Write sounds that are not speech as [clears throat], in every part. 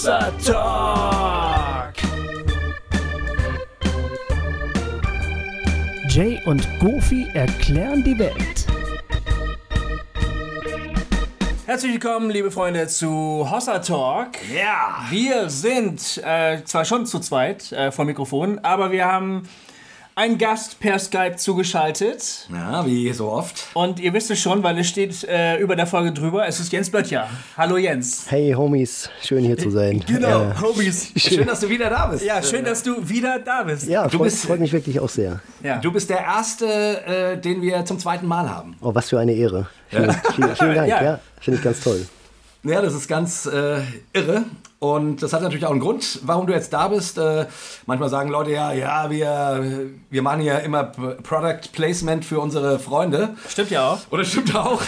Hossa Talk. Jay und Goofy erklären die Welt. Herzlich willkommen, liebe Freunde, zu Hossa Talk. Ja. Wir sind äh, zwar schon zu zweit äh, vor Mikrofon, aber wir haben einen Gast per Skype zugeschaltet. Ja, wie so oft. Und ihr wisst es schon, weil es steht äh, über der Folge drüber. Es ist Jens Böttcher. Hallo Jens. Hey Homies, schön hier zu sein. Genau, Äh, Homies. [laughs] Schön, dass du wieder da bist. Ja, schön, dass du wieder da bist. ja, Du freut, bist- freut mich wirklich auch sehr. Ja. Du bist der Erste, äh, den wir zum zweiten Mal haben. Oh, was für eine Ehre. Vielen, vielen, vielen [laughs] Dank, Ja. ja, finde ich ganz toll. Ja, das ist ganz äh, irre. Und das hat natürlich auch einen Grund, warum du jetzt da bist. Äh, manchmal sagen Leute ja, ja, wir, wir machen ja immer Product Placement für unsere Freunde. Stimmt ja auch. Oder stimmt auch.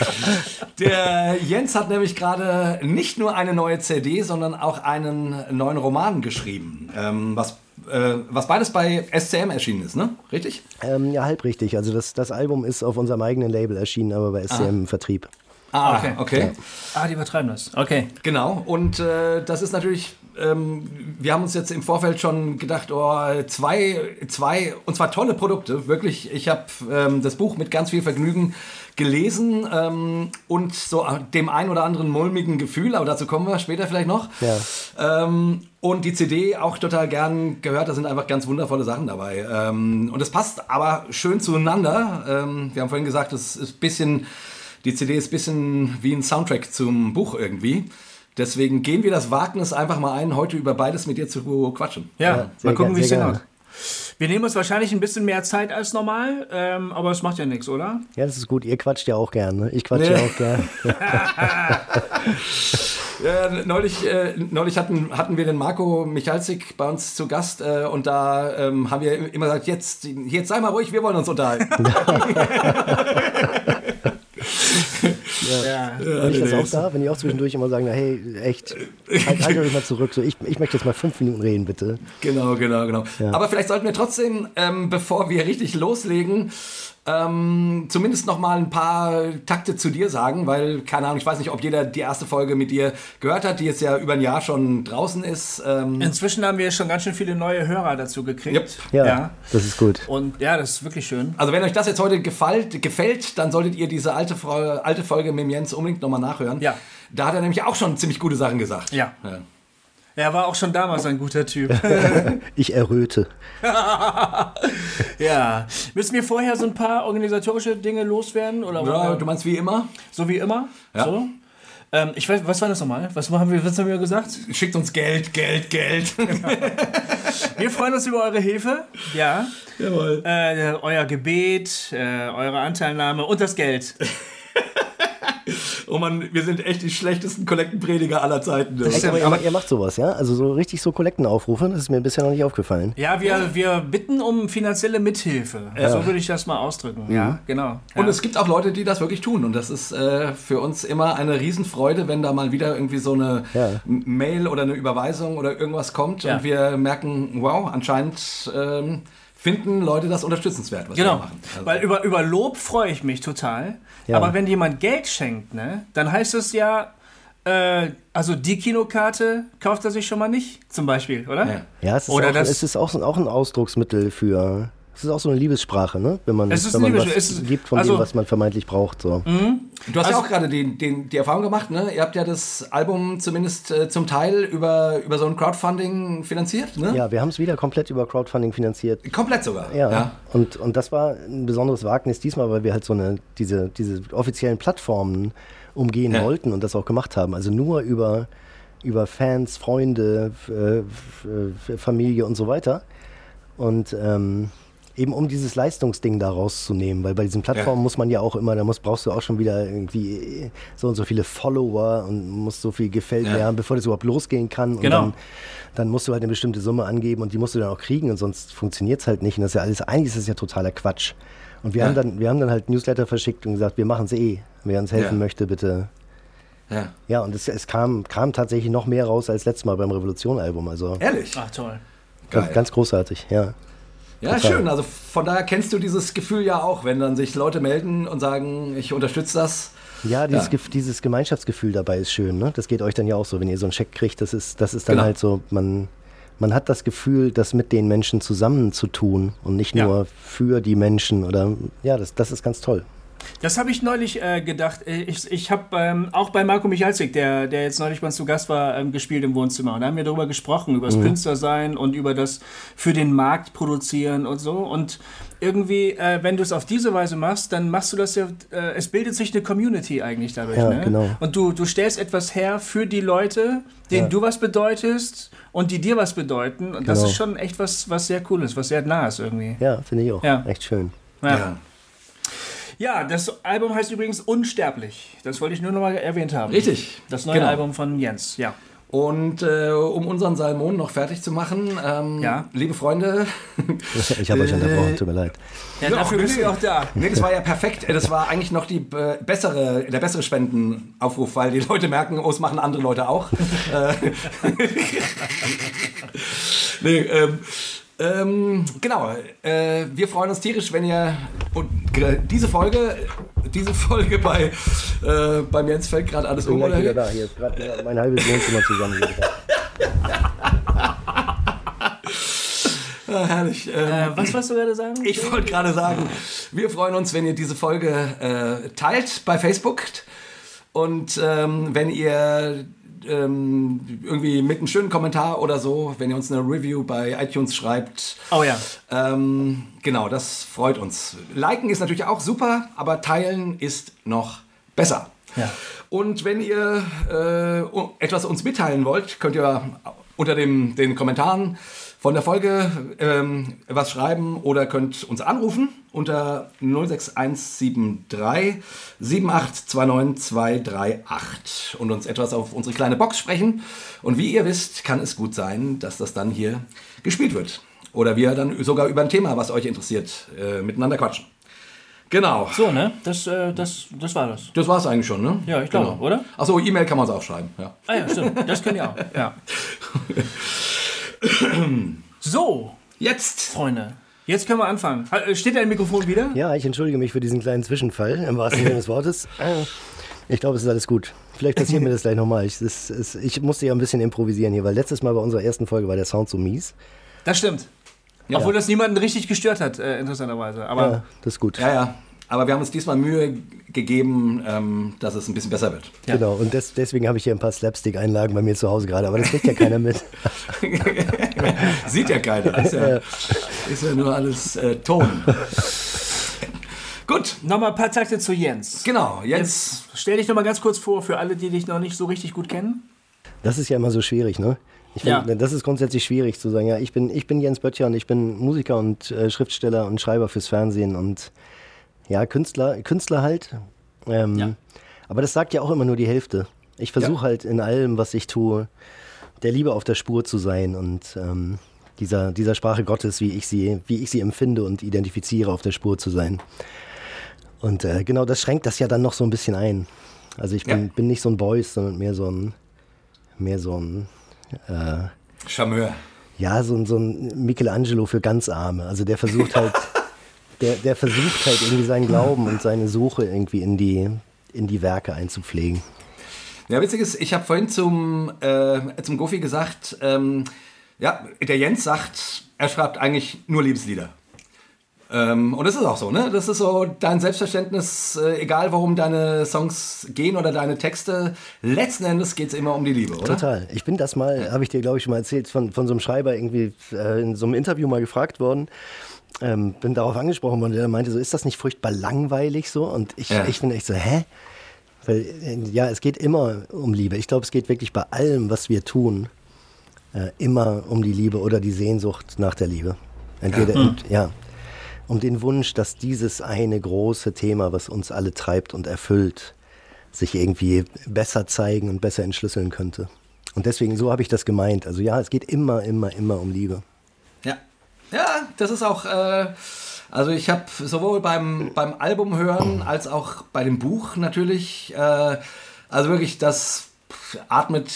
[laughs] Der Jens hat nämlich gerade nicht nur eine neue CD, sondern auch einen neuen Roman geschrieben. Ähm, was, äh, was beides bei SCM erschienen ist, ne? Richtig? Ähm, ja, halb richtig. Also das, das Album ist auf unserem eigenen Label erschienen, aber bei SCM im Vertrieb. Ah, Okay. okay. Ah, die übertreiben das. Okay. Genau, und äh, das ist natürlich, ähm, wir haben uns jetzt im Vorfeld schon gedacht, oh, zwei, zwei, und zwar tolle Produkte, wirklich. Ich habe ähm, das Buch mit ganz viel Vergnügen gelesen ähm, und so dem ein oder anderen mulmigen Gefühl, aber dazu kommen wir später vielleicht noch. Ja. Ähm, und die CD auch total gern gehört, da sind einfach ganz wundervolle Sachen dabei. Ähm, und es passt aber schön zueinander. Ähm, wir haben vorhin gesagt, es ist ein bisschen, die CD ist ein bisschen wie ein Soundtrack zum Buch irgendwie. Deswegen gehen wir das Wagnis einfach mal ein, heute über beides mit dir zu quatschen. Ja, Ja, mal gucken, wie es hinhaut. gerne. Wir nehmen uns wahrscheinlich ein bisschen mehr Zeit als normal, ähm, aber es macht ja nichts, oder? Ja, das ist gut. Ihr quatscht ja auch gern. Ne? Ich quatsche Nee. ja auch gern. [laughs] Ja, neulich äh, neulich hatten, hatten wir den Marco Michalzik bei uns zu Gast äh, und da ähm, haben wir immer gesagt, jetzt, jetzt sei mal ruhig, wir wollen uns unterhalten. [laughs] [laughs] Ja. Bin ich das auch da? Wenn ich auch zwischendurch immer sagen, na, hey, echt, halt, halt euch mal zurück. So, ich, ich möchte jetzt mal fünf Minuten reden, bitte. Genau, genau, genau. Aber vielleicht sollten wir trotzdem, ähm, bevor wir richtig loslegen, ähm, zumindest noch mal ein paar Takte zu dir sagen, weil, keine Ahnung, ich weiß nicht, ob jeder die erste Folge mit dir gehört hat, die jetzt ja über ein Jahr schon draußen ist. Ähm, Inzwischen haben wir schon ganz schön viele neue Hörer dazu gekriegt. Yep. Ja, Ja. das ist gut. Und ja, das ist wirklich schön. also wenn euch das jetzt heute gefällt, gefällt dann solltet ihr diese alte, alte Folge mit dem Jens unbedingt nochmal nachhören. Ja. Da hat er nämlich auch schon ziemlich gute Sachen gesagt. Ja. Er war auch schon damals ein guter Typ. [laughs] Ich erröte. [laughs] ja. Müssen wir vorher so ein paar organisatorische Dinge loswerden? Oder Ja, du meinst wie immer? so wie immer? Ja. So? Ähm, ich weiß, was war das nochmal? Was haben wir, was haben wir gesagt? Schickt uns Geld, Geld, Geld. [laughs] Wir freuen uns über eure Hilfe. Ja. Jawohl. Äh, euer Gebet, äh, eure Anteilnahme und das Geld. Oh Mann, wir sind echt die schlechtesten Kollektenprediger aller Zeiten. Echt, aber ihr, ihr macht sowas, ja? Also so richtig so Kollektenaufrufe, das ist mir bisher noch nicht aufgefallen. Ja, wir, wir bitten um finanzielle Mithilfe. So würde ich das mal ausdrücken. Ja, genau. Und ja. es gibt auch Leute, die das wirklich tun. Und das ist äh, für uns immer eine Riesenfreude, wenn da mal wieder irgendwie so eine Ja. Mail oder eine Überweisung oder irgendwas kommt Ja. und wir merken, wow, anscheinend ähm, finden Leute das unterstützenswert, was wir Genau, machen. Also, weil über, über Lob freue ich mich total. Ja. Aber wenn jemand Geld schenkt, ne, dann heißt es ja, äh, also die Kinokarte kauft er sich schon mal nicht, zum Beispiel, oder? Ja. Ja, es ist, Oder auch, das- es ist auch, auch ein Ausdrucksmittel für. Es ist auch so eine Liebessprache, ne? Wenn man, Es ist wenn man was es ist- gibt von also- dem, was man vermeintlich braucht. So. du hast ja auch gerade den, den, die Erfahrung gemacht, ne? Ihr habt ja das Album zumindest äh, zum Teil über, über so ein Crowdfunding finanziert, ne? Ja, wir haben es wieder komplett über Crowdfunding finanziert. Komplett sogar. Ja, Und, und das war ein besonderes Wagnis diesmal, weil wir halt so eine, diese, diese offiziellen Plattformen umgehen Ja. wollten und das auch gemacht haben. Also nur über, über Fans, Freunde, äh, äh, Familie und so weiter. Und ähm, eben um dieses Leistungsding da rauszunehmen, weil bei diesen Plattformen Ja. muss man ja auch immer, da muss, brauchst du auch schon wieder irgendwie so und so viele Follower und musst so viel gefällt Ja. mir haben, bevor das überhaupt losgehen kann. Und Genau. dann, dann musst du halt eine bestimmte Summe angeben und die musst du dann auch kriegen und sonst funktioniert es halt nicht. Und das ist ja alles, eigentlich ist das ja totaler Quatsch. Und wir, Ja. haben, dann, wir haben dann halt Newsletter verschickt und gesagt, wir machen es eh. Wer uns helfen Ja. möchte, bitte. Ja. Ja, und es, es kam, kam tatsächlich noch mehr raus als letztes Mal beim Revolution-Album. Also Ehrlich? Ach toll. Geil. ganz, ganz großartig, ja. Ja, Total. schön. Also von daher kennst du dieses Gefühl ja auch, wenn dann sich Leute melden und sagen, ich unterstütze das. Ja, dieses, ja. dieses Gemeinschaftsgefühl dabei ist schön. Ne? Das geht euch dann ja auch so, wenn ihr so einen Check kriegt. Das ist, das ist dann genau. halt so, man, man hat das Gefühl, das mit den Menschen zusammen zu tun und nicht nur ja. für die Menschen. Oder ja, das, das ist ganz toll. Das habe ich neulich äh, gedacht. Äh, ich, ich habe ähm, auch bei Marco Michalzik, der, der jetzt neulich bei uns zu Gast war, ähm, gespielt im Wohnzimmer. Und da haben wir darüber gesprochen, über das mhm. Künstlersein und über das für den Markt produzieren und so. Und irgendwie, äh, wenn du es auf diese Weise machst, dann machst du das ja, äh, es bildet sich eine Community eigentlich dadurch. Ja, ne? genau. Und du, du stellst etwas her für die Leute, denen ja. du was bedeutest und die dir was bedeuten. Und genau. das ist schon echt was, was sehr cool ist, was sehr nah ist irgendwie. Ja, finde ich auch. Ja. Echt schön. ja. ja. Ja, das Album heißt übrigens Unsterblich. Das wollte ich nur noch mal erwähnt haben. Richtig. Das neue genau. Album von Jens, ja. Und äh, um unseren Salmon noch fertig zu machen, ähm, ja. liebe Freunde. [laughs] ich habe euch unterbrochen, tut mir leid. Ja, dafür bist du auch da. Nee, das war ja perfekt. Das war eigentlich noch die bessere, der bessere Spendenaufruf, weil die Leute merken, oh, es machen andere Leute auch. [laughs] Äh, [laughs] nee, ähm, ähm, genau. Äh, wir freuen uns tierisch, wenn ihr und diese Folge, diese Folge bei äh, beim Jens fällt gerade alles um. Oder? Wieder da. Hier ist gerade mein halbes Wohnzimmer zusammen. [laughs] Ah, herrlich. Ähm, äh, was wolltest du gerade sagen? Ich wollte gerade sagen, wir freuen uns, wenn ihr diese Folge äh, teilt bei Facebook und ähm, wenn ihr ähm, irgendwie mit einem schönen Kommentar oder so, wenn ihr uns eine Review bei iTunes schreibt. Oh ja. Ähm, genau, das freut uns. Liken ist natürlich auch super, aber teilen ist noch besser. Ja. Und wenn ihr äh, etwas uns mitteilen wollt, könnt ihr unter dem, den Kommentaren von der Folge ähm, was schreiben oder könnt uns anrufen unter 06173 7829238 und uns etwas auf unsere kleine Box sprechen. Und wie ihr wisst, kann es gut sein, dass das dann hier gespielt wird. Oder wir dann sogar über ein Thema, was euch interessiert, äh, miteinander quatschen. Genau. So, ne? Das, äh, das, das war das. Das war es eigentlich schon, ne? Ja, ich glaube, genau. oder? Achso, E-Mail kann man es auch schreiben. Ja. Ah ja, stimmt. Das können ihr auch. Ja. [laughs] [clears throat] so. Jetzt. Freunde. Jetzt können wir anfangen. Äh, steht dein Mikrofon wieder? Ja, ich entschuldige mich für diesen kleinen Zwischenfall, im wahrsten Sinne des Wortes. Äh, ich glaube, es ist alles gut. Vielleicht passiert mir das gleich nochmal. Ich, ich musste ja ein bisschen improvisieren hier, weil letztes Mal bei unserer ersten Folge war der Sound so mies. Das stimmt. Ja. Obwohl das niemanden richtig gestört hat, äh, interessanterweise. Aber ja, das ist gut. Ja, ja. Aber wir haben uns diesmal Mühe gegeben, ähm, dass es ein bisschen besser wird. Ja. Genau, und des, deswegen habe ich hier ein paar Slapstick-Einlagen bei mir zu Hause gerade, aber das kriegt ja keiner mit. [laughs] Sieht ja keiner. Ist ja, ist ja nur alles äh, Ton. Gut. Nochmal ein paar Takte zu Jens. Genau, Jens. Jetzt stell dich nochmal ganz kurz vor, für alle, die dich noch nicht so richtig gut kennen. Das ist ja immer so schwierig, ne? Ich find, ja. Das ist grundsätzlich schwierig zu sagen, ja, ich bin, ich bin Jens Böttcher und ich bin Musiker und äh, Schriftsteller und Schreiber fürs Fernsehen und ja, Künstler, Künstler halt. Ähm, ja. Aber das sagt ja auch immer nur die Hälfte. Ich versuche ja. halt in allem, was ich tue, der Liebe auf der Spur zu sein und ähm, dieser, dieser Sprache Gottes, wie ich sie, wie ich sie empfinde und identifiziere, auf der Spur zu sein. Und äh, genau das schränkt das ja dann noch so ein bisschen ein. Also ich bin, ja. bin nicht so ein Boys, sondern mehr so ein, mehr so ein äh, Charmeur. Ja, so, so ein Michelangelo für ganz Arme. Also der versucht halt [laughs] der, der versucht halt irgendwie seinen Glauben und seine Suche irgendwie in die, in die Werke einzupflegen. Ja, witzig ist, ich habe vorhin zum, äh, zum Gofi gesagt, ähm, ja, der Jens sagt, er schreibt eigentlich nur Liebeslieder. Ähm, und das ist auch so, ne? Das ist so dein Selbstverständnis, äh, egal worum deine Songs gehen oder deine Texte, letzten Endes geht es immer um die Liebe, oder? Total. Ich bin das mal, habe ich dir, glaube ich, schon mal erzählt, von, von so einem Schreiber irgendwie äh, in so einem Interview mal gefragt worden ähm, bin darauf angesprochen worden, der meinte so, ist das nicht furchtbar langweilig so? Und ich, ja. ich bin echt so, hä? Weil, äh, ja, es geht immer um Liebe. Ich glaube, es geht wirklich bei allem, was wir tun, äh, immer um die Liebe oder die Sehnsucht nach der Liebe. Entweder, ja. Ent, ja, um den Wunsch, dass dieses eine große Thema, was uns alle treibt und erfüllt, sich irgendwie besser zeigen und besser entschlüsseln könnte. Und deswegen, so habe ich das gemeint. Also ja, es geht immer, immer, immer um Liebe. Ja, das ist auch. Äh, also ich habe sowohl beim, beim Album hören als auch bei dem Buch natürlich. Äh, also wirklich, das atmet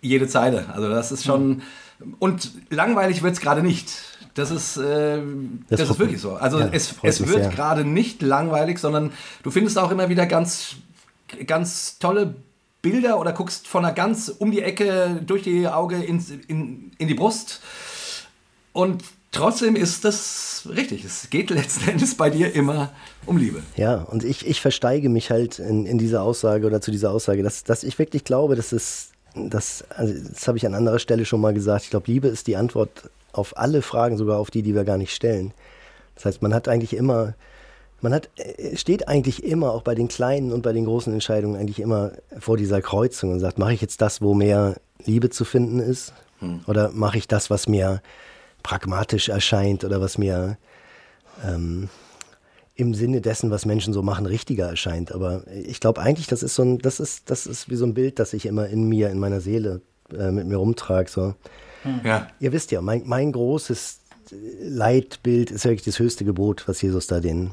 jede Zeile. Also das ist schon. Und langweilig wird es gerade nicht. Das ist, äh, das, das ist wirklich so. Also ja, es, es wird gerade nicht langweilig, sondern du findest auch immer wieder ganz, ganz tolle Bilder oder guckst von einer ganz um die Ecke durch die Auge ins, in, in die Brust. Und trotzdem ist das richtig. Es geht letzten Endes bei dir immer um Liebe. Ja, und ich, ich versteige mich halt in, in dieser Aussage oder zu dieser Aussage, dass, dass ich wirklich glaube, dass es, das, also das habe ich an anderer Stelle schon mal gesagt, ich glaube, Liebe ist die Antwort auf alle Fragen, sogar auf die, die wir gar nicht stellen. Das heißt, man hat eigentlich immer, man hat, äh, steht eigentlich immer, auch bei den kleinen und bei den großen Entscheidungen, eigentlich immer vor dieser Kreuzung und sagt, mache ich jetzt das, wo mehr Liebe zu finden ist? Hm. Oder mache ich das, was mir pragmatisch erscheint oder was mir ähm, im Sinne dessen, was Menschen so machen, richtiger erscheint. Aber ich glaube eigentlich, das ist so ein, das ist, das ist wie so ein Bild, das ich immer in mir, in meiner Seele äh, mit mir rumtrage. So. Hm. Ja. Ihr wisst ja, mein, mein großes Leitbild ist wirklich das höchste Gebot, was Jesus da den,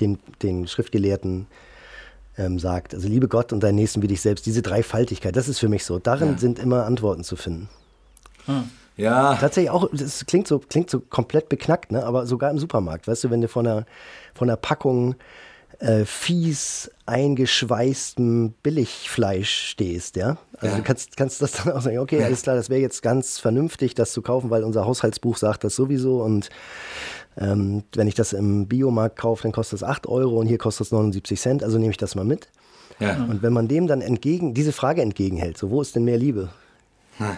den, den Schriftgelehrten ähm, sagt. Also liebe Gott und deinen Nächsten wie dich selbst. Diese Dreifaltigkeit, das ist für mich so. Darin ja. sind immer Antworten zu finden. Hm. Ja. Tatsächlich auch, das klingt so, klingt so komplett beknackt, ne? aber sogar im Supermarkt, weißt du, wenn du von einer, von einer Packung äh, fies eingeschweißtem Billigfleisch stehst, ja. Also ja. du kannst, kannst das dann auch sagen, okay, alles klar, das wäre jetzt ganz vernünftig, das zu kaufen, weil unser Haushaltsbuch sagt das sowieso und ähm, wenn ich das im Biomarkt kaufe, dann kostet es 8 Euro und hier kostet es 79 Cent, also nehme ich das mal mit. Ja. Und wenn man dem dann entgegen, diese Frage entgegenhält, so wo ist denn mehr Liebe?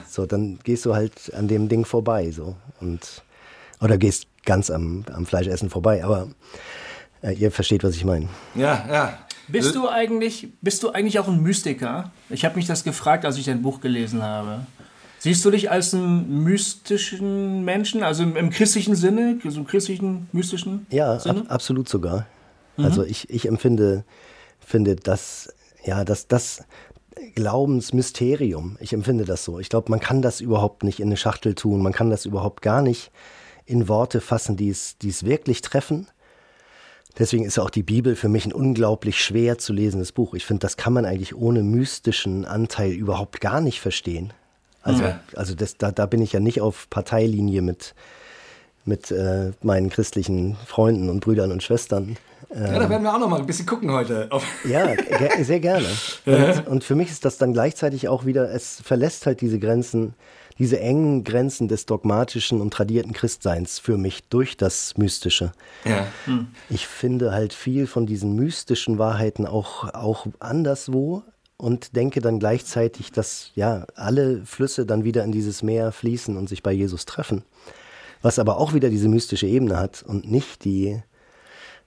So, dann gehst du halt an dem Ding vorbei, so. Und, oder gehst ganz am, am Fleischessen vorbei, aber äh, ihr versteht, was ich meine. Ja, ja. Bist du eigentlich, bist du eigentlich auch ein Mystiker? Ich habe mich das gefragt, als ich dein Buch gelesen habe. Siehst du dich als einen mystischen Menschen, also im, im christlichen Sinne, so im christlichen, mystischen ja, Sinne? Ja, ab, absolut sogar. Mhm. Also ich, ich empfinde, finde, dass, ja, dass das Glaubensmysterium, ich empfinde das so. Ich glaube, man kann das überhaupt nicht in eine Schachtel tun, man kann das überhaupt gar nicht in Worte fassen, die es, die es wirklich treffen. Deswegen ist auch die Bibel für mich ein unglaublich schwer zu lesendes Buch. Ich finde, das kann man eigentlich ohne mystischen Anteil überhaupt gar nicht verstehen. Also, okay. also das, da, da bin ich ja nicht auf Parteilinie mit, mit äh, meinen christlichen Freunden und Brüdern und Schwestern. Ähm, ja, da werden wir auch noch mal ein bisschen gucken heute. [laughs] ja, ge sehr gerne. [laughs] Und, und, für mich ist das dann gleichzeitig auch wieder, es verlässt halt diese Grenzen diese engen Grenzen des dogmatischen und tradierten Christseins für mich durch das Mystische. Ja. Hm. Ich finde halt viel von diesen mystischen Wahrheiten auch, auch anderswo und denke dann gleichzeitig, dass ja alle Flüsse dann wieder in dieses Meer fließen und sich bei Jesus treffen. Was aber auch wieder diese mystische Ebene hat und nicht die,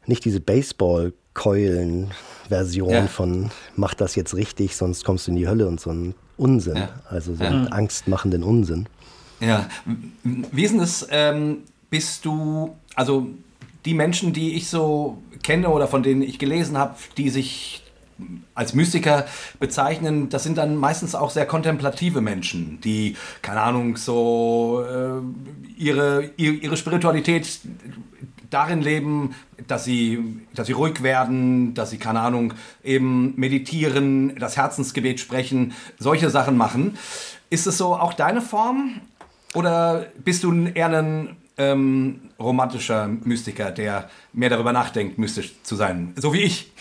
nicht diese Baseball-Keulen-Version ja. von mach das jetzt richtig, sonst kommst du in die Hölle und so ein Unsinn, ja. also so ja. angstmachenden Unsinn. Ja, wie ist denn das, ähm, bist du, also die Menschen, die ich so kenne oder von denen ich gelesen habe, die sich als Mystiker bezeichnen, das sind dann meistens auch sehr kontemplative Menschen, die, keine Ahnung, so äh, ihre, ihre Spiritualität darin leben, dass sie, dass sie ruhig werden, dass sie, keine Ahnung, eben meditieren, das Herzensgebet sprechen, solche Sachen machen. Ist es so auch deine Form? Oder bist du eher ein ähm, romantischer Mystiker, der mehr darüber nachdenkt, mystisch zu sein. So wie ich. [laughs]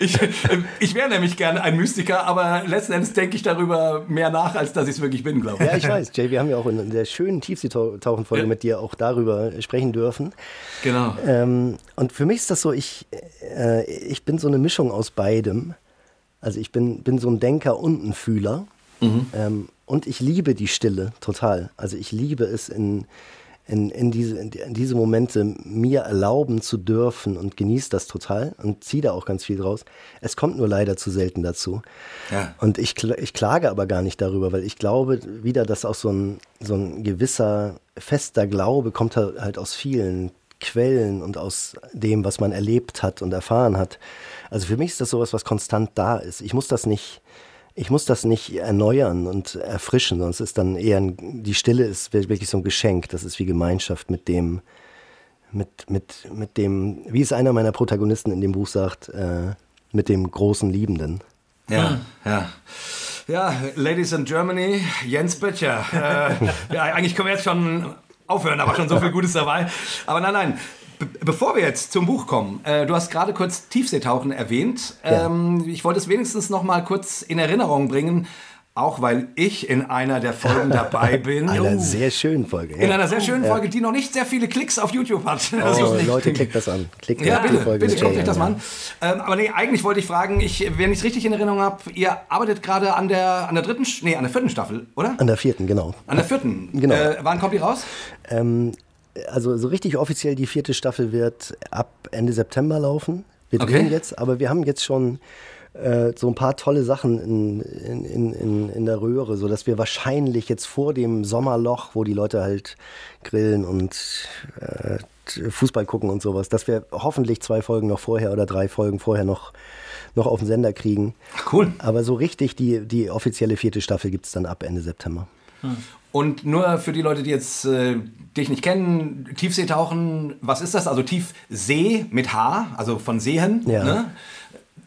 ich, ich, ich wäre nämlich gerne ein Mystiker, aber letzten Endes denke ich darüber mehr nach, als dass ich es wirklich bin, glaube ich. Ja, ich weiß, Jay, wir haben ja auch in der schönen Tiefseetauchenfolge ja. mit dir auch darüber sprechen dürfen. Genau. Ähm, und für mich ist das so, ich, äh, ich bin so eine Mischung aus beidem. Also ich bin, bin so ein Denker und ein Fühler. Mhm. Ähm, und ich liebe die Stille total. Also ich liebe es in, in, in, diese, in diese Momente mir erlauben zu dürfen und genieße das total und ziehe da auch ganz viel draus. Es kommt nur leider zu selten dazu. Ja. Und ich, ich klage aber gar nicht darüber, weil ich glaube wieder, dass auch so ein, so ein gewisser fester Glaube kommt halt aus vielen Quellen und aus dem, was man erlebt hat und erfahren hat. Also für mich ist das sowas, was konstant da ist. Ich muss das nicht ich muss das nicht erneuern und erfrischen, sonst ist dann eher ein, die Stille ist wirklich so ein Geschenk. Das ist wie Gemeinschaft mit dem, mit, mit, mit dem, wie es einer meiner Protagonisten in dem Buch sagt, äh, mit dem großen Liebenden. Ja, ja. Ja, Ladies in Germany, Jens Böttcher. Äh, ja, eigentlich können wir jetzt schon aufhören, aber schon so viel Gutes dabei. Aber nein, nein. Be bevor wir jetzt zum Buch kommen, äh, du hast gerade kurz Tiefseetauchen erwähnt. Ja. Ähm, ich wollte es wenigstens noch mal kurz in Erinnerung bringen, auch weil ich in einer der Folgen dabei [laughs] bin. Einer Oh. sehr schönen Folge. in Ja. einer sehr schönen Folge, die noch nicht sehr viele Klicks auf YouTube hat. [laughs] Oh, Leute, klickt das an. Klickt Ja, auf die bitte, Folge bitte guckt euch das an, mal an. Ähm, aber nee, eigentlich wollte ich fragen, ich, wenn ich es richtig in Erinnerung habe, ihr arbeitet gerade an der, an der dritten, nee, an der vierten Staffel, oder? An der vierten, genau. An der vierten. Genau. Äh, wann kommt die raus? Ähm, also so richtig offiziell die vierte Staffel wird ab Ende September laufen. Wir Okay. drehen jetzt, aber wir haben jetzt schon äh, so ein paar tolle Sachen in, in, in, in, der Röhre, sodass wir wahrscheinlich jetzt vor dem Sommerloch, wo die Leute halt grillen und äh, Fußball gucken und sowas, dass wir hoffentlich zwei Folgen noch vorher oder drei Folgen vorher noch, noch auf den Sender kriegen. Cool. Aber so richtig die, die offizielle vierte Staffel gibt es dann ab Ende September. Und nur für die Leute, die jetzt äh, dich nicht kennen, Tiefseetauchen, was ist das? Also Tiefsee mit H, also von Seen. Ja. Ne?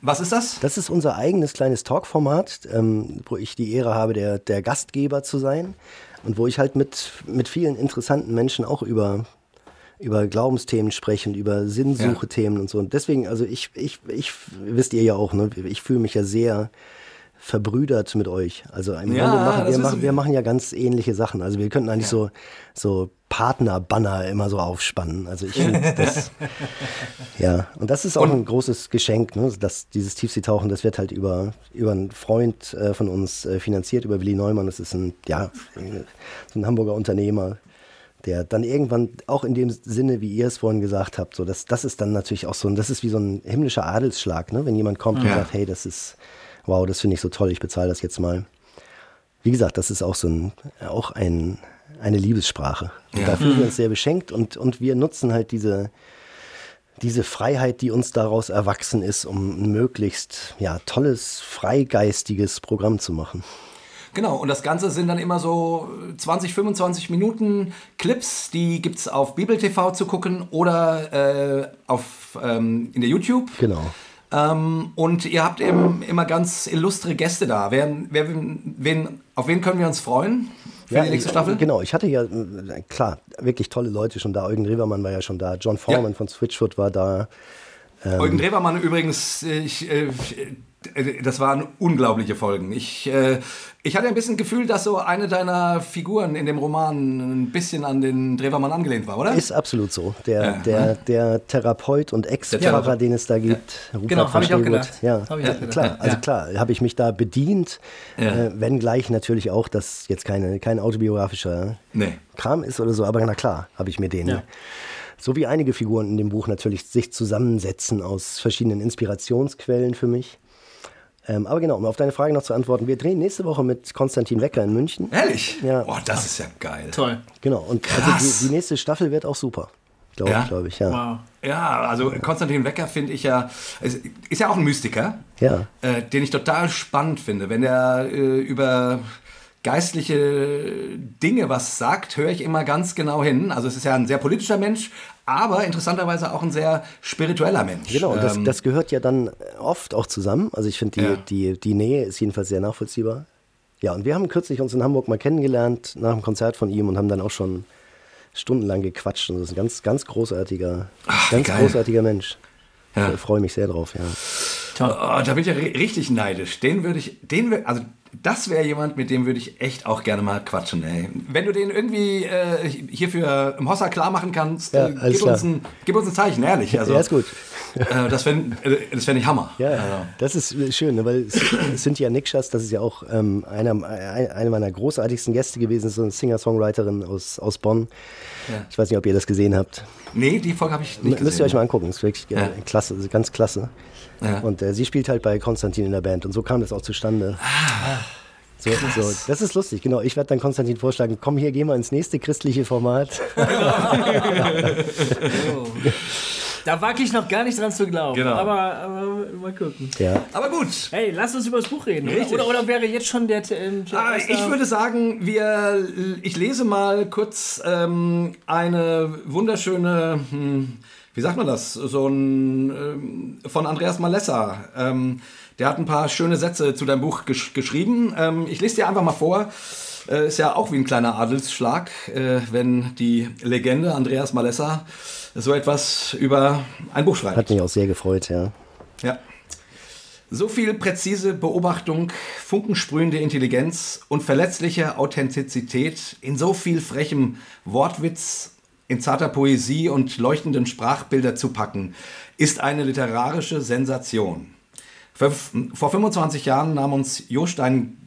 Was ist das? Das ist unser eigenes kleines Talkformat, ähm, wo ich die Ehre habe, der, der Gastgeber zu sein und wo ich halt mit, mit vielen interessanten Menschen auch über, über Glaubensthemen spreche und über Sinnsuche-Themen und so. Und deswegen, also ich, ich, ich, wisst ihr ja auch, ne, ich fühle mich ja sehr verbrüdert mit euch. Also Ja, machen wir, machen, wir. machen ja ganz ähnliche Sachen. Also wir könnten eigentlich so, so Partner-Banner immer so aufspannen. Also ich finde [laughs] das, ja. Und das ist auch ein großes Geschenk, ne? dass dieses Tiefseetauchen, das wird halt über, über einen Freund äh, von uns äh, finanziert, über Willi Neumann. Das ist ein, ja, so ein Hamburger Unternehmer, der dann irgendwann auch in dem Sinne, wie ihr es vorhin gesagt habt, so das, das ist dann natürlich auch so, ein, das ist wie so ein himmlischer Adelsschlag, ne? wenn jemand kommt und Ja. sagt, hey, das ist, wow, das finde ich so toll, ich bezahle das jetzt mal. Wie gesagt, das ist auch so ein, auch ein, eine Liebessprache. Und Ja. da fühlen wir uns sehr beschenkt und, und wir nutzen halt diese, diese Freiheit, die uns daraus erwachsen ist, um ein möglichst ja, tolles, freigeistiges Programm zu machen. Genau, und das Ganze sind dann immer so 20, 25 Minuten Clips, die gibt es auf Bibel TV zu gucken oder äh, auf, ähm, in der YouTube. Genau. Ähm, und ihr habt eben immer ganz illustre Gäste da. Wer, wer, wen, auf wen können wir uns freuen für die nächste ich- Staffel? Genau, ich hatte ja, äh, klar, wirklich tolle Leute schon da. Eugen Revermann war ja schon da. John Foreman Ja. von Switchfoot war da. Eugen Drewermann übrigens, äh, ich, äh, äh, das waren unglaubliche Folgen. Ich, äh, ich hatte ein bisschen Gefühl, dass so eine deiner Figuren in dem Roman ein bisschen an den Drewermann angelehnt war, oder? Ist absolut so. Der, Ja, der, ne? der Therapeut und Ex-Pfarrer, Therapeut. den es da gibt, Rupert Genau, von hab ich auch gedacht. Ja, ich ja auch gedacht. klar. Also Ja. klar, habe ich mich da bedient, Ja. äh, wenngleich natürlich auch, dass jetzt keine, kein autobiografischer Nee. Kram ist oder so, aber na klar, habe ich mir den. Ja. So wie einige Figuren in dem Buch natürlich sich zusammensetzen aus verschiedenen Inspirationsquellen für mich. Ähm, aber genau, um auf deine Frage noch zu antworten, wir drehen nächste Woche mit Konstantin Wecker in München. Ehrlich? Ja. Boah, das ist ja geil. Toll. Genau, und Krass. also die, die nächste Staffel wird auch super. Glaube Ja? ich, glaube ich, ja. Wow. Ja, also Konstantin Wecker finde ich ja, ist, ist ja auch ein Mystiker, Ja. äh, den ich total spannend finde. Wenn er äh, über geistliche Dinge was sagt, höre ich immer ganz genau hin. Also es ist ja ein sehr politischer Mensch, aber interessanterweise auch ein sehr spiritueller Mensch. Genau, und das, Ähm, das gehört ja dann oft auch zusammen. Also ich finde, die, Ja. die, die Nähe ist jedenfalls sehr nachvollziehbar. Ja, und wir haben kürzlich uns in Hamburg mal kennengelernt nach dem Konzert von ihm und haben dann auch schon stundenlang gequatscht. Und das ist ein ganz, ganz großartiger, Ach, ganz geil. großartiger Mensch. Ja. Ich freue mich sehr drauf, ja. Oh, da bin ich ja ri- richtig neidisch. Den würde ich, den also das wäre jemand, mit dem würde ich echt auch gerne mal quatschen, ey. Wenn du den irgendwie äh, hierfür im Hossa klar machen kannst, Ja, äh, gib, uns klar. ein, gib uns ein Zeichen, ehrlich. Also, ja, ist gut. Äh, das fände äh, das fänd ich Hammer. Ja, Also, das ist schön, ne, weil ja Nikschas, das ist ja auch ähm, einer, ein- eine meiner großartigsten Gäste gewesen, so eine Singer-Songwriterin aus, aus Bonn. Ja. Ich weiß nicht, ob ihr das gesehen habt. nee, die Folge habe ich nicht Müsst ihr gesehen. euch mal angucken, ist wirklich äh, Ja. klasse, also ganz klasse. Ja. Und äh, sie spielt halt bei Konstantin in der Band und so kam das auch zustande. Ah, so, so, das ist lustig, genau. Ich werde dann Konstantin vorschlagen, komm hier, geh mal ins nächste christliche Format. [laughs] Da wage ich noch gar nicht dran zu glauben. Genau. Aber, aber mal gucken. Ja. Aber gut. Hey, lass uns über das Buch reden. Oder, Richtig. oder, oder wäre jetzt schon der. Ähm, Ah, ich würde sagen, wir, ich lese mal kurz ähm, eine wunderschöne, hm, wie sagt man das, so ein ähm, von Andreas Malessa. Ähm, der hat ein paar schöne Sätze zu deinem Buch gesch geschrieben. Ähm, ich lese dir einfach mal vor. Äh, ist ja auch wie ein kleiner Adelsschlag, äh, wenn die Legende Andreas Malessa so etwas über ein Buch schreibt. Hat mich auch sehr gefreut, ja. Ja. So viel präzise Beobachtung, funkensprühende Intelligenz und verletzliche Authentizität in so viel frechem Wortwitz, in zarter Poesie und leuchtenden Sprachbilder zu packen, ist eine literarische Sensation. Vor 25 Jahren nahm uns Jostein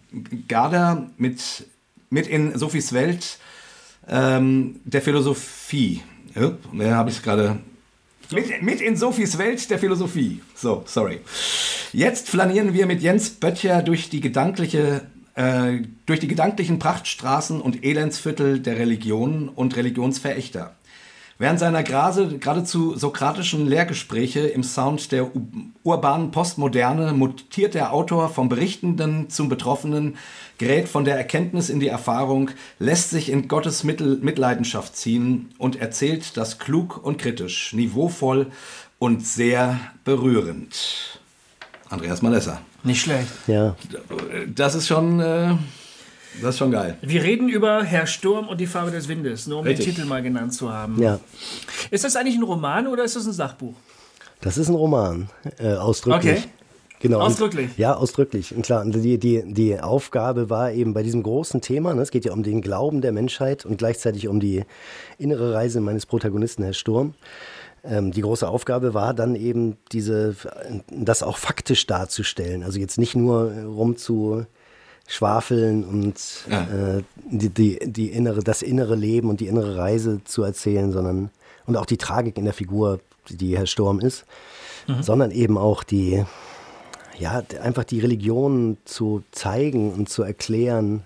Garder mit, mit in Sophies Welt ähm, der Philosophie. Ja, habe ich gerade mit, mit, in Sophies Welt der Philosophie. So, sorry. Jetzt flanieren wir mit Jens Böttcher durch die gedankliche äh, durch die gedanklichen Prachtstraßen und Elendsviertel der Religionen und Religionsverächter. Während seiner Grase, geradezu sokratischen Lehrgespräche im Sound der urbanen Postmoderne mutiert der Autor vom Berichtenden zum Betroffenen, gerät von der Erkenntnis in die Erfahrung, lässt sich in Gottes Mittel Mitleidenschaft ziehen und erzählt das klug und kritisch, niveauvoll und sehr berührend. Andreas Malessa. Nicht schlecht. Ja. Das ist schon. Äh das ist schon geil. Wir reden über Herr Sturm und die Farbe des Windes, nur um Richtig. den Titel mal genannt zu haben. Ja. Ist das eigentlich ein Roman oder ist das ein Sachbuch? Das ist ein Roman, äh, ausdrücklich. Okay. Genau. Ausdrücklich. Und, ja, ausdrücklich. Und klar, die, die, die Aufgabe war eben bei diesem großen Thema, ne, es geht ja um den Glauben der Menschheit und gleichzeitig um die innere Reise meines Protagonisten, Herr Sturm. Ähm, die große Aufgabe war dann eben diese, das auch faktisch darzustellen. Also jetzt nicht nur rum zu schwafeln und ja. äh, die, die, die innere, das innere Leben und die innere Reise zu erzählen, sondern und auch die Tragik in der Figur, die Herr Sturm ist, mhm. sondern eben auch die, ja, einfach die Religion zu zeigen und zu erklären,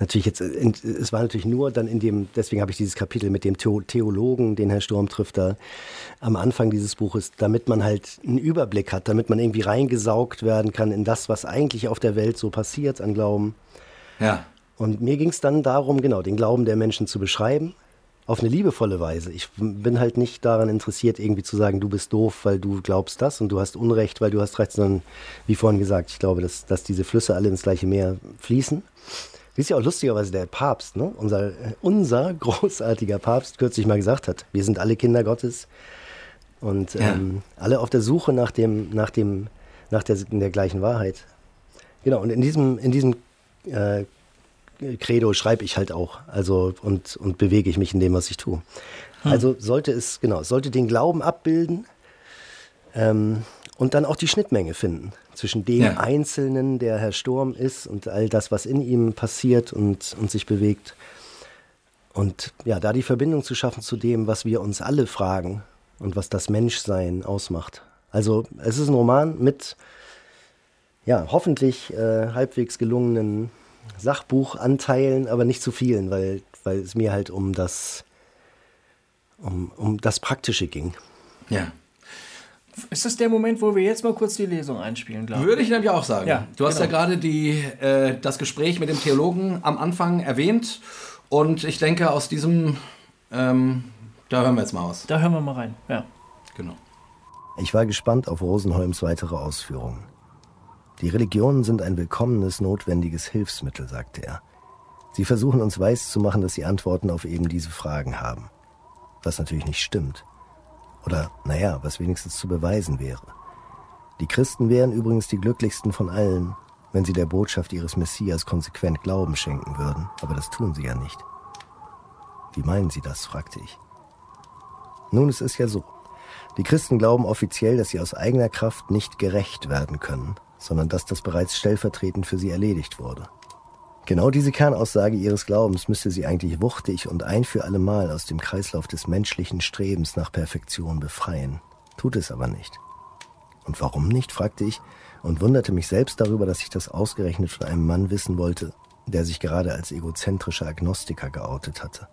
natürlich jetzt, es war natürlich nur dann in dem, deswegen habe ich dieses Kapitel mit dem Theologen, den Herr Sturm trifft, da am Anfang dieses Buches, damit man halt einen Überblick hat, damit man irgendwie reingesaugt werden kann in das, was eigentlich auf der Welt so passiert an Glauben. Ja. Und mir ging es dann darum, genau, den Glauben der Menschen zu beschreiben, auf eine liebevolle Weise. Ich bin halt nicht daran interessiert, irgendwie zu sagen, du bist doof, weil du glaubst das und du hast Unrecht, weil du hast Recht, sondern wie vorhin gesagt, ich glaube, dass, dass diese Flüsse alle ins gleiche Meer fließen. Wie es ja auch lustigerweise der Papst, ne? unser, unser [laughs] großartiger Papst, kürzlich mal gesagt hat, wir sind alle Kinder Gottes und ja. ähm, alle auf der Suche nach dem, nach dem, nach der, der gleichen Wahrheit. Genau, und in diesem, in diesem äh, Credo schreibe ich halt auch, also und, und bewege ich mich in dem, was ich tue. Hm. Also sollte es, genau, sollte den Glauben abbilden ähm, und dann auch die Schnittmenge finden zwischen dem ja. Einzelnen, der Herr Sturm ist und all das, was in ihm passiert und, und sich bewegt. Und ja, da die Verbindung zu schaffen zu dem, was wir uns alle fragen und was das Menschsein ausmacht. Also es ist ein Roman mit ja, hoffentlich äh, halbwegs gelungenen Sachbuchanteilen, aber nicht zu vielen, weil, weil es mir halt um das, um, um das Praktische ging. Ja. Ist das der Moment, wo wir jetzt mal kurz die Lesung einspielen, glaube ich? Würde ich nämlich auch sagen. Ja, du hast genau. ja gerade die, äh, das Gespräch mit dem Theologen am Anfang erwähnt. Und ich denke, aus diesem, ähm, da hören wir jetzt mal aus. Da hören wir mal rein, ja. Genau. Ich war gespannt auf Rosenholms weitere Ausführungen. Die Religionen sind ein willkommenes, notwendiges Hilfsmittel, sagte er. Sie versuchen uns weiszumachen, dass sie Antworten auf eben diese Fragen haben. Was natürlich nicht stimmt. Oder, naja, was wenigstens zu beweisen wäre. Die Christen wären übrigens die glücklichsten von allen, wenn sie der Botschaft ihres Messias konsequent Glauben schenken würden, aber das tun sie ja nicht. Wie meinen Sie das? fragte ich. Nun, es ist ja so. Die Christen glauben offiziell, dass sie aus eigener Kraft nicht gerecht werden können, sondern dass das bereits stellvertretend für sie erledigt wurde. Genau diese Kernaussage ihres Glaubens müsste sie eigentlich wuchtig und ein für allemal aus dem Kreislauf des menschlichen Strebens nach Perfektion befreien. Tut es aber nicht. Und warum nicht, fragte ich und wunderte mich selbst darüber, dass ich das ausgerechnet von einem Mann wissen wollte, der sich gerade als egozentrischer Agnostiker geoutet hatte.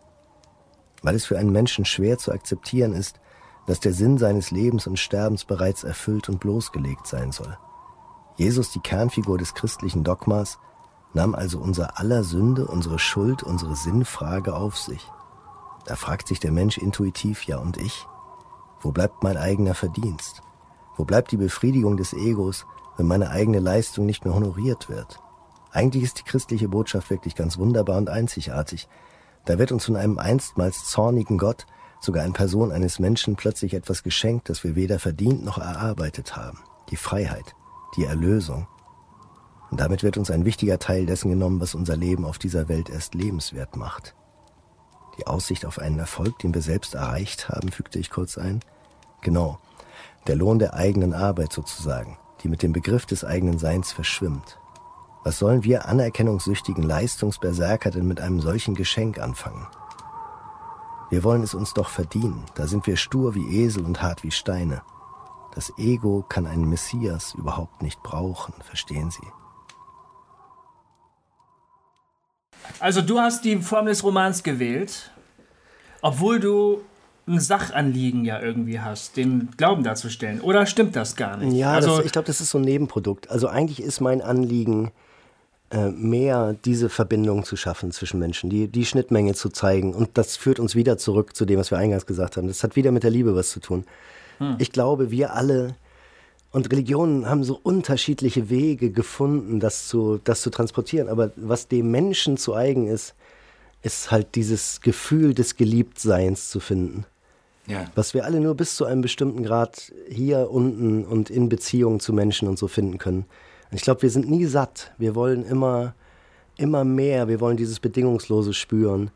Weil es für einen Menschen schwer zu akzeptieren ist, dass der Sinn seines Lebens und Sterbens bereits erfüllt und bloßgelegt sein soll. Jesus, die Kernfigur des christlichen Dogmas, nahm also unser aller Sünde, unsere Schuld, unsere Sinnfrage auf sich. Da fragt sich der Mensch intuitiv, ja und ich? Wo bleibt mein eigener Verdienst? Wo bleibt die Befriedigung des Egos, wenn meine eigene Leistung nicht mehr honoriert wird? Eigentlich ist die christliche Botschaft wirklich ganz wunderbar und einzigartig. Da wird uns von einem einstmals zornigen Gott, sogar in Person eines Menschen, plötzlich etwas geschenkt, das wir weder verdient noch erarbeitet haben. Die Freiheit, die Erlösung. Und damit wird uns ein wichtiger Teil dessen genommen, was unser Leben auf dieser Welt erst lebenswert macht. Die Aussicht auf einen Erfolg, den wir selbst erreicht haben, fügte ich kurz ein. Genau, der Lohn der eigenen Arbeit sozusagen, die mit dem Begriff des eigenen Seins verschwimmt. Was sollen wir anerkennungssüchtigen Leistungsberserker denn mit einem solchen Geschenk anfangen? Wir wollen es uns doch verdienen, da sind wir stur wie Esel und hart wie Steine. Das Ego kann einen Messias überhaupt nicht brauchen, verstehen Sie? Also du hast die Form des Romans gewählt, obwohl du ein Sachanliegen ja irgendwie hast, den Glauben darzustellen. Oder stimmt das gar nicht? Ja, also, das, ich glaube, das ist so ein Nebenprodukt. Also eigentlich ist mein Anliegen, äh, mehr diese Verbindung zu schaffen zwischen Menschen, die, die Schnittmenge zu zeigen. Und das führt uns wieder zurück zu dem, was wir eingangs gesagt haben. Das hat wieder mit der Liebe was zu tun. Hm. Ich glaube, wir alle und Religionen haben so unterschiedliche Wege gefunden, das zu, das zu transportieren. Aber was dem Menschen zu eigen ist, ist halt dieses Gefühl des Geliebtseins zu finden. Ja. Was wir alle nur bis zu einem bestimmten Grad hier unten und in Beziehungen zu Menschen und so finden können. ich glaube, wir sind nie satt. Wir wollen immer, immer mehr. Wir wollen dieses Bedingungslose spüren.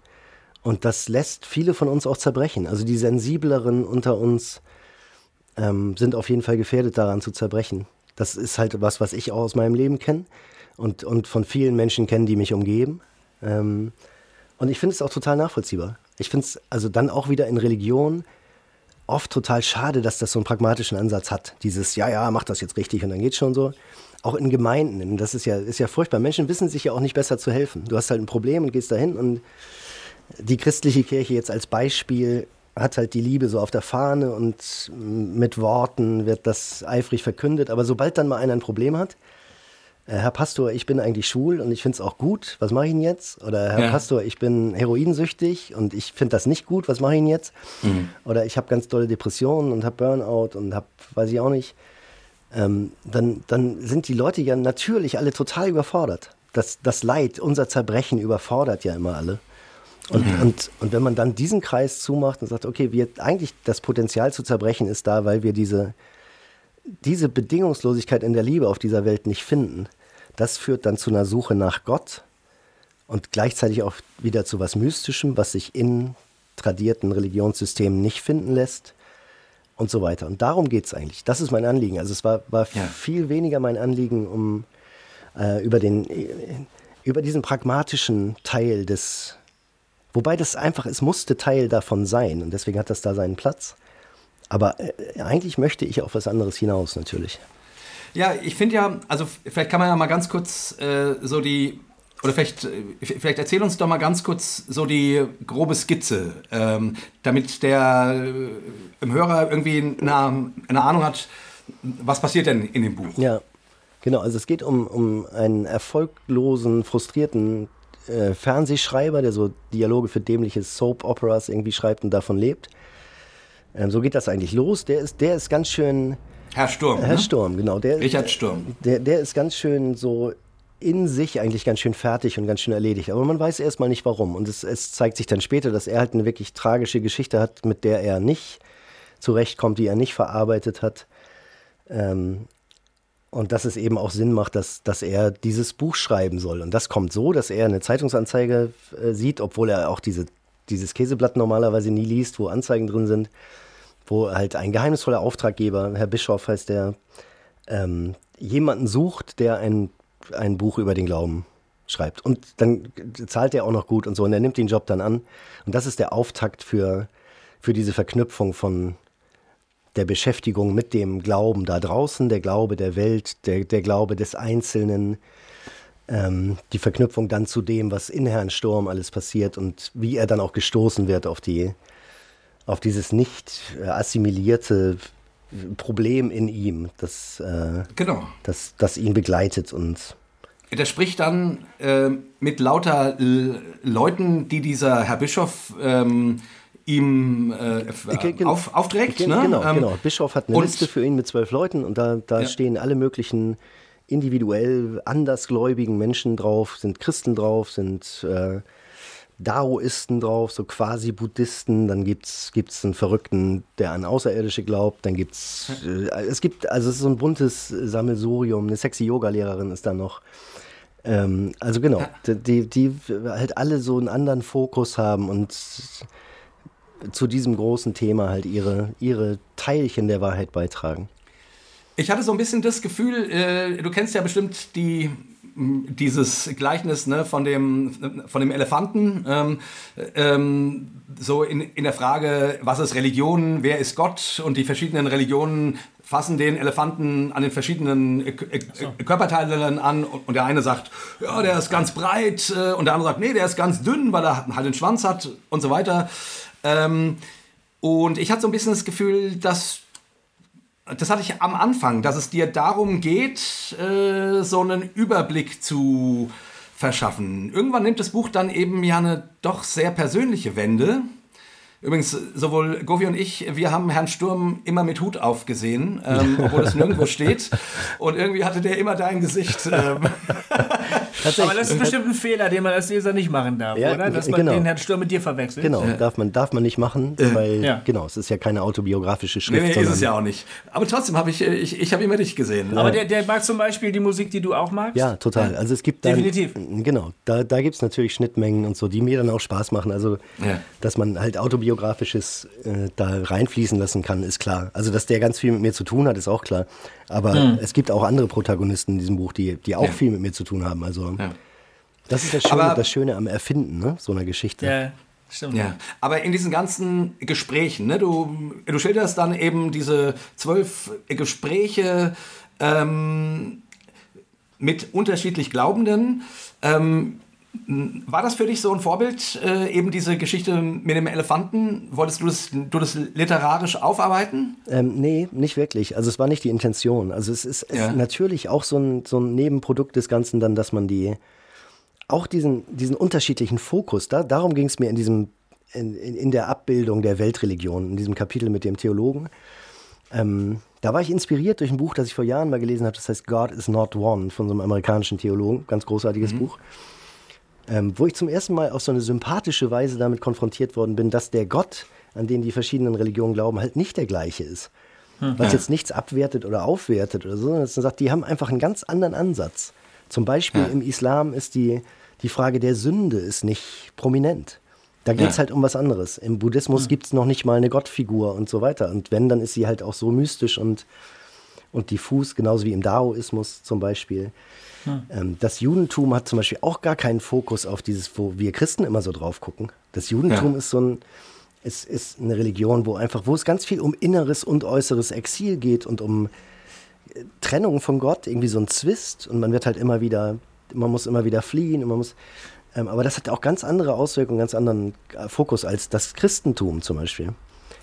Und das lässt viele von uns auch zerbrechen. Also die sensibleren unter uns ähm, sind auf jeden Fall gefährdet daran zu zerbrechen. Das ist halt was, was ich auch aus meinem Leben kenne und, und von vielen Menschen kenne, die mich umgeben. Ähm, und ich finde es auch total nachvollziehbar. Ich finde es also dann auch wieder in Religion oft total schade, dass das so einen pragmatischen Ansatz hat. Dieses, ja, ja, mach das jetzt richtig und dann geht's schon so. Auch in Gemeinden, das ist ja, ist ja furchtbar. Menschen wissen sich ja auch nicht besser zu helfen. Du hast halt ein Problem und gehst dahin und die christliche Kirche jetzt als Beispiel hat halt die Liebe so auf der Fahne und mit Worten wird das eifrig verkündet. Aber sobald dann mal einer ein Problem hat, äh, Herr Pastor, ich bin eigentlich schwul und ich finde es auch gut, was mache ich denn jetzt? Oder Herr ja. Pastor, ich bin heroinsüchtig und ich finde das nicht gut, was mache ich denn jetzt? Mhm. Oder ich habe ganz tolle Depressionen und habe Burnout und habe, weiß ich auch nicht. Ähm, dann, dann sind die Leute ja natürlich alle total überfordert. Das, das Leid, unser Zerbrechen überfordert ja immer alle. Und, mhm. und, und wenn man dann diesen Kreis zumacht und sagt, okay, wir, eigentlich das Potenzial zu zerbrechen ist da, weil wir diese, diese Bedingungslosigkeit in der Liebe auf dieser Welt nicht finden, das führt dann zu einer Suche nach Gott und gleichzeitig auch wieder zu was Mystischem, was sich in tradierten Religionssystemen nicht finden lässt und so weiter. Und darum geht es eigentlich. Das ist mein Anliegen. Also es war, war ja. viel weniger mein Anliegen, um äh, über, den, über diesen pragmatischen Teil des, wobei das einfach, es musste Teil davon sein und deswegen hat das da seinen Platz. Aber äh, eigentlich möchte ich auf was anderes hinaus natürlich. Ja, ich finde ja, also vielleicht kann man ja mal ganz kurz äh, so die, oder vielleicht, äh, vielleicht erzähl uns doch mal ganz kurz so die grobe Skizze, ähm, damit der äh, im Hörer irgendwie eine, eine Ahnung hat, was passiert denn in dem Buch? Ja, genau. Also es geht um, um einen erfolglosen, frustrierten äh, Fernsehschreiber, der so Dialoge für dämliche Soap-Operas irgendwie schreibt und davon lebt. Ähm, so geht das eigentlich los. Der ist, der ist ganz schön Herr Sturm. Herr ne? Sturm, genau. Der, Richard Sturm. Der, der ist ganz schön so in sich eigentlich ganz schön fertig und ganz schön erledigt. Aber man weiß erstmal nicht warum. Und es, es, zeigt sich dann später, dass er halt eine wirklich tragische Geschichte hat, mit der er nicht zurechtkommt, die er nicht verarbeitet hat. Ähm, und dass es eben auch Sinn macht, dass, dass er dieses Buch schreiben soll. Und das kommt so, dass er eine Zeitungsanzeige äh, sieht, obwohl er auch diese, dieses Käseblatt normalerweise nie liest, wo Anzeigen drin sind wo halt ein geheimnisvoller Auftraggeber, Herr Bischof heißt der, ähm, jemanden sucht, der ein, ein Buch über den Glauben schreibt. Und dann zahlt er auch noch gut und so und er nimmt den Job dann an. Und das ist der Auftakt für, für diese Verknüpfung von der Beschäftigung mit dem Glauben da draußen, der Glaube der Welt, der, der Glaube des Einzelnen, ähm, die Verknüpfung dann zu dem, was in Herrn Sturm alles passiert und wie er dann auch gestoßen wird auf die, auf dieses nicht äh, assimilierte Problem in ihm, das, äh, genau. das, das ihn begleitet und der spricht dann äh, mit lauter L Leuten, die dieser Herr Bischof ähm, ihm äh, auf, aufträgt. Ne? Genau, ähm, genau. Bischof hat eine Liste für ihn mit zwölf Leuten und da, da ja. stehen alle möglichen individuell andersgläubigen Menschen drauf, sind Christen drauf, sind äh, Daoisten drauf, so quasi Buddhisten, dann gibt es einen Verrückten, der an Außerirdische glaubt, dann gibt's äh, es gibt, also es ist so ein buntes Sammelsurium, eine sexy Yoga-Lehrerin ist da noch. Ähm, also genau, die, die halt alle so einen anderen Fokus haben und zu diesem großen Thema halt ihre, ihre Teilchen der Wahrheit beitragen. Ich hatte so ein bisschen das Gefühl, äh, du kennst ja bestimmt die dieses Gleichnis ne, von, dem, von dem Elefanten, ähm, ähm, so in, in der Frage, was ist Religion, wer ist Gott und die verschiedenen Religionen fassen den Elefanten an den verschiedenen äh, äh, so. Körperteilen an und der eine sagt, ja, der ist ganz breit äh, und der andere sagt, nee, der ist ganz dünn, weil er halt den Schwanz hat und so weiter. Ähm, und ich hatte so ein bisschen das Gefühl, dass das hatte ich am Anfang, dass es dir darum geht, äh, so einen Überblick zu verschaffen. Irgendwann nimmt das Buch dann eben ja eine doch sehr persönliche Wende. Übrigens, sowohl Govi und ich, wir haben Herrn Sturm immer mit Hut aufgesehen, ähm, obwohl es nirgendwo [laughs] steht. Und irgendwie hatte der immer dein Gesicht. Ähm. [laughs] Aber das ist bestimmt ein Fehler, den man als Leser nicht machen darf, ja, oder? Dass man genau. den Herrn Sturm mit dir verwechselt. Genau, ja. darf, man, darf man nicht machen, äh. weil, ja. genau, es ist ja keine autobiografische Schrift. Nee, nee ist es ja auch nicht. Aber trotzdem habe ich, ich, ich habe immer dich gesehen. Aber der, der mag zum Beispiel die Musik, die du auch magst? Ja, total. Also es gibt dann, Definitiv. Genau, da, da gibt es natürlich Schnittmengen und so, die mir dann auch Spaß machen. Also, dass man halt autobiografisches äh, da reinfließen lassen kann, ist klar. Also, dass der ganz viel mit mir zu tun hat, ist auch klar. Aber hm. es gibt auch andere Protagonisten in diesem Buch, die, die auch ja. viel mit mir zu tun haben. Also, ja. das ist das Schöne, Aber, das Schöne am Erfinden ne? so einer Geschichte. Ja. Stimmt. Ja, aber in diesen ganzen Gesprächen, ne, du, du schilderst dann eben diese zwölf Gespräche ähm, mit unterschiedlich Glaubenden. Ähm, war das für dich so ein Vorbild, äh, eben diese Geschichte mit dem Elefanten? Wolltest du das, du das literarisch aufarbeiten? Ähm, nee, nicht wirklich. Also es war nicht die Intention. Also es ist, ja. natürlich auch so ein, so ein Nebenprodukt des Ganzen dann, dass man die, auch diesen, diesen unterschiedlichen Fokus, da, darum ging es mir in diesem, in, in, der Abbildung der Weltreligion, in diesem Kapitel mit dem Theologen. Ähm, da war ich inspiriert durch ein Buch, das ich vor Jahren mal gelesen habe, das heißt God is Not One von so einem amerikanischen Theologen, ganz großartiges mhm. Buch ähm, wo ich zum ersten Mal auf so eine sympathische Weise damit konfrontiert worden bin, dass der Gott, an den die verschiedenen Religionen glauben, halt nicht der gleiche ist. Hm. Was jetzt nichts abwertet oder aufwertet oder so, sondern dass man sagt, die haben einfach einen ganz anderen Ansatz. Zum Beispiel ja. im Islam ist die, die Frage der Sünde ist nicht prominent. Da geht es ja. halt um was anderes. Im Buddhismus hm. gibt es noch nicht mal eine Gottfigur und so weiter. Und wenn, dann ist sie halt auch so mystisch und, und diffus, genauso wie im Daoismus zum Beispiel. Hm. das Judentum hat zum Beispiel auch gar keinen Fokus auf dieses, wo wir Christen immer so drauf gucken. Das Judentum ja. ist so ein, ist, ist eine Religion, wo einfach, wo es ganz viel um inneres und äußeres Exil geht und um äh, Trennung von Gott, irgendwie so ein Zwist und man wird halt immer wieder, man muss immer wieder fliehen und man muss, ähm, aber das hat auch ganz andere Auswirkungen, ganz anderen äh, Fokus als das Christentum zum Beispiel.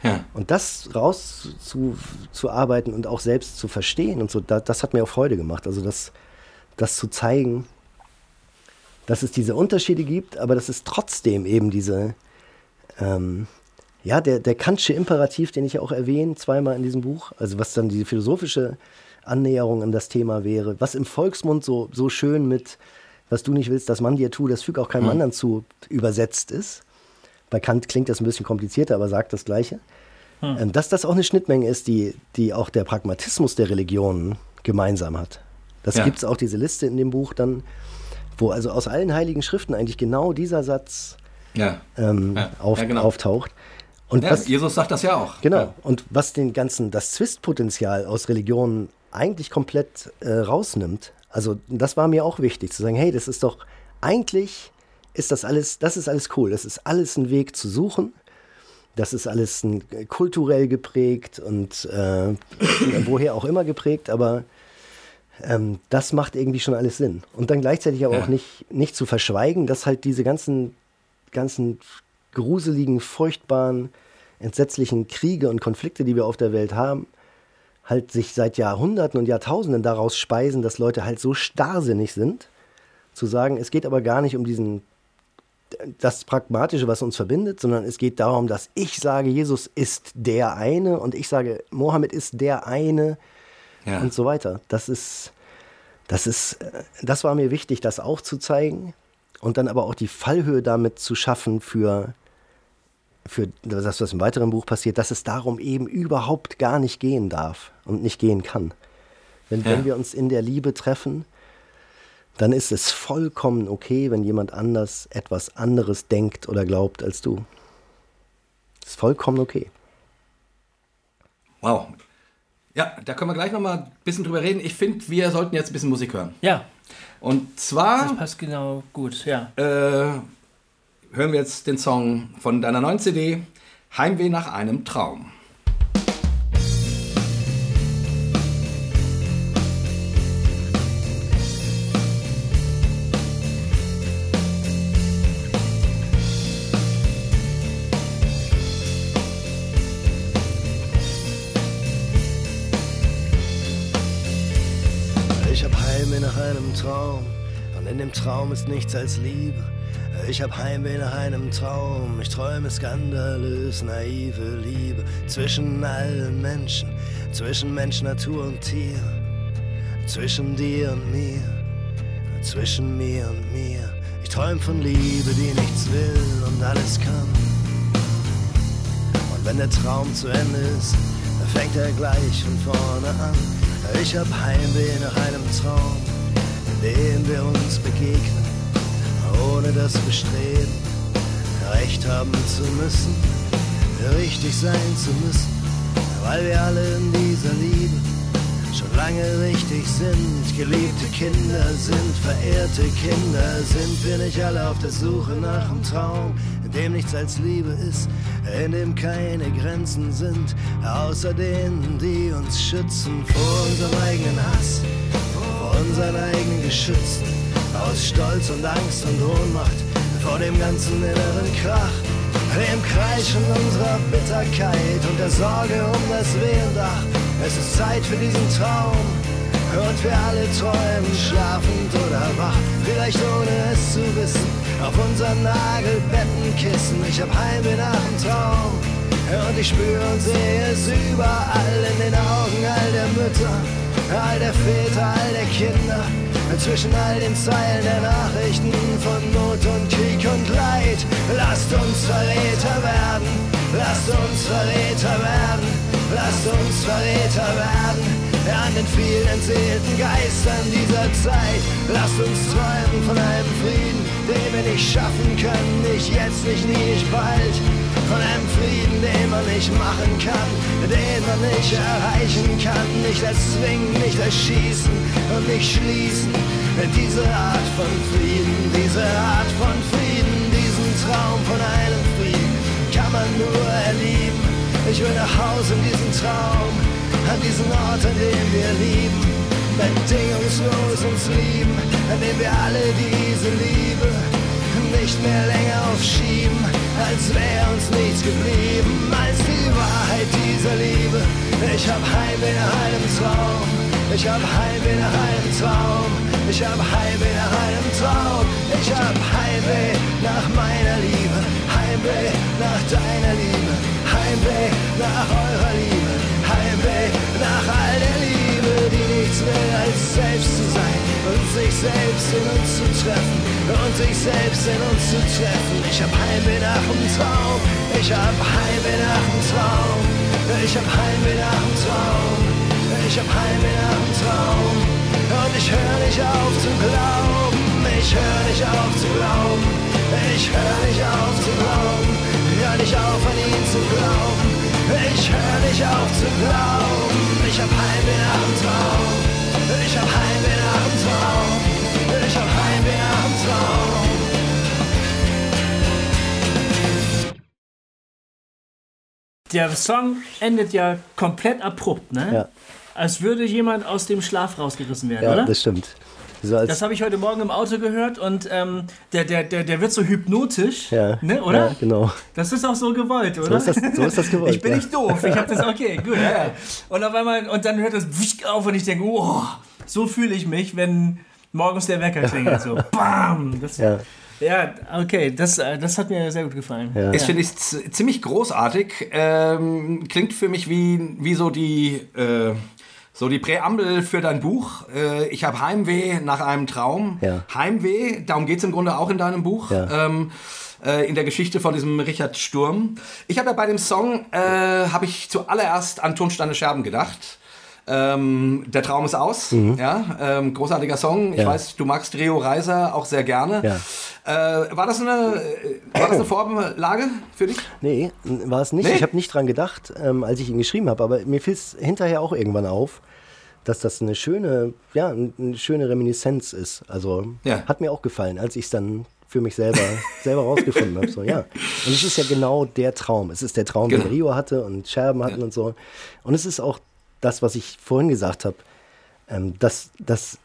Ja. Und das rauszuarbeiten und auch selbst zu verstehen und so, da, das hat mir auch Freude gemacht. Also das, das zu zeigen, dass es diese Unterschiede gibt, aber dass es trotzdem eben diese, ähm, ja, der, der Kantsche Imperativ, den ich ja auch erwähne, zweimal in diesem Buch, also was dann die philosophische Annäherung an das Thema wäre, was im Volksmund so, so schön mit, was du nicht willst, dass man dir tut, das fügt auch keinem mhm. anderen zu, übersetzt ist. Bei Kant klingt das ein bisschen komplizierter, aber sagt das Gleiche. Mhm. dass das auch eine Schnittmenge ist, die, die auch der Pragmatismus der Religionen gemeinsam hat. Das ja. gibt es auch, diese Liste in dem Buch dann, wo also aus allen heiligen Schriften eigentlich genau dieser Satz ja. Ähm. Auf, genau. auftaucht. Und was, Jesus sagt das ja auch. Genau. Und was den ganzen, das Zwistpotenzial aus Religionen eigentlich komplett äh, rausnimmt. Also das war mir auch wichtig, zu sagen, hey, das ist doch, eigentlich ist das alles, das ist alles cool. Das ist alles ein Weg zu suchen. Das ist alles ein, kulturell geprägt und äh, woher auch immer geprägt, aber ähm, das macht irgendwie schon alles Sinn. Und dann gleichzeitig aber ja. auch nicht, nicht zu verschweigen, dass halt diese ganzen, ganzen gruseligen, furchtbaren, entsetzlichen Kriege und Konflikte, die wir auf der Welt haben, halt sich seit Jahrhunderten und Jahrtausenden daraus speisen, dass Leute halt so starrsinnig sind, zu sagen, es geht aber gar nicht um diesen das Pragmatische, was uns verbindet, sondern es geht darum, dass ich sage, Jesus ist der eine und ich sage, Mohammed ist der eine ja. und so weiter. Das ist, das ist, äh, das war mir wichtig, das auch zu zeigen und dann aber auch die Fallhöhe damit zu schaffen für, für das, was im weiteren Buch passiert, dass es darum eben überhaupt gar nicht gehen darf und nicht gehen kann. Wenn, ja. wenn wir uns in der Liebe treffen, dann ist es vollkommen okay, wenn jemand anders etwas anderes denkt oder glaubt als du. Das ist vollkommen okay. Wow. Ja, da können wir gleich noch mal ein bisschen drüber reden. Ich finde, wir sollten jetzt ein bisschen Musik hören. Ja. Und zwar. Das passt genau gut, ja. Äh, hören wir jetzt den Song von deiner neuen CD, Heimweh nach einem Traum. Traum und in dem Traum ist nichts als Liebe. Ich hab Heimweh nach einem Traum, ich träume skandalös naive Liebe zwischen allen Menschen, zwischen Mensch, Natur und Tier, zwischen dir und mir, zwischen mir und mir. Ich träum von Liebe, die nichts will und alles kann. Und wenn der Traum zu Ende ist, dann fängt er gleich von vorne an. Ich hab Heimweh nach einem Traum dem wir uns begegnen, ohne das Bestreben, Recht haben zu müssen, richtig sein zu müssen, weil wir alle in dieser Liebe schon lange richtig sind. Geliebte Kinder sind, verehrte Kinder sind wir nicht alle auf der Suche nach einem Traum, in dem nichts als Liebe ist, in dem keine Grenzen sind, außer denen, die uns schützen vor unserem eigenen Hass unseren eigenen Geschützen, aus Stolz und Angst und Ohnmacht vor dem ganzen inneren Krach, dem Kreischen unserer Bitterkeit und der Sorge um das Wehendach. Es ist Zeit für diesen Traum und wir alle träumen, schlafend oder wach, vielleicht ohne es zu wissen, auf unseren Nagelbettenkissen. Ich hab Heimweh nach dem Traum und ich spüre und sehe es überall in den Augen all der Mütter all der Väter, all der Kinder, zwischen all den Zeilen der Nachrichten von Not und Krieg und Leid. Lasst uns Verräter werden, lasst uns Verräter werden, lasst uns Verräter werden an den vielen entseelten Geistern dieser Zeit. Lasst uns träumen von einem Frieden, den wir nicht schaffen können, nicht jetzt, nicht nie, nicht bald. Von einem Frieden, den man nicht machen kann, den man nicht erreichen kann, nicht erzwingen, nicht erschießen und nicht schließen. Diese Art von Frieden, diese Art von Frieden, diesen Traum von einem Frieden kann man nur erleben. Ich will nach Hause in diesen Traum an diesen Ort, an dem wir lieben, bedingungslos uns lieben, an dem wir alle diese Liebe nicht mehr länger aufschieben, als wäre uns nichts geblieben, als die Wahrheit dieser Liebe. Ich hab Heimweh nach einem Traum, ich hab Heimweh nach einem Traum, ich hab Heimweh nach einem Traum, ich hab Heimweh nach meiner Liebe, Heimweh nach deiner Liebe, Heimweh nach eurer Liebe. Will als selbst zu sein und sich selbst in uns zu treffen und sich selbst in uns zu treffen. Ich hab Heimweh nach dem Traum, ich hab Heimweh nach dem Traum, ich hab Heimweh nach dem Traum, ich hab Heimweh nach dem Traum und ich hör nicht auf zu glauben, ich hör nicht auf zu glauben, ich hör nicht auf zu glauben, hör nicht auf an ihn zu glauben. Ich hör nicht auf zu glauben. Ich hab Heimweh nach dem Traum. Ich hab Heimweh nach dem Traum. Ich hab Heimweh nach dem Traum. Der Song endet ja komplett abrupt, ne? Ja. Als würde jemand aus dem Schlaf rausgerissen werden, ja, oder? Ja, das stimmt. So das habe ich heute Morgen im Auto gehört und ähm, der, der, der, der wird so hypnotisch, ja. ne, oder? Ja, genau. Das ist auch so gewollt, oder? So ist das, so ist das gewollt. ich bin ja. nicht doof, ich habe das, okay, gut. Ja. Und auf einmal, und dann hört das auf und ich denke, oh, so fühle ich mich, wenn morgens der Wecker klingelt, so [laughs] BAM! Das, ja. Ja, okay, das, äh, das hat mir sehr gut gefallen. Ja. Das finde ich ziemlich großartig. Ähm, klingt für mich wie, wie so die, äh, So die Präambel für dein Buch. Äh, ich habe Heimweh nach einem Traum. Ja. Heimweh, darum geht es im Grunde auch in deinem Buch. Ja. Ähm, äh, in der Geschichte von diesem Richard Sturm. Ich habe ja bei dem Song, äh, habe ich zuallererst an Tonsteine Scherben gedacht. Ähm, der Traum ist aus, ja, ähm, großartiger Song. Ich Mhm. Ja. weiß, du magst Rio Reiser auch sehr gerne. Ja. Äh, war, das eine, äh, war das eine Vorlage für dich? Nee, war es nicht. Nee? Ich habe nicht dran gedacht, ähm, als ich ihn geschrieben habe, aber mir fiel es hinterher auch irgendwann auf, dass das eine schöne, ja, eine schöne Reminiszenz ist. Also Ja. hat mir auch gefallen, als ich es dann für mich selber, [laughs] selber rausgefunden habe. So, ja. Und es ist ja genau der Traum. Es ist der Traum, Genau. den Rio hatte und Scherben hatten und so. Und es ist auch das, was ich vorhin gesagt habe, ähm, dass, dass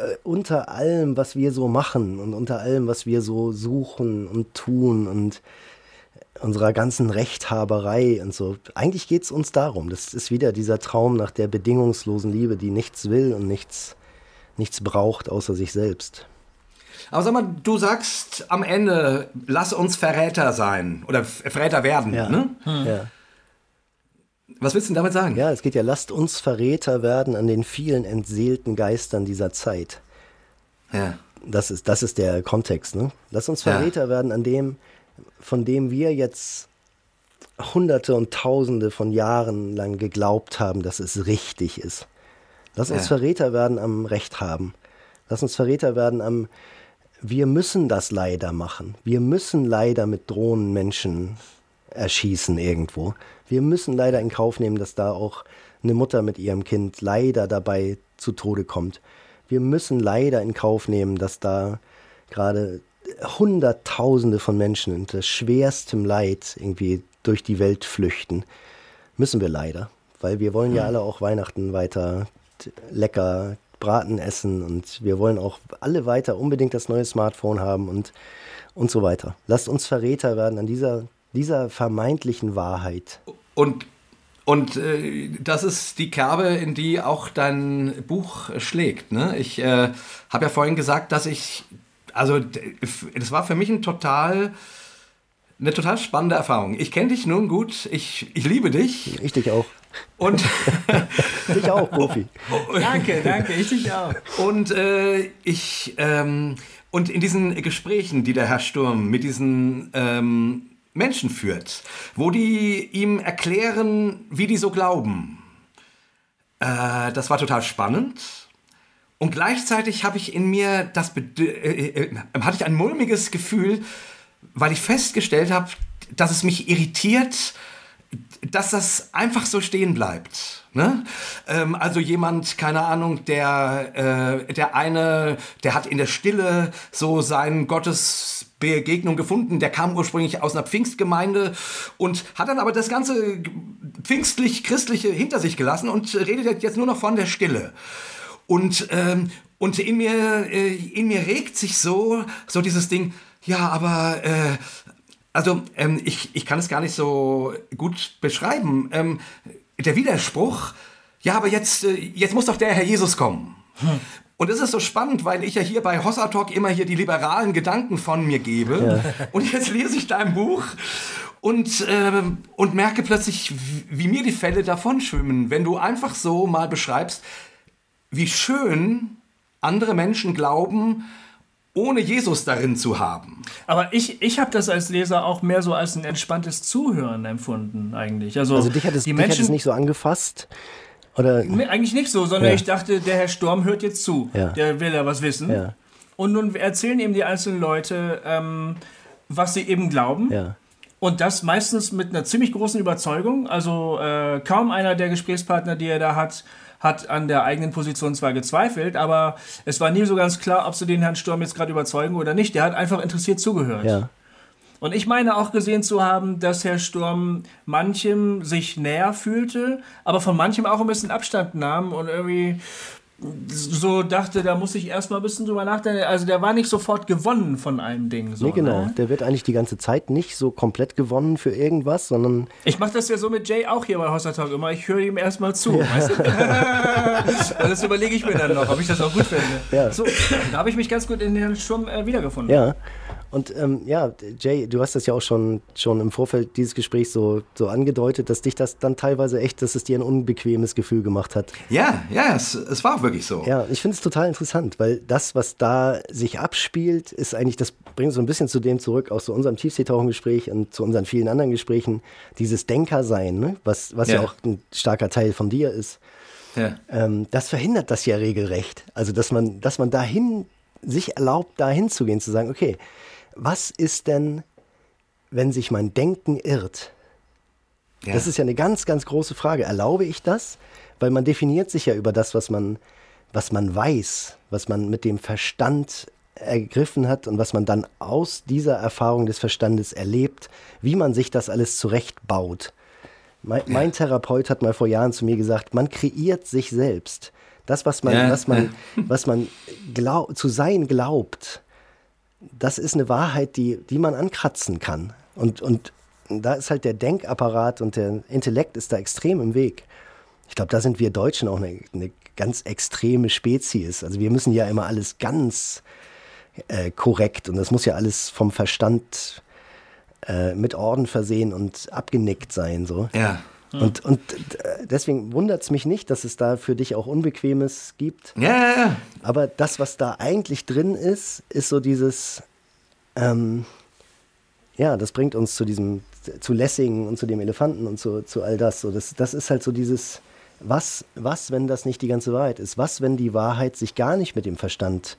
äh, unter allem, was wir so machen und unter allem, was wir so suchen und tun und unserer ganzen Rechthaberei und so. Eigentlich geht es uns darum. Das ist wieder dieser Traum nach der bedingungslosen Liebe, die nichts will und nichts, nichts braucht außer sich selbst. Aber sag mal, du sagst am Ende, lass uns Verräter sein oder Verräter werden. Ja. Ne? Ja. Was willst du denn damit sagen? ja, es geht ja, lasst uns Verräter werden an den vielen entseelten Geistern dieser Zeit. Ja. Das ist, das ist der Kontext. Ne? Lass uns Ja. Verräter werden an dem, von dem wir jetzt Hunderte und Tausende von Jahren lang geglaubt haben, dass es richtig ist. Lass uns Ja. Verräter werden am Recht haben. Lass uns Verräter werden am, wir müssen das leider machen. Wir müssen leider mit Drohnen Menschen erschießen irgendwo. Wir müssen leider in Kauf nehmen, dass da auch eine Mutter mit ihrem Kind leider dabei zu Tode kommt. Wir müssen leider in Kauf nehmen, dass da gerade Hunderttausende von Menschen unter schwerstem Leid irgendwie durch die Welt flüchten. Müssen wir leider. Weil wir wollen ja alle auch Weihnachten weiter lecker Braten essen und wir wollen auch alle weiter unbedingt das neue Smartphone haben und, und so weiter. Lasst uns Verräter werden an dieser, dieser vermeintlichen Wahrheit. Und, und äh, das ist die Kerbe, in die auch dein Buch schlägt. Ne? Ich äh, habe ja vorhin gesagt, dass ich, also das war für mich ein total, eine total spannende Erfahrung. Ich kenne dich nun gut, ich, ich liebe dich Ich dich auch. und, [laughs] Dich auch, Profi. Danke, danke, ich dich auch. und äh, ich ähm, und in diesen Gesprächen, die der Herr Sturm mit diesen ähm, Menschen führt, wo die ihm erklären, wie die so glauben, äh, das war total spannend. Und gleichzeitig habe ich in mir das Bed- äh, äh, hatte ich ein mulmiges Gefühl, weil ich festgestellt habe, dass es mich irritiert, dass das einfach so stehen bleibt. Ne? Ähm, also jemand, keine Ahnung, der, äh, der eine, der hat in der Stille so seinen Gottesbegegnung gefunden, der kam ursprünglich aus einer Pfingstgemeinde und hat dann aber das ganze pfingstlich-christliche hinter sich gelassen und redet jetzt nur noch von der Stille. Und, ähm, und in, mir, äh, in mir regt sich so, so dieses Ding, ja, aber äh, also ähm, ich, ich kann es gar nicht so gut beschreiben. Ähm, der Widerspruch, ja, aber jetzt, äh, jetzt muss doch der Herr Jesus kommen. Und das ist so spannend, weil ich ja hier bei Hossa Talk immer hier die liberalen Gedanken von mir gebe. [laughs] Und jetzt lese ich dein Buch und, ähm, und merke plötzlich, wie- wie mir die Fälle davon schwimmen, wenn du einfach so mal beschreibst, wie schön andere Menschen glauben, ohne Jesus darin zu haben. Aber ich, ich habe das als Leser auch mehr so als ein entspanntes Zuhören empfunden, eigentlich. Also, Also dich hat es, die dich hat es Menschen. nicht so angefasst? Oder? Nee, eigentlich nicht so, sondern Ja. ich dachte, der Herr Sturm hört jetzt zu. Ja. Der will ja was wissen. Ja. Und nun erzählen ihm die einzelnen Leute, ähm, was sie eben glauben. Ja. Und das meistens mit einer ziemlich großen Überzeugung. Also äh, kaum einer der Gesprächspartner, die er da hat, hat an der eigenen Position zwar gezweifelt, aber es war nie so ganz klar, ob sie den Herrn Sturm jetzt gerade überzeugen oder nicht. Der hat einfach interessiert zugehört. Ja. Und ich meine auch gesehen zu haben, dass Herr Sturm manchem sich näher fühlte, aber von manchem auch ein bisschen Abstand nahm und irgendwie so dachte, da muss ich erstmal ein bisschen drüber nachdenken. Also der war nicht sofort gewonnen von einem Ding. So, Nee, genau. Ne? Der wird eigentlich die ganze Zeit nicht so komplett gewonnen für irgendwas, sondern Ich mache das ja so mit Jay auch hier bei Hossa Talk immer. Ich höre ihm erstmal zu. Weißt du? [laughs] Das überlege ich mir dann noch, ob ich das auch gut finde. Ja. So, da habe ich mich ganz gut in den Sturm äh, wiedergefunden. ja. Und ähm, ja, Jay, du hast das ja auch schon, schon im Vorfeld dieses Gesprächs so, so angedeutet, dass dich das dann teilweise echt, dass es dir ein unbequemes Gefühl gemacht hat. Ja, ja, es, es war auch wirklich so. Ja, ich finde es total interessant, weil das, was da sich abspielt, ist eigentlich, das bringt so ein bisschen zu dem zurück, aus so unserem Tiefseetauchengespräch und zu unseren vielen anderen Gesprächen, dieses Denkersein, ne? was, was ja. ja auch ein starker Teil von dir ist. Ja. Ähm, das verhindert das ja regelrecht. Also, dass man, dass man dahin sich erlaubt, dahin zu gehen, zu sagen, okay, was ist denn, wenn sich mein Denken irrt? Ja. Das ist ja eine ganz, ganz große Frage. Erlaube ich das? Weil man definiert sich ja über das, was man, was man weiß, was man mit dem Verstand ergriffen hat und was man dann aus dieser Erfahrung des Verstandes erlebt, wie man sich das alles zurechtbaut. Mein, ja. mein Therapeut hat mal vor Jahren zu mir gesagt, man kreiert sich selbst. Das, was man, ja. was man, [laughs] was man glaub, zu sein glaubt, das ist eine Wahrheit, die, die man ankratzen kann. Und, und da ist halt der Denkapparat und der Intellekt ist da extrem im Weg. Ich glaube, da sind wir Deutschen auch eine, eine, ganz extreme Spezies. Also wir müssen ja immer alles ganz äh, korrekt und das muss ja alles vom Verstand äh, mit Orden versehen und abgenickt sein. So. Ja. Und, und äh, deswegen wundert es mich nicht, dass es da für dich auch Unbequemes gibt. Ja, ja, ja. Aber das, was da eigentlich drin ist, ist so dieses, ähm, ja, das bringt uns zu diesem, zu Lessing und zu dem Elefanten und zu, zu all das. So, das. Das ist halt so dieses, was, was, wenn das nicht die ganze Wahrheit ist? Was, wenn die Wahrheit sich gar nicht mit dem Verstand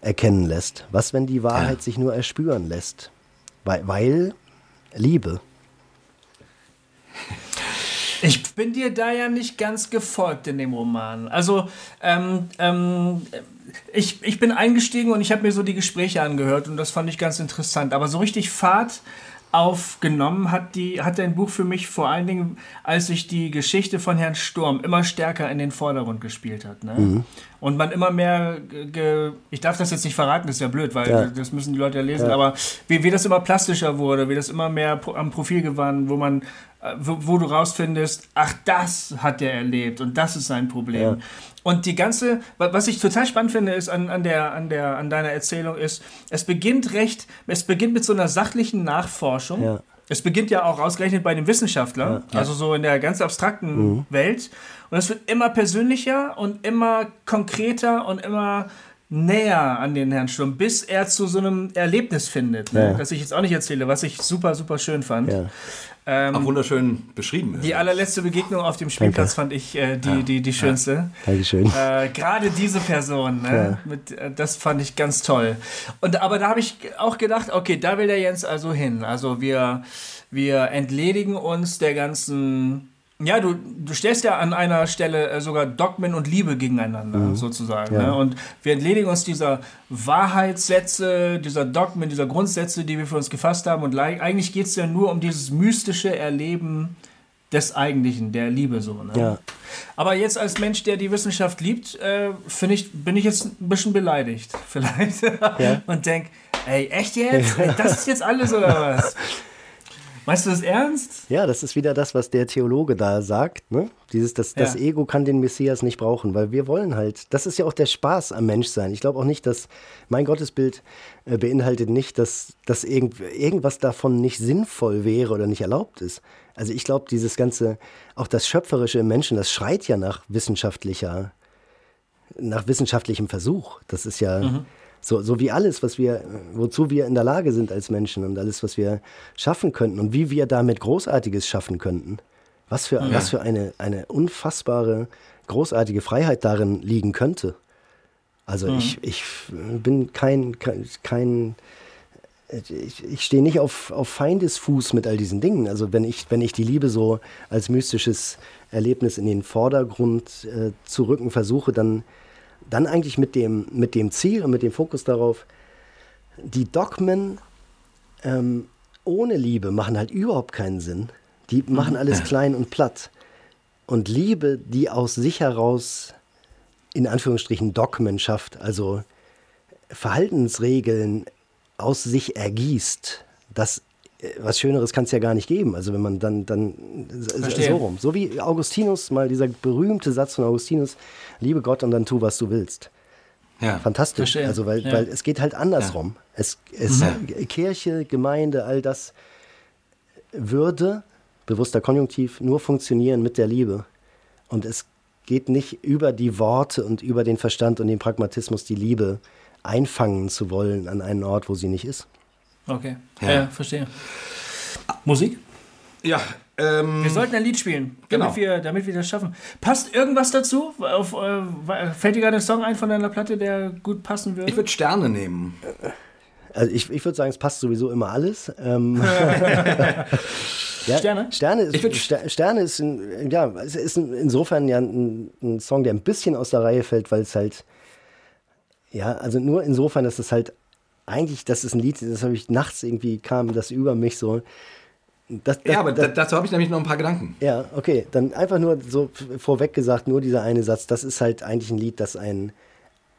erkennen lässt? Was, wenn die Wahrheit ja. sich nur erspüren lässt? Weil, weil Liebe. [laughs] Ich bin dir da ja nicht ganz gefolgt in dem Roman. Also, ähm, ähm, ich, ich bin eingestiegen und ich habe mir so die Gespräche angehört und das fand ich ganz interessant. Aber so richtig Fahrt aufgenommen hat, die, hat dein Buch für mich vor allen Dingen, als sich die Geschichte von Herrn Sturm immer stärker in den Vordergrund gespielt hat. Ne? Mhm. Und man immer mehr, ich darf das jetzt nicht verraten, das ist ja blöd, weil ja. das müssen die Leute ja lesen, ja. aber wie, wie das immer plastischer wurde, wie das immer mehr am Profil gewann, wo man äh, wo, wo, du rausfindest, ach, das hat er erlebt und das ist sein Problem. Ja. Und die ganze, was ich total spannend finde, ist an, an, der, an, der, an deiner Erzählung, ist, es beginnt recht, es beginnt mit so einer sachlichen Nachforschung. Ja. Es beginnt ja auch ausgerechnet bei dem Wissenschaftler, ja, also so in der ganz abstrakten mhm. Welt. Und es wird immer persönlicher und immer konkreter und immer näher an den Herrn Sturm, bis er zu so einem Erlebnis findet, ne? das ich jetzt auch nicht erzähle, was ich super, super schön fand. Ähm, Auch wunderschön beschrieben. Die allerletzte Begegnung auf dem Spielplatz Danke. fand ich äh, die, ja. die, die schönste. Ja. Dankeschön. Äh, Gerade diese Person, ne? ja. Mit, äh, das fand ich ganz toll. Und, aber da habe ich auch gedacht, okay, da will der Jens also hin. Also wir, wir entledigen uns der ganzen ja, du, du stellst ja an einer Stelle äh, sogar Dogmen und Liebe gegeneinander, mhm. sozusagen. Ja. Ne? Und wir entledigen uns dieser Wahrheitssätze, dieser Dogmen, dieser Grundsätze, die wir für uns gefasst haben. Und eigentlich geht es ja nur um dieses mystische Erleben des Eigentlichen, der Liebe so. Ne? Ja. Aber jetzt als Mensch, der die Wissenschaft liebt, äh, ich, bin ich jetzt ein bisschen beleidigt, [laughs] vielleicht. Ja. und denk, ey, echt jetzt? Ey, das ist jetzt alles oder was? [laughs] Meinst du das ernst? Ja, das ist wieder das, was der Theologe da sagt. Ne? Dieses, das, ja. das Ego kann den Messias nicht brauchen, weil wir wollen halt, das ist ja auch der Spaß am Menschsein. Ich glaube auch nicht, dass mein Gottesbild äh, beinhaltet nicht, dass, dass irgend, irgendwas davon nicht sinnvoll wäre oder nicht erlaubt ist. Also ich glaube, dieses ganze, auch das Schöpferische im Menschen, das schreit ja nach wissenschaftlicher, nach wissenschaftlichem Versuch. Das ist ja. Mhm so, so wie alles, was wir, wozu wir in der Lage sind als Menschen und alles, was wir schaffen könnten und wie wir damit Großartiges schaffen könnten. Was für, ja. was für eine, eine unfassbare, großartige Freiheit darin liegen könnte. Also mhm. ich, ich bin kein, kein, kein ich, ich stehe nicht auf, auf Feindesfuß mit all diesen Dingen. Also wenn ich, wenn ich die Liebe so als mystisches Erlebnis in den Vordergrund äh, zu rücken versuche, dann, dann eigentlich mit dem, mit dem Ziel und mit dem Fokus darauf, die Dogmen ähm, ohne Liebe machen halt überhaupt keinen Sinn. Die machen alles klein und platt. Und Liebe, die aus sich heraus in Anführungsstrichen Dogmen schafft, also Verhaltensregeln aus sich ergießt, das was Schöneres kann es ja gar nicht geben. Also wenn man dann, dann Verstehe. so rum. So wie Augustinus, mal dieser berühmte Satz von Augustinus, liebe Gott und dann tu, was du willst. Ja. Fantastisch. Verstehen. Also, weil, ja. weil es geht halt andersrum. Ja. Es, es mhm. Kirche, Gemeinde, all das würde, bewusster Konjunktiv, nur funktionieren mit der Liebe. Und es geht nicht über die Worte und über den Verstand und den Pragmatismus, die Liebe einfangen zu wollen an einen Ort, wo sie nicht ist. Okay, ja, ja verstehe. Musik? Ja, ähm, wir sollten ein Lied spielen, damit, genau. wir, damit wir das schaffen. Passt irgendwas dazu? Auf, äh, fällt dir gerade ein Song ein von deiner Platte, der gut passen würde? Ich würde Sterne nehmen. Also ich, ich würde sagen, es passt sowieso immer alles. Ähm, [laughs] ja, Sterne? Sterne ist, Sterne ist, ein, ja, es ist insofern ja ein, ein, Song, der ein bisschen aus der Reihe fällt, weil es halt, ja, also nur insofern, dass es halt eigentlich, das ist ein Lied, das habe ich nachts irgendwie kam, das über mich so das, das, ja, aber das, dazu habe ich nämlich noch ein paar Gedanken. Ja, okay. Dann einfach nur so vorweg gesagt, nur dieser eine Satz. Das ist halt eigentlich ein Lied, das ein,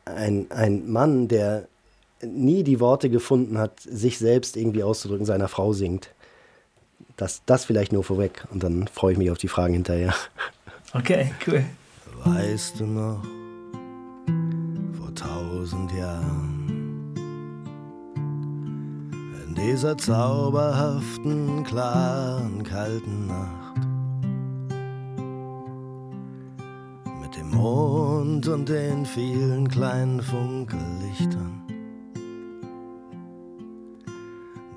ein, ein Mann, der nie die Worte gefunden hat, sich selbst irgendwie auszudrücken, seiner Frau singt. Das, das vielleicht nur vorweg. Und dann freue ich mich auf die Fragen hinterher. [laughs] Okay, cool. Weißt du noch, vor tausend Jahren dieser zauberhaften, klaren, kalten Nacht. Mit dem Mond und den vielen kleinen Funkellichtern.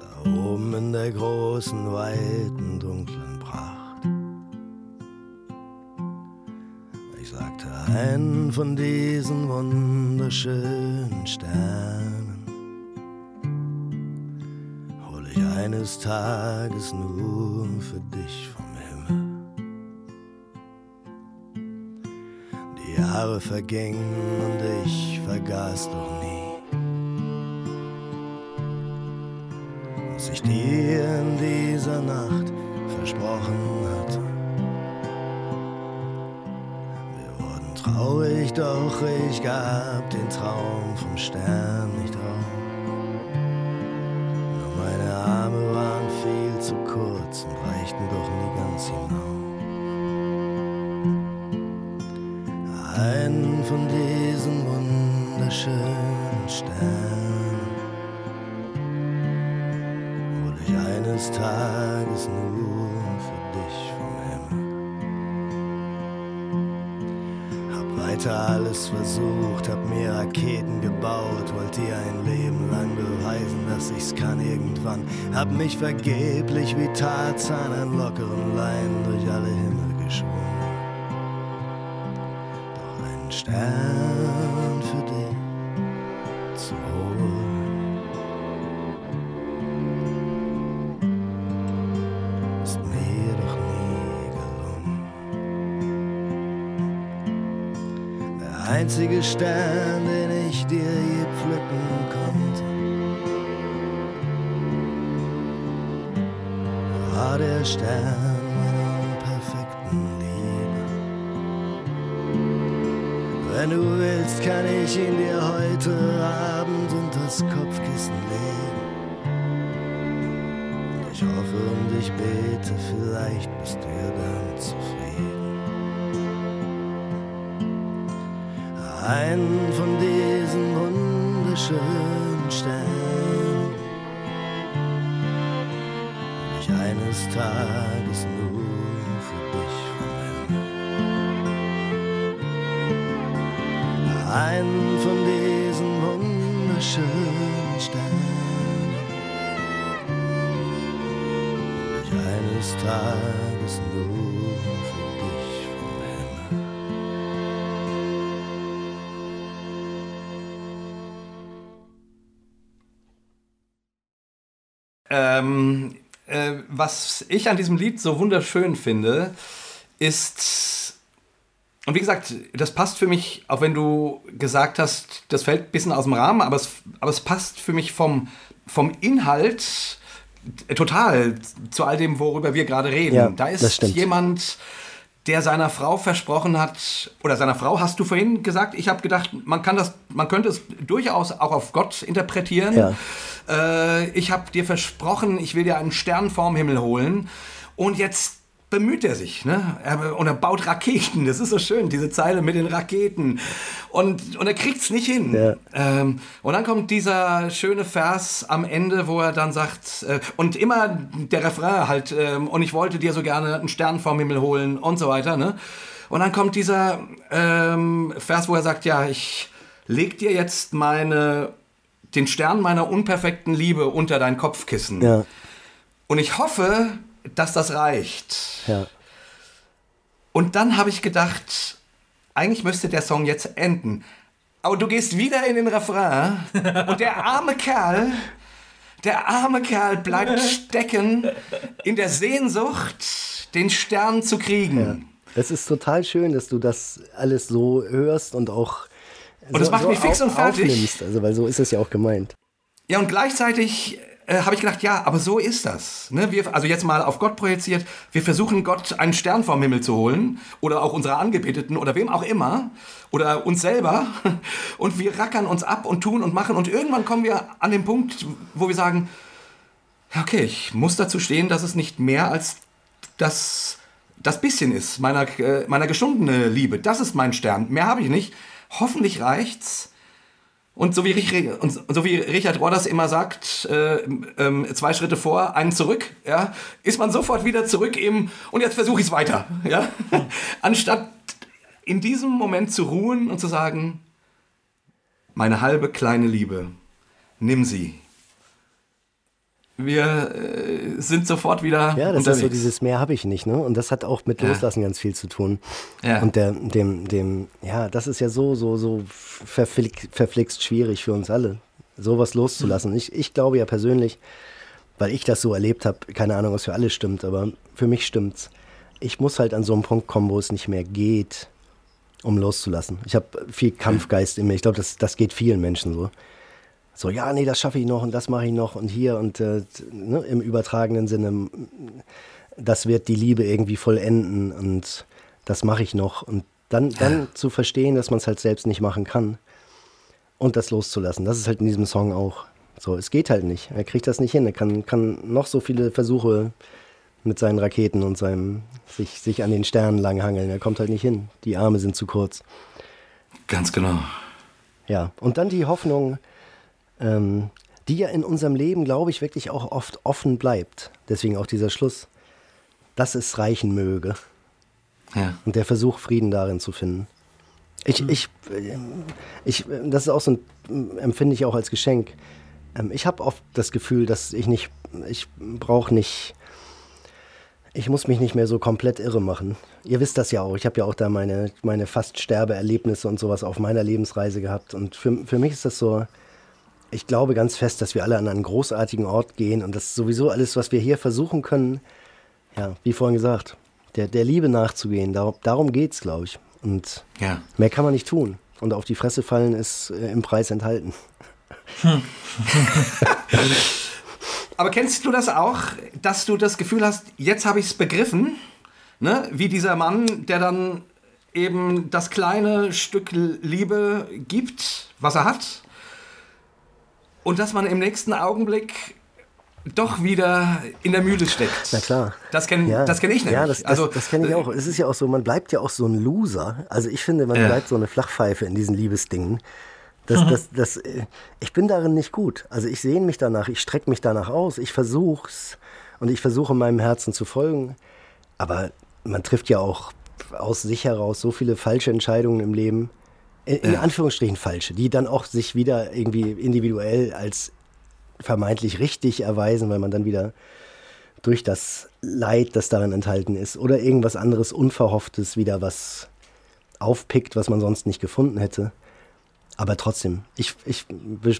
Da oben in der großen, weiten, dunklen Pracht. Ich sagte, einen von diesen wunderschönen Sternen eines Tages nur für dich vom Himmel. Die Jahre vergingen und ich vergaß doch nie, was ich dir in dieser Nacht versprochen hatte. Wir wurden traurig, doch ich gab den Traum vom Stern nicht auf. Kurz und reichten doch nie ganz hinauf. Einen von diesen wunderschönen Sternen hol ich eines Tages nur Weiter alles versucht, hab mir Raketen gebaut, wollte dir ein Leben lang beweisen, dass ich's kann irgendwann. Hab mich vergeblich wie Tarzan an lockeren Leinen durch alle Himmel geschwungen. Doch ein Stern Der einzige Stern, den ich dir je pflücken konnte. war der Stern meiner perfekten Liebe. Wenn du willst, kann ich ihn dir heute Abend unter das Kopfkissen legen. Ich hoffe und ich bete, vielleicht bist du ja dann zufrieden. Einen von diesen wunderschönen Sternen eines Tages nur für dich Himmel. Einen von diesen wunderschönen Sternen. Ich eines Tages nur was ich an diesem Lied so wunderschön finde, ist, und wie gesagt, das passt für mich, auch wenn du gesagt hast, das fällt ein bisschen aus dem Rahmen, aber es, aber es passt für mich vom, vom Inhalt total zu all dem, worüber wir gerade reden. Ja, da ist jemand, der seiner Frau versprochen hat, oder seiner Frau hast du vorhin gesagt, ich habe gedacht, man kann das, man könnte es durchaus auch auf Gott interpretieren. Ja. Äh, ich habe dir versprochen, ich will dir einen Stern vorm Himmel holen. Und jetzt bemüht er sich. Ne? Er, und er baut Raketen. Das ist so schön, diese Zeile mit den Raketen. Und, und er kriegt es nicht hin. Ja. Ähm, und dann kommt dieser schöne Vers am Ende, wo er dann sagt, äh, und immer der Refrain halt, äh, und ich wollte dir so gerne einen Stern vom Himmel holen und so weiter. Ne? Und dann kommt dieser ähm, Vers, wo er sagt, ja, ich leg dir jetzt meine, den Stern meiner unperfekten Liebe unter dein Kopfkissen. Ja. Und ich hoffe, dass das reicht. Ja. Und dann habe ich gedacht, eigentlich müsste der Song jetzt enden. Aber du gehst wieder in den Refrain und der arme Kerl, der arme Kerl bleibt [laughs] stecken in der Sehnsucht, den Stern zu kriegen. Ja. Es ist total schön, dass du das alles so hörst und auch und das so, macht so mich fix und fertig. Aufnimmst, also weil so ist es ja auch gemeint. Ja, und gleichzeitig äh, habe ich gedacht, ja, aber so ist das. Ne? Wir, also jetzt mal auf Gott projiziert, wir versuchen Gott einen Stern vom Himmel zu holen oder auch unsere Angebeteten oder wem auch immer oder uns selber [laughs] und wir rackern uns ab und tun und machen und irgendwann kommen wir an den Punkt, wo wir sagen, okay, ich muss dazu stehen, dass es nicht mehr als das, das bisschen ist, meiner, äh, meiner geschundene Liebe. Das ist mein Stern. Mehr habe ich nicht. Hoffentlich reicht's und so wie, und so wie Richard Rodders immer sagt, äh, äh, zwei Schritte vor, einen zurück, ja, ist man sofort wieder zurück im und jetzt versuche ich es weiter. Ja? [laughs] Anstatt in diesem Moment zu ruhen und zu sagen, meine halbe kleine Liebe, nimm sie wir äh, sind sofort wieder. Ja, das unterwegs. ist so dieses Mehr habe ich nicht, ne? Und das hat auch mit Loslassen ja. ganz viel zu tun. Ja. Und der, dem, dem, ja, das ist ja so, so, so verflixt, verflixt schwierig für uns alle, sowas loszulassen. Mhm. Ich, ich glaube ja persönlich, weil ich das so erlebt habe, keine Ahnung, was für alle stimmt, aber für mich stimmt's. Ich muss halt an so einen Punkt kommen, wo es nicht mehr geht, um loszulassen. Ich habe viel Kampfgeist in mir. Ich glaube, das, das geht vielen Menschen so so, ja, nee, das schaffe ich noch und das mache ich noch und hier und äh, ne, im übertragenen Sinne, das wird die Liebe irgendwie vollenden und das mache ich noch. Und dann, dann zu verstehen, dass man es halt selbst nicht machen kann und das loszulassen. Das ist halt in diesem Song auch. So, es geht halt nicht. Er kriegt das nicht hin. Er kann, kann noch so viele Versuche mit seinen Raketen und seinem sich, sich an den Sternen langhangeln. Er kommt halt nicht hin. Die Arme sind zu kurz. Ganz genau. Ja, und dann die Hoffnung, ähm, die ja in unserem Leben, glaube ich, wirklich auch oft offen bleibt. Deswegen auch dieser Schluss, dass es reichen möge. Ja. Und der Versuch, Frieden darin zu finden. Ich, mhm. ich, äh, ich, das ist auch so ein, empfinde ich auch als Geschenk. Ähm, ich habe oft das Gefühl, dass ich nicht, ich brauche nicht, ich muss mich nicht mehr so komplett irre machen. Ihr wisst das ja auch. Ich habe ja auch da meine, meine fast Sterbeerlebnisse und sowas auf meiner Lebensreise gehabt. Und für, für mich ist das so, ich glaube ganz fest, dass wir alle an einen großartigen Ort gehen und das sowieso alles, was wir hier versuchen können, ja, wie vorhin gesagt, der, der Liebe nachzugehen. Darum, darum geht es, glaube ich. Und ja. mehr kann man nicht tun. Und auf die Fresse fallen ist äh, im Preis enthalten. [laughs] Aber kennst du das auch, dass du das Gefühl hast, jetzt habe ich es begriffen? Ne? Wie dieser Mann, der dann eben das kleine Stück Liebe gibt, was er hat, und dass man im nächsten Augenblick doch wieder in der Mühle steckt. Na klar. Das kenne ja. kenn ich nicht. Ja, das, das, also, das kenne ich auch. Es ist ja auch so, man bleibt ja auch so ein Loser. Also ich finde, man ja. bleibt so eine Flachpfeife in diesen Liebesdingen. Das, mhm. das, das, äh, ich bin darin nicht gut. Also ich sehne mich danach, ich strecke mich danach aus, ich versuch's und ich versuche meinem Herzen zu folgen. Aber man trifft ja auch aus sich heraus so viele falsche Entscheidungen im Leben in ja. Anführungsstrichen falsche, die dann auch sich wieder irgendwie individuell als vermeintlich richtig erweisen, weil man dann wieder durch das Leid, das darin enthalten ist, oder irgendwas anderes Unverhofftes wieder was aufpickt, was man sonst nicht gefunden hätte. Aber trotzdem, ich, ich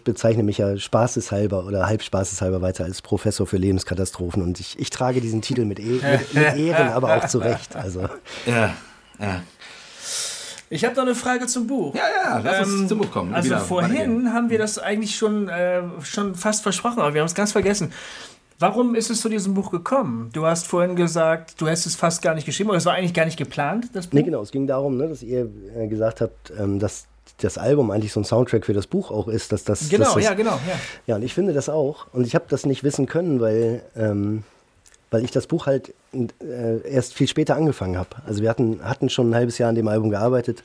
bezeichne mich ja spaßeshalber oder halbspaßeshalber weiter als Professor für Lebenskatastrophen und ich, ich trage diesen Titel mit, e mit Ehren, aber auch zurecht. Also. Ja, ja. Ich habe noch eine Frage zum Buch. Ja, ja, lass uns ähm, zum Buch kommen. Also Wieder vorhin haben wir das eigentlich schon, äh, schon fast versprochen, aber wir haben es ganz vergessen. Warum ist es zu diesem Buch gekommen? Du hast vorhin gesagt, du hast es fast gar nicht geschrieben, oder es war eigentlich gar nicht geplant, das Buch? Nee, genau. Es ging darum, ne, dass ihr äh, gesagt habt, ähm, dass das Album eigentlich so ein Soundtrack für das Buch auch ist. Dass das, genau, dass das, ja, genau. Ja. ja, und ich finde das auch. Und ich habe das nicht wissen können, weil, ähm, weil ich das Buch halt äh, erst viel später angefangen habe. Also wir hatten, hatten schon ein halbes Jahr an dem Album gearbeitet.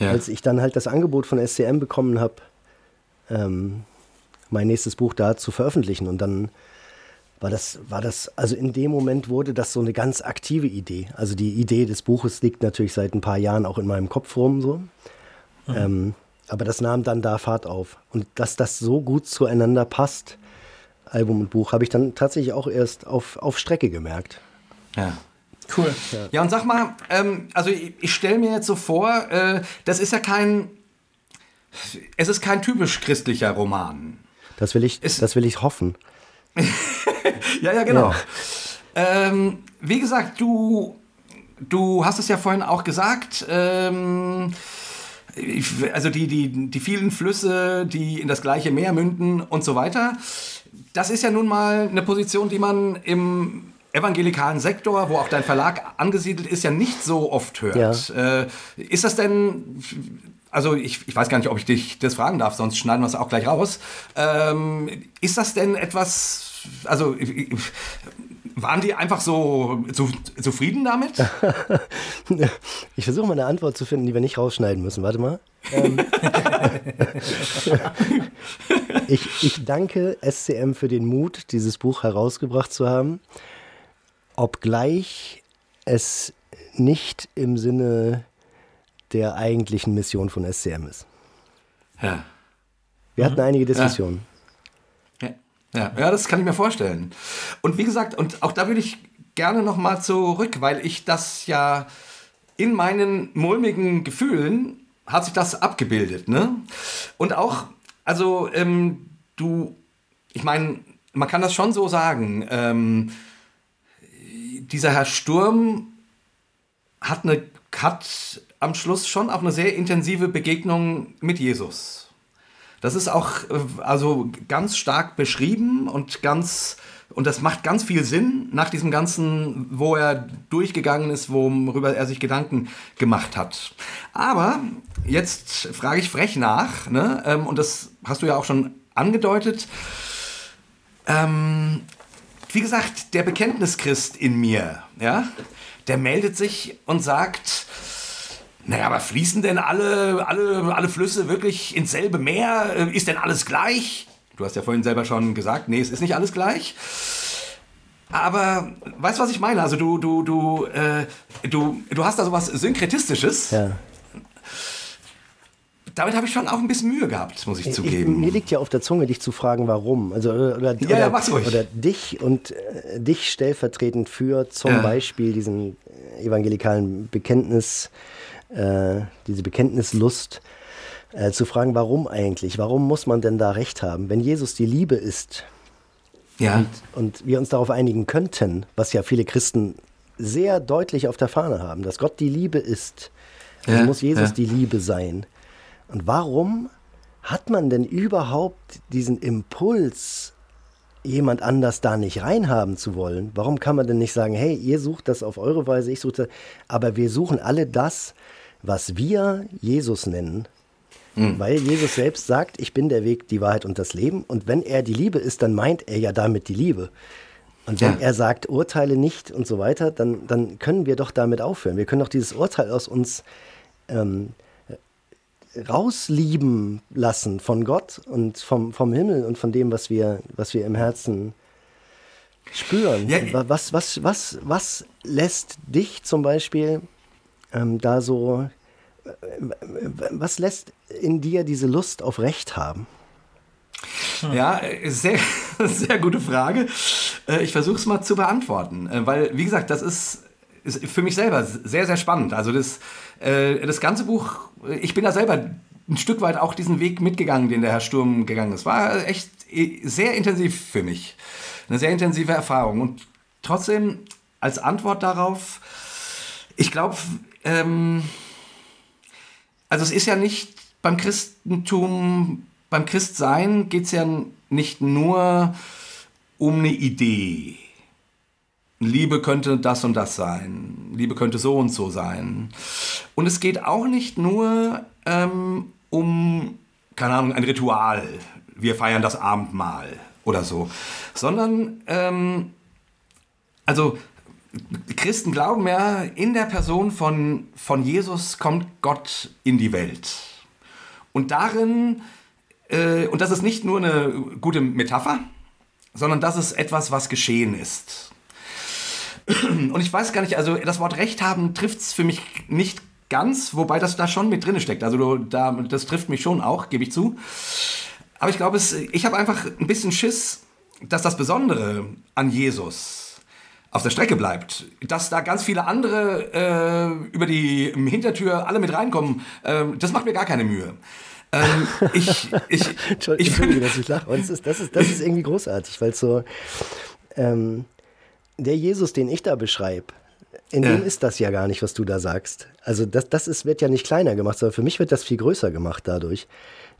Ja. Als ich dann halt das Angebot von SCM bekommen habe, ähm, mein nächstes Buch da zu veröffentlichen. Und dann war das, war das, also in dem Moment wurde das so eine ganz aktive Idee. Also die Idee des Buches liegt natürlich seit ein paar Jahren auch in meinem Kopf rum so. Mhm. Ähm, aber das nahm dann da Fahrt auf. Und dass das so gut zueinander passt, Album und Buch, habe ich dann tatsächlich auch erst auf, auf Strecke gemerkt. Ja. Cool. Ja, ja und sag mal, ähm, also ich, ich stelle mir jetzt so vor, äh, das ist ja kein, es ist kein typisch christlicher Roman. Das will ich, es, das will ich hoffen. [laughs] ja, ja, genau. Ja. Ähm, wie gesagt, du, du hast es ja vorhin auch gesagt, ähm, also die, die, die vielen Flüsse, die in das gleiche Meer münden und so weiter. Das ist ja nun mal eine Position, die man im evangelikalen Sektor, wo auch dein Verlag angesiedelt ist, ja nicht so oft hört. Ja. Äh, ist das denn, also ich, ich weiß gar nicht, ob ich dich das fragen darf, sonst schneiden wir es auch gleich raus. Ähm, ist das denn etwas, also waren die einfach so, so zufrieden damit? [laughs] ich versuche mal eine Antwort zu finden, die wir nicht rausschneiden müssen. Warte mal. Ähm, [laughs] ich, ich danke SCM für den Mut, dieses Buch herausgebracht zu haben, obgleich es nicht im Sinne der eigentlichen Mission von SCM ist. Ja. Wir hatten einige Diskussionen. Ja. Ja, ja, das kann ich mir vorstellen. Und wie gesagt, und auch da würde ich gerne nochmal zurück, weil ich das ja in meinen mulmigen Gefühlen hat sich das abgebildet, ne? Und auch, also ähm, du, ich meine, man kann das schon so sagen, ähm, dieser Herr Sturm hat, eine, hat am Schluss schon auch eine sehr intensive Begegnung mit Jesus. Das ist auch äh, also ganz stark beschrieben und ganz und das macht ganz viel Sinn nach diesem ganzen, wo er durchgegangen ist, worüber er sich Gedanken gemacht hat. Aber jetzt frage ich frech nach, ne? Ähm, und das hast du ja auch schon angedeutet. Ähm, wie gesagt, der Bekenntnischrist in mir, ja, der meldet sich und sagt, naja, aber fließen denn alle, alle, alle Flüsse wirklich ins selbe Meer? Äh, ist denn alles gleich? Du hast ja vorhin selber schon gesagt, nee, es ist nicht alles gleich. Aber weißt du, was ich meine? Also du, du, du, äh, du, du hast da sowas Synkretistisches. Ja. Damit habe ich schon auch ein bisschen Mühe gehabt, muss ich zugeben. Ich, mir liegt ja auf der Zunge, dich zu fragen, warum. Also, oder, ja, oder, ja, mach's ruhig. oder dich und äh, dich stellvertretend für zum ja. Beispiel diesen evangelikalen Bekenntnis äh, diese Bekenntnislust, äh, zu fragen, warum eigentlich? Warum muss man denn da recht haben? Wenn Jesus die Liebe ist ja. und, und wir uns darauf einigen könnten, was ja viele Christen sehr deutlich auf der Fahne haben, dass Gott die Liebe ist, dann ja, muss Jesus ja. die Liebe sein. Und warum hat man denn überhaupt diesen Impuls, jemand anders da nicht reinhaben zu wollen? Warum kann man denn nicht sagen, hey, ihr sucht das auf eure Weise, ich suche das, aber wir suchen alle das, was wir Jesus nennen, mhm. weil Jesus selbst sagt, ich bin der Weg, die Wahrheit und das Leben. Und wenn er die Liebe ist, dann meint er ja damit die Liebe. Und wenn ja. er sagt, urteile nicht und so weiter, dann, dann können wir doch damit aufhören. Wir können doch dieses Urteil aus uns ähm, rauslieben lassen von Gott und vom, vom Himmel und von dem, was wir, was wir im Herzen spüren. Ja. Was, was, was, was lässt dich zum Beispiel ähm, da so, äh, was lässt in dir diese Lust auf Recht haben? Ja, sehr, [laughs] sehr gute Frage. Äh, ich versuche es mal zu beantworten, äh, weil, wie gesagt, das ist, ist für mich selber sehr, sehr spannend. Also das, das ganze Buch, ich bin da selber ein Stück weit auch diesen Weg mitgegangen, den der Herr Sturm gegangen ist. War echt sehr intensiv für mich. Eine sehr intensive Erfahrung. Und trotzdem als Antwort darauf, ich glaube, ähm, also es ist ja nicht beim Christentum, beim Christsein geht es ja nicht nur um eine Idee. Liebe könnte das und das sein. Liebe könnte so und so sein. Und es geht auch nicht nur ähm, um, keine Ahnung, ein Ritual. Wir feiern das Abendmahl oder so. Sondern ähm, also Christen glauben ja, in der Person von, von Jesus kommt Gott in die Welt. Und darin, äh, und das ist nicht nur eine gute Metapher, sondern das ist etwas, was geschehen ist. [clears throat] Und ich weiß gar nicht, also das Wort Recht haben trifft es für mich nicht ganz, wobei das da schon mit drin steckt. Also da, das trifft mich schon auch, gebe ich zu. Aber ich glaube, ich habe einfach ein bisschen Schiss, dass das Besondere an Jesus auf der Strecke bleibt. Dass da ganz viele andere äh, über die Hintertür alle mit reinkommen, äh, das macht mir gar keine Mühe. Ähm, ich, ich, [laughs] ich finde, dass ich lache. das ist, das, ist, das ist irgendwie großartig, weil so ähm, der Jesus, den ich da beschreibe, in ja. dem ist das ja gar nicht, was du da sagst. Also das, das ist, wird ja nicht kleiner gemacht, sondern für mich wird das viel größer gemacht dadurch.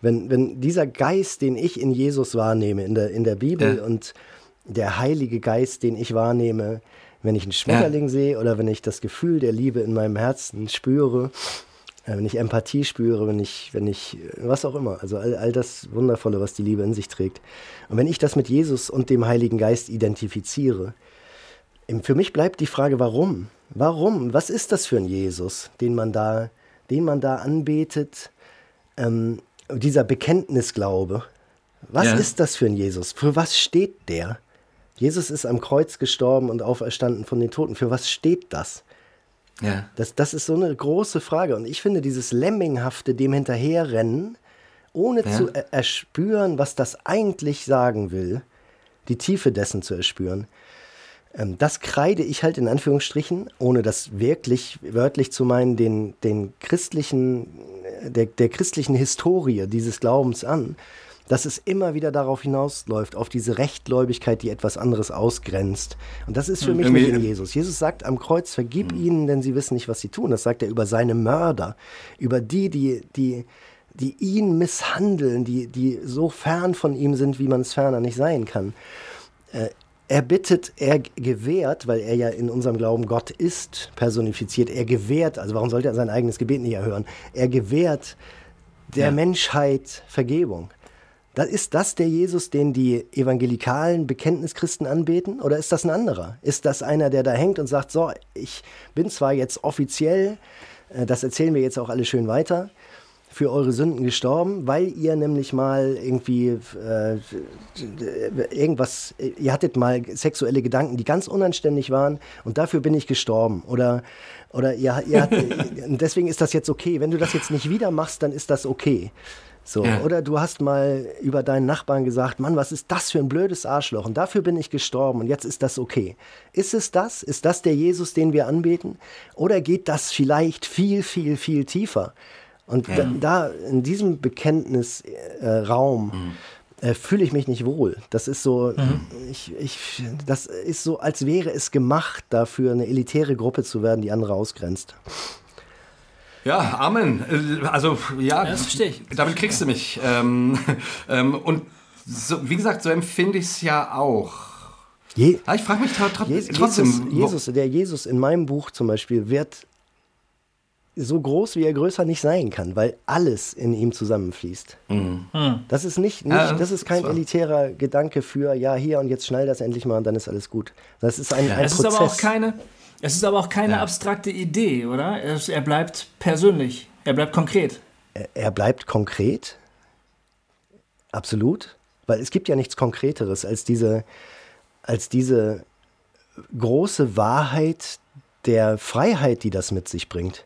Wenn, wenn dieser Geist, den ich in Jesus wahrnehme, in der, in der Bibel ja. und der Heilige Geist, den ich wahrnehme, wenn ich einen Schmetterling ja. sehe oder wenn ich das Gefühl der Liebe in meinem Herzen spüre, äh, wenn ich Empathie spüre, wenn ich, wenn ich, was auch immer, also all, all das Wundervolle, was die Liebe in sich trägt. Und wenn ich das mit Jesus und dem Heiligen Geist identifiziere, für mich bleibt die Frage, warum? Warum? Was ist das für ein Jesus, den man da, den man da anbetet? Ähm, dieser Bekenntnisglaube. Was ja. ist das für ein Jesus? Für was steht der? Jesus ist am Kreuz gestorben und auferstanden von den Toten. Für was steht das? Ja. Das, das ist so eine große Frage. Und ich finde dieses Lemminghafte, dem hinterherrennen, ohne ja. zu er erspüren, was das eigentlich sagen will, die Tiefe dessen zu erspüren, ähm, das kreide ich halt in Anführungsstrichen, ohne das wirklich wörtlich zu meinen, den, den christlichen, äh, der, der christlichen Historie dieses Glaubens an, dass es immer wieder darauf hinausläuft, auf diese Rechtgläubigkeit, die etwas anderes ausgrenzt. Und das ist für hm, mich Irgendwie nicht in Jesus. Jesus sagt am Kreuz, vergib mhm. ihnen, denn sie wissen nicht, was sie tun. Das sagt er über seine Mörder, über die, die, die, die ihn misshandeln, die, die so fern von ihm sind, wie man es ferner nicht sein kann. Äh, er bittet, er gewährt, weil er ja in unserem Glauben Gott ist, personifiziert, er gewährt, also warum sollte er sein eigenes Gebet nicht erhören? Er gewährt der ja. Menschheit Vergebung. Das, ist das der Jesus, den die evangelikalen Bekenntnischristen anbeten? Oder ist das ein anderer? Ist das einer, der da hängt und sagt, so, ich bin zwar jetzt offiziell, äh, das erzählen wir jetzt auch alle schön weiter, für eure Sünden gestorben, weil ihr nämlich mal irgendwie äh, irgendwas, ihr hattet mal sexuelle Gedanken, die ganz unanständig waren und dafür bin ich gestorben. Oder, oder ihr, ihr hat, [laughs] deswegen ist das jetzt okay. Wenn du das jetzt nicht wieder machst, dann ist das okay. So, ja. oder du hast mal über deinen Nachbarn gesagt, Mann, was ist das für ein blödes Arschloch? Und dafür bin ich gestorben und jetzt ist das okay. Ist es das? Ist das der Jesus, den wir anbeten? Oder geht das vielleicht viel, viel, viel tiefer? Und ja. da, da, in diesem Bekenntnisraum äh, mhm. äh, fühle ich mich nicht wohl. Das ist so, mhm. ich, ich, das ist so, als wäre es gemacht, dafür eine elitäre Gruppe zu werden, die andere ausgrenzt. Ja, Amen. Äh, also ja, ja damit kriegst du mich. Ähm, [laughs] ähm, und so, wie gesagt, so empfinde ich es ja auch. Je, ja, ich frage mich tra tra Jesus, trotzdem. Jesus, der Jesus in meinem Buch zum Beispiel wird so groß, wie er größer nicht sein kann, weil alles in ihm zusammenfließt. Mhm. Hm. Das ist nicht, nicht ja, das ist kein das elitärer Gedanke für, ja, hier und jetzt schnell das endlich mal und dann ist alles gut. Das ist ein, ja. ein es Prozess. Ist aber auch keine, es ist aber auch keine ja. abstrakte Idee, oder? Es, er bleibt persönlich, er bleibt konkret. Er, er bleibt konkret, absolut, weil es gibt ja nichts Konkreteres als diese, als diese große Wahrheit der Freiheit, die das mit sich bringt.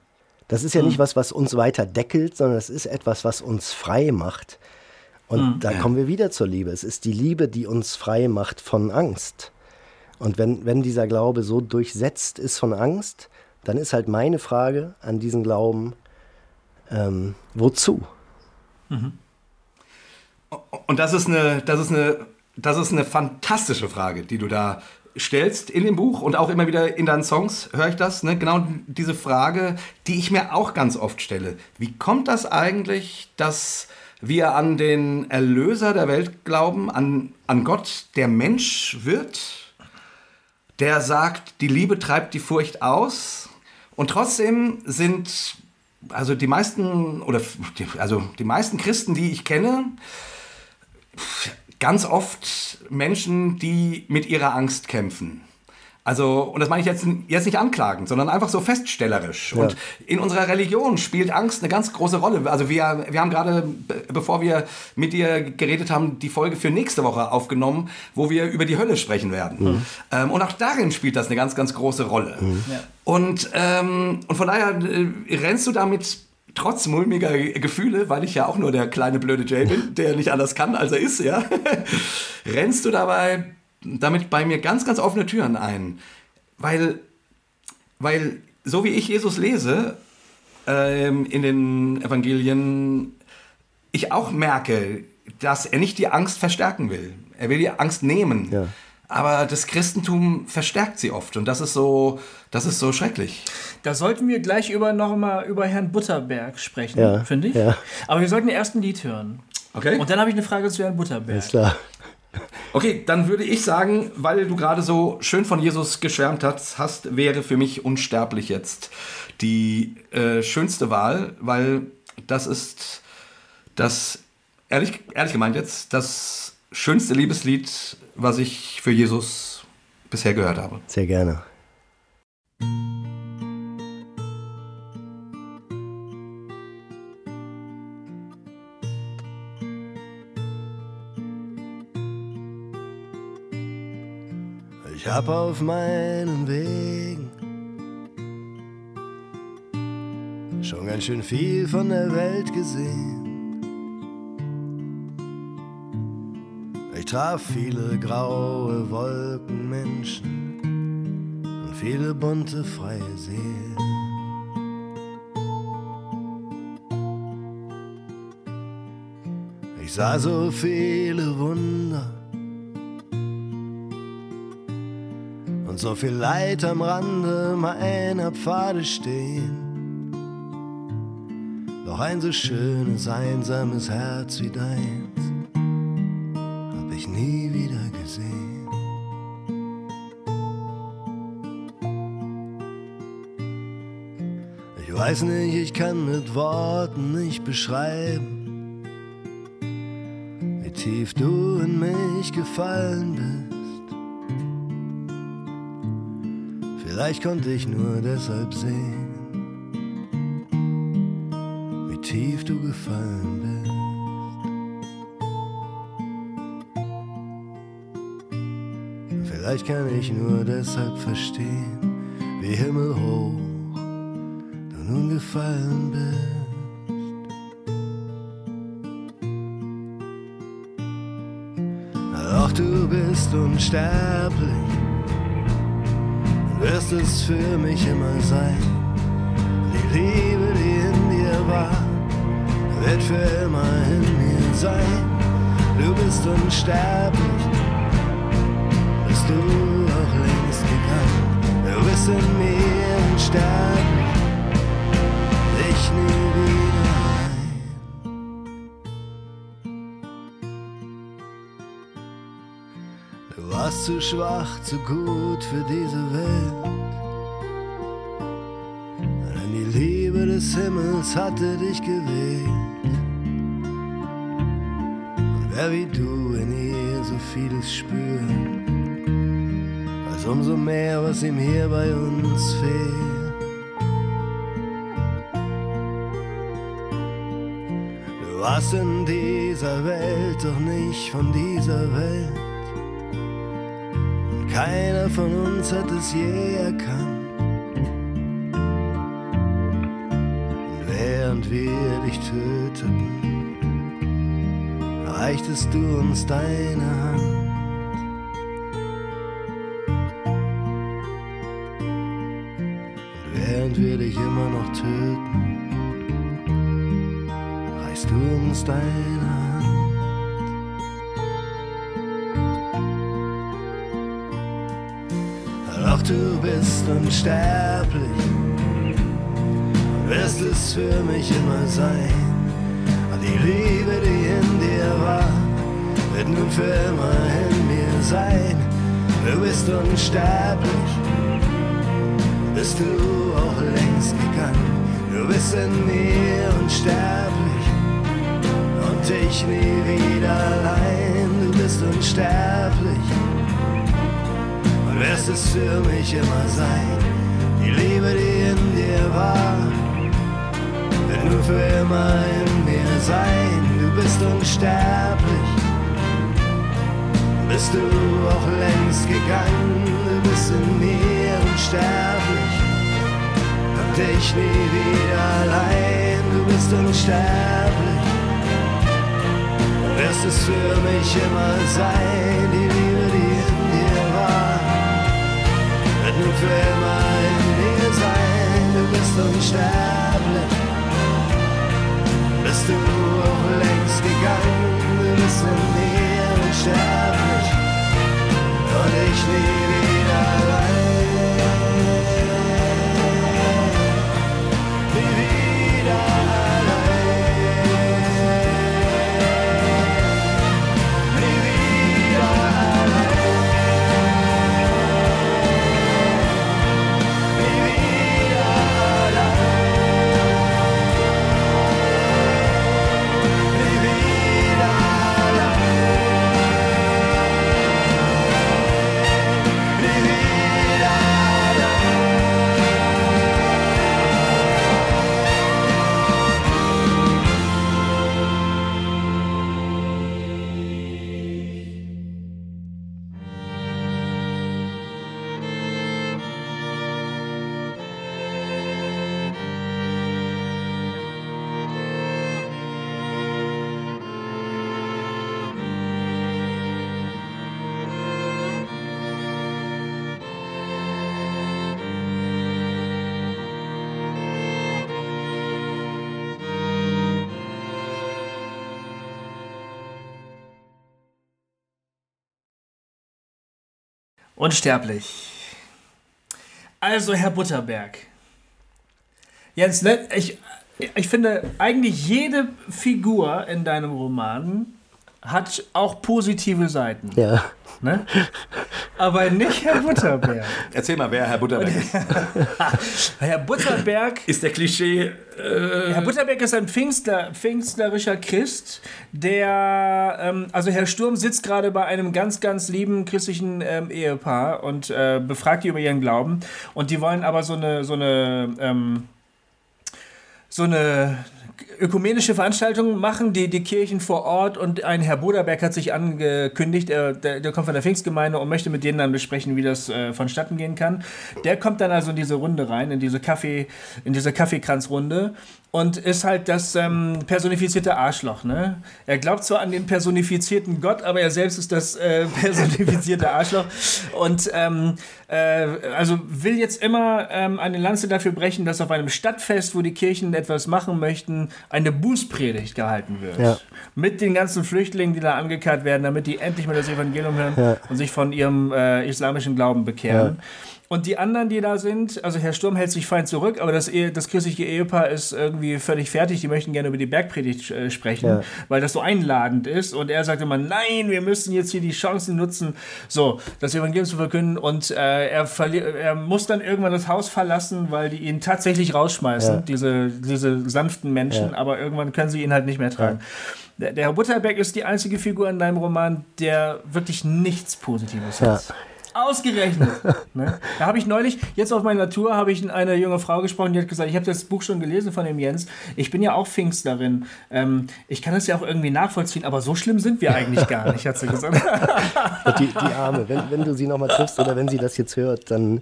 Das ist ja nicht mhm. was, was uns weiter deckelt, sondern es ist etwas, was uns frei macht. Und mhm. da kommen wir wieder zur Liebe. Es ist die Liebe, die uns frei macht von Angst. Und wenn, wenn dieser Glaube so durchsetzt ist von Angst, dann ist halt meine Frage an diesen Glauben, ähm, wozu? Mhm. Und das ist eine, das ist eine, das ist eine fantastische Frage, die du da stellst in dem Buch und auch immer wieder in deinen Songs höre ich das, ne? genau diese Frage, die ich mir auch ganz oft stelle. Wie kommt das eigentlich, dass wir an den Erlöser der Welt glauben, an, an Gott, der Mensch wird, der sagt, die Liebe treibt die Furcht aus und trotzdem sind also die meisten oder die, also die meisten Christen, die ich kenne, ganz oft Menschen, die mit ihrer Angst kämpfen. Also, und das meine ich jetzt, jetzt nicht anklagend, sondern einfach so feststellerisch. Ja. Und in unserer Religion spielt Angst eine ganz große Rolle. Also wir, wir haben gerade, bevor wir mit dir geredet haben, die Folge für nächste Woche aufgenommen, wo wir über die Hölle sprechen werden. Mhm. Ähm, und auch darin spielt das eine ganz, ganz große Rolle. Mhm. Ja. Und, ähm, und von daher äh, rennst du damit trotz mulmiger Gefühle, weil ich ja auch nur der kleine blöde Jay bin, der nicht anders kann, als er ist, ja, [laughs] rennst du dabei damit bei mir ganz, ganz offene Türen ein. Weil, weil so wie ich Jesus lese ähm, in den Evangelien, ich auch merke, dass er nicht die Angst verstärken will. Er will die Angst nehmen. Ja. Aber das Christentum verstärkt sie oft und das ist so, das ist so schrecklich. Da sollten wir gleich über noch mal über Herrn Butterberg sprechen, ja, finde ich. Ja. Aber wir sollten erst ein Lied hören. Okay. Und dann habe ich eine Frage zu Herrn Butterberg. Ist klar. Okay, dann würde ich sagen, weil du gerade so schön von Jesus geschwärmt hast, hast wäre für mich unsterblich jetzt die äh, schönste Wahl, weil das ist das, ehrlich, ehrlich gemeint jetzt, das schönste Liebeslied, was ich für Jesus bisher gehört habe. Sehr gerne. Ich hab auf meinen Wegen schon ganz schön viel von der Welt gesehen. Ich traf viele graue Wolkenmenschen und viele bunte freie Seelen. Ich sah so viele Wunder so viel Leid am Rande meiner Pfade stehen. Doch ein so schönes, einsames Herz wie deins hab ich nie wieder gesehen. Ich weiß nicht, ich kann mit Worten nicht beschreiben, wie tief du in mich gefallen bist. Vielleicht konnte ich nur deshalb sehen, wie tief du gefallen bist. Vielleicht kann ich nur deshalb verstehen, wie himmelhoch du nun gefallen bist. Doch du bist unsterblich wirst es für mich immer sein. Die Liebe, die in dir war, wird für immer in mir sein. Du bist unsterblich, bist du auch längst gegangen. Du bist in mir unsterblich, ich nie wieder warst zu schwach, zu gut für diese Welt. Denn die Liebe des Himmels hatte dich gewählt. Und wer wie du in ihr so vieles spürt, weiß umso mehr, was ihm hier bei uns fehlt. Warst in dieser Welt, doch nicht von dieser Welt. Keiner von uns hat es je erkannt. Und während wir dich töteten, reichtest du uns deine Hand. Und während wir dich immer noch töten, reichst du uns deine bist unsterblich, wirst es für mich immer sein. Die Liebe, die in dir war, wird nun für immer in mir sein. Du bist unsterblich, bist du auch längst gegangen. Du bist in mir unsterblich und ich nie wieder allein. Du bist unsterblich wirst es für mich immer sein. Die Liebe, die in dir war, wird nur für immer in mir sein. Du bist unsterblich, bist du auch längst gegangen. Du bist in mir unsterblich, hab dich nie wieder allein. Du bist unsterblich, wirst es für mich immer sein. Die Liebe, wird nur für immer in mir sein. Du bist unsterblich, bist du auch längst gegangen. Du bist in mir unsterblich und ich nie wieder allein. Nie wieder allein. Unsterblich. Also, Herr Butterberg. Jens, ne, ich, ich finde, eigentlich jede Figur in deinem Roman hat auch positive Seiten. Ja. Ne? Aber nicht Herr Butterberg. Erzähl mal, wer Herr Butterberg ist. [laughs] Herr Butterberg Ist der Klischee. Äh, Herr Butterberg ist ein Pfingstler, pfingstlerischer Christ, der, ähm, also Herr Sturm sitzt gerade bei einem ganz, ganz lieben christlichen ähm, Ehepaar und äh, befragt die über ihren Glauben. Und die wollen aber so eine, so eine, ähm, so eine ökumenische Veranstaltung machen, die die Kirchen vor Ort und ein Herr Boderberg hat sich angekündigt, er, der, der kommt von der Pfingstgemeinde und möchte mit denen dann besprechen, wie das äh, vonstatten gehen kann. Der kommt dann also in diese Runde rein, in diese Kaffee, in diese Kaffeekranzrunde und ist halt das ähm, personifizierte Arschloch. Ne? Er glaubt zwar an den personifizierten Gott, aber er selbst ist das äh, [laughs] personifizierte Arschloch und ähm, äh, also will jetzt immer ähm, eine Lanze dafür brechen, dass auf einem Stadtfest, wo die Kirchen etwas machen möchten, eine Bußpredigt gehalten wird. Ja. Mit den ganzen Flüchtlingen, die da angekarrt werden, damit die endlich mal das Evangelium hören Ja. und sich von ihrem äh, islamischen Glauben bekehren. Und die anderen, die da sind, also Herr Sturm hält sich fein zurück, aber das, Ehe, das christliche Ehepaar ist irgendwie völlig fertig. Die möchten gerne über die Bergpredigt äh, sprechen, Ja. weil das so einladend ist. Und er sagt immer, nein, wir müssen jetzt hier die Chancen nutzen, so das Evangelium zu verkünden. Und äh, er, er muss dann irgendwann das Haus verlassen, weil die ihn tatsächlich rausschmeißen, Ja. diese, diese sanften Menschen. Ja. Aber irgendwann können sie ihn halt nicht mehr tragen. Der, der Herr Butterberg ist die einzige Figur in deinem Roman, der wirklich nichts Positives Ja. hat. Ausgerechnet. [laughs] ne? Da habe ich neulich, jetzt auf meiner Tour, habe ich eine junge Frau gesprochen, die hat gesagt, ich habe das Buch schon gelesen von dem Jens. Ich bin ja auch Pfingstlerin. Ähm, ich kann das ja auch irgendwie nachvollziehen, aber so schlimm sind wir eigentlich gar nicht, hat sie gesagt. [laughs] Die, die Arme, wenn, wenn du sie nochmal triffst oder wenn sie das jetzt hört, dann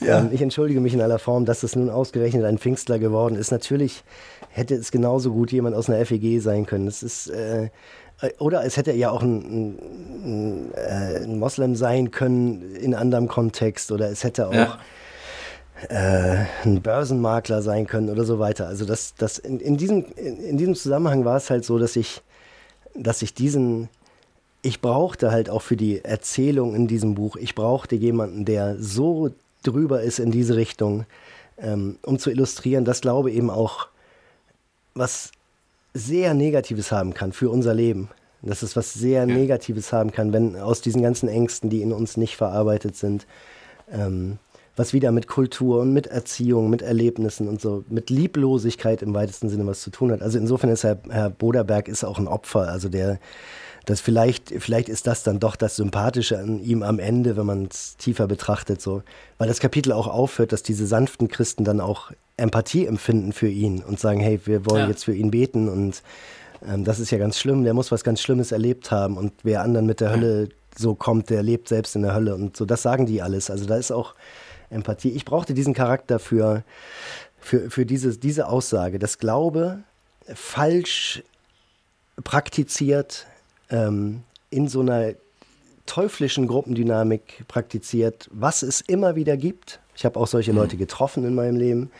ähm, ich entschuldige mich in aller Form, dass es nun ausgerechnet ein Pfingstler geworden ist. Natürlich hätte es genauso gut jemand aus einer FEG sein können. Es ist äh, oder es hätte ja auch ein, ein, ein, äh, ein Moslem sein können in anderem Kontext oder es hätte auch Ja. äh, ein Börsenmakler sein können oder so weiter. Also das, das in, in, diesem, in, in diesem Zusammenhang war es halt so, dass ich, dass ich diesen, ich brauchte halt auch für die Erzählung in diesem Buch, ich brauchte jemanden, der so drüber ist in diese Richtung, ähm, um zu illustrieren, dass Glaube eben auch was sehr Negatives haben kann für unser Leben. Dass es was sehr Negatives haben kann, wenn aus diesen ganzen Ängsten, die in uns nicht verarbeitet sind, ähm, was wieder mit Kultur und mit Erziehung, mit Erlebnissen und so, mit Lieblosigkeit im weitesten Sinne was zu tun hat. Also insofern ist Herr, Herr Boderberg ist auch ein Opfer, also der, das vielleicht, vielleicht ist das dann doch das Sympathische an ihm am Ende, wenn man es tiefer betrachtet, so. Weil das Kapitel auch aufhört, dass diese sanften Christen dann auch Empathie empfinden für ihn und sagen, hey, wir wollen ja. jetzt für ihn beten und ähm, das ist ja ganz schlimm, der muss was ganz Schlimmes erlebt haben und wer anderen mit der Hölle so kommt, der lebt selbst in der Hölle und so, das sagen die alles. Also da ist auch Empathie. Ich brauchte diesen Charakter für, für, für diese, diese Aussage, dass Glaube falsch praktiziert, ähm, in so einer teuflischen Gruppendynamik praktiziert, was es immer wieder gibt. Ich habe auch solche mhm. Leute getroffen in meinem Leben.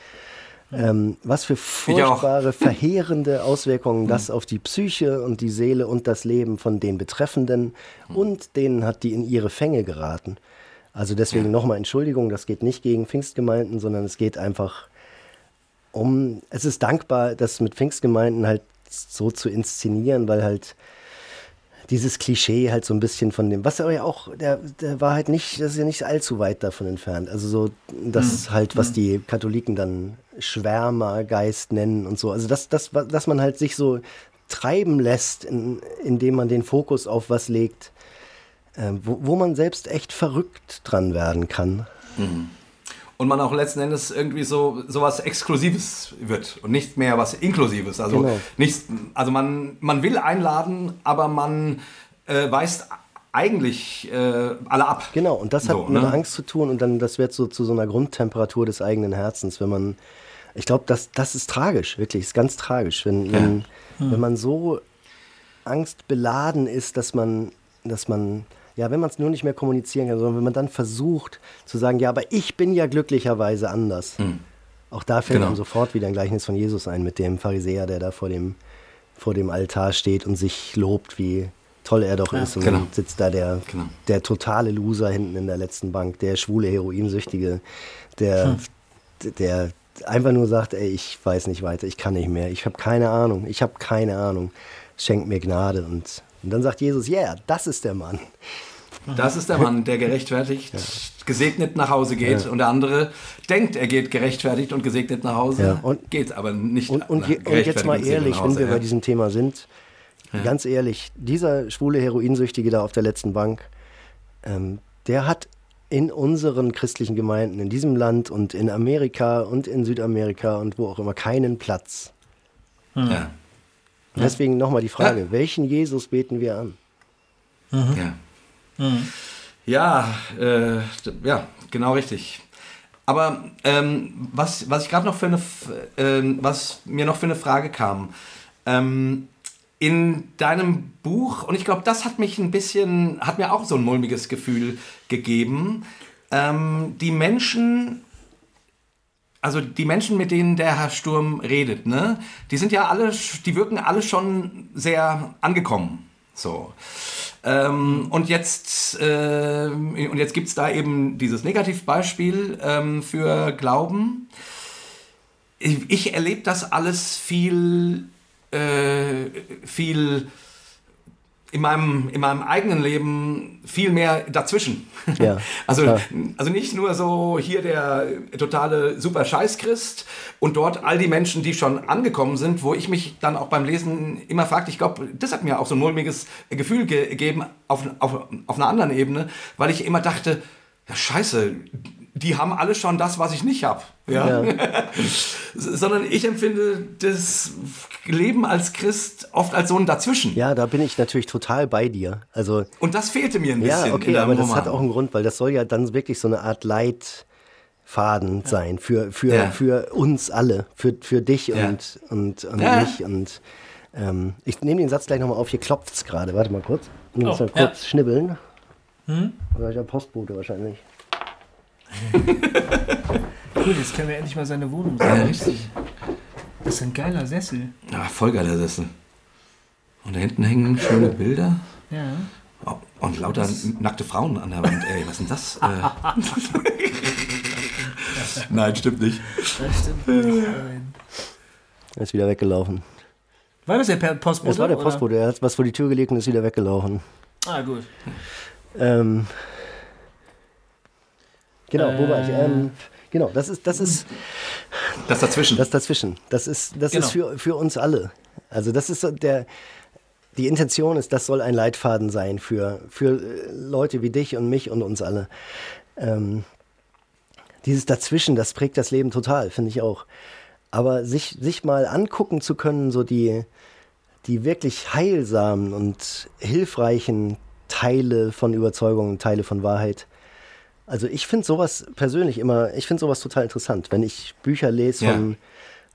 Ähm, was für furchtbare, [laughs] verheerende Auswirkungen das mhm. auf die Psyche und die Seele und das Leben von den Betreffenden mhm. und denen hat, die in ihre Fänge geraten. Also deswegen nochmal Entschuldigung, das geht nicht gegen Pfingstgemeinden, sondern es geht einfach um, es ist dankbar, das mit Pfingstgemeinden halt so zu inszenieren, weil halt dieses Klischee halt so ein bisschen von dem, was aber ja auch, der, der war halt nicht, das ist ja nicht allzu weit davon entfernt. Also so, das mhm. halt, was mhm. die Katholiken dann Schwärmergeist nennen und so. Also das, das, dass man halt sich so treiben lässt, in, indem man den Fokus auf was legt, äh, wo, wo, man selbst echt verrückt dran werden kann. Mhm. Und man auch letzten Endes irgendwie so was Exklusives wird und nicht mehr was Inklusives. Also genau. nicht, also man, man will einladen, aber man äh, weist eigentlich äh, alle ab. Genau, und das so, hat mit ne? Angst zu tun und dann das wird so zu so einer Grundtemperatur des eigenen Herzens, wenn man, ich glaube, das, das ist tragisch, wirklich, ist ganz tragisch, wenn, ja. wenn, hm. wenn man so angstbeladen ist, dass man, dass man ja, wenn man es nur nicht mehr kommunizieren kann, sondern wenn man dann versucht zu sagen, ja, aber ich bin ja glücklicherweise anders. Mhm. Auch da fällt genau. einem sofort wieder ein Gleichnis von Jesus ein mit dem Pharisäer, der da vor dem, vor dem Altar steht und sich lobt, wie toll er doch ja, ist. Und genau. dann sitzt da der, genau. der totale Loser hinten in der letzten Bank, der schwule Heroinsüchtige, der, hm. der einfach nur sagt, ey, ich weiß nicht weiter, ich kann nicht mehr, ich habe keine Ahnung, ich habe keine Ahnung, schenkt mir Gnade und und dann sagt Jesus, ja, yeah, das ist der Mann. Das ist der Mann, der gerechtfertigt, ja. gesegnet nach Hause geht. Ja. Und der andere denkt, er geht gerechtfertigt und gesegnet nach Hause, ja. und, geht aber nicht. Und, und, und jetzt mal ehrlich, wenn wir bei diesem Thema sind, ganz ehrlich, dieser schwule Heroinsüchtige da auf der letzten Bank, ähm, der hat in unseren christlichen Gemeinden, in diesem Land und in Amerika und in Südamerika und wo auch immer keinen Platz. Hm. Ja. Deswegen nochmal die Frage, ja. welchen Jesus beten wir an? Mhm. Ja, mhm. ja, äh, ja, genau richtig. Aber ähm, was, was ich gerade noch für eine, äh, was mir noch für eine Frage kam, ähm, in deinem Buch, und ich glaube, das hat mich ein bisschen, hat mir auch so ein mulmiges Gefühl gegeben, ähm, die Menschen also die Menschen, mit denen der Herr Sturm redet, ne, die sind ja alle, die wirken alle schon sehr angekommen. So. Ähm, und jetzt, äh, jetzt gibt es da eben dieses Negativbeispiel ähm, für Glauben. Ich, ich erlebe das alles viel, äh, viel in meinem, in meinem eigenen Leben viel mehr dazwischen. Ja, [laughs] also, klar. also nicht nur so hier der totale super Scheißchrist und dort all die Menschen, die schon angekommen sind, wo ich mich dann auch beim Lesen immer fragte, ich glaube, das hat mir auch so ein mulmiges Gefühl gegeben auf, auf, auf einer anderen Ebene, weil ich immer dachte, ja scheiße, die haben alle schon das, was ich nicht habe. Ja? ja. [laughs] Sondern ich empfinde das Leben als Christ oft als so ein Dazwischen. Ja, da bin ich natürlich total bei dir. Also, Und das fehlte mir ein bisschen. Ja, okay, aber Roman. das hat auch einen Grund, weil das soll ja dann wirklich so eine Art Leitfaden ja. sein für, für, ja. für uns alle, für, für dich ja. und, und, und mich. Und ähm, ich nehme den Satz gleich nochmal auf, hier klopft es gerade. Warte mal kurz. Ich muss oh, mal kurz schnibbeln. Hm? Oder ich der Postbote wahrscheinlich. [laughs] cool, jetzt können wir endlich mal seine Wohnung sehen. Ja, richtig. Das ist ein geiler Sessel. Ja, voll geiler Sessel. Und da hinten hängen schöne Bilder. Ja. Oh, und lauter nackte Frauen an der Wand. Ey, was ist denn das? Äh. [laughs] Nein, stimmt nicht. Das stimmt nicht. Nein. Er ist wieder weggelaufen. War das der Postbote? Das war der Postbote. Er hat was vor die Tür gelegt und ist wieder weggelaufen. Ah, gut. Ähm, Genau, wo war ich? Ähm, genau, das ist, das ist. Das dazwischen. Das dazwischen. Das ist, das Genau. ist für, für uns alle. Also das ist so der. Die Intention ist, das soll ein Leitfaden sein für, für äh, Leute wie dich und mich und uns alle. Ähm, dieses Dazwischen, das prägt das Leben total, finde ich auch. Aber sich, sich mal angucken zu können, so die, die wirklich heilsamen und hilfreichen Teile von Überzeugungen, Teile von Wahrheit. Also ich finde sowas persönlich immer, ich finde sowas total interessant, wenn ich Bücher lese Ja. von,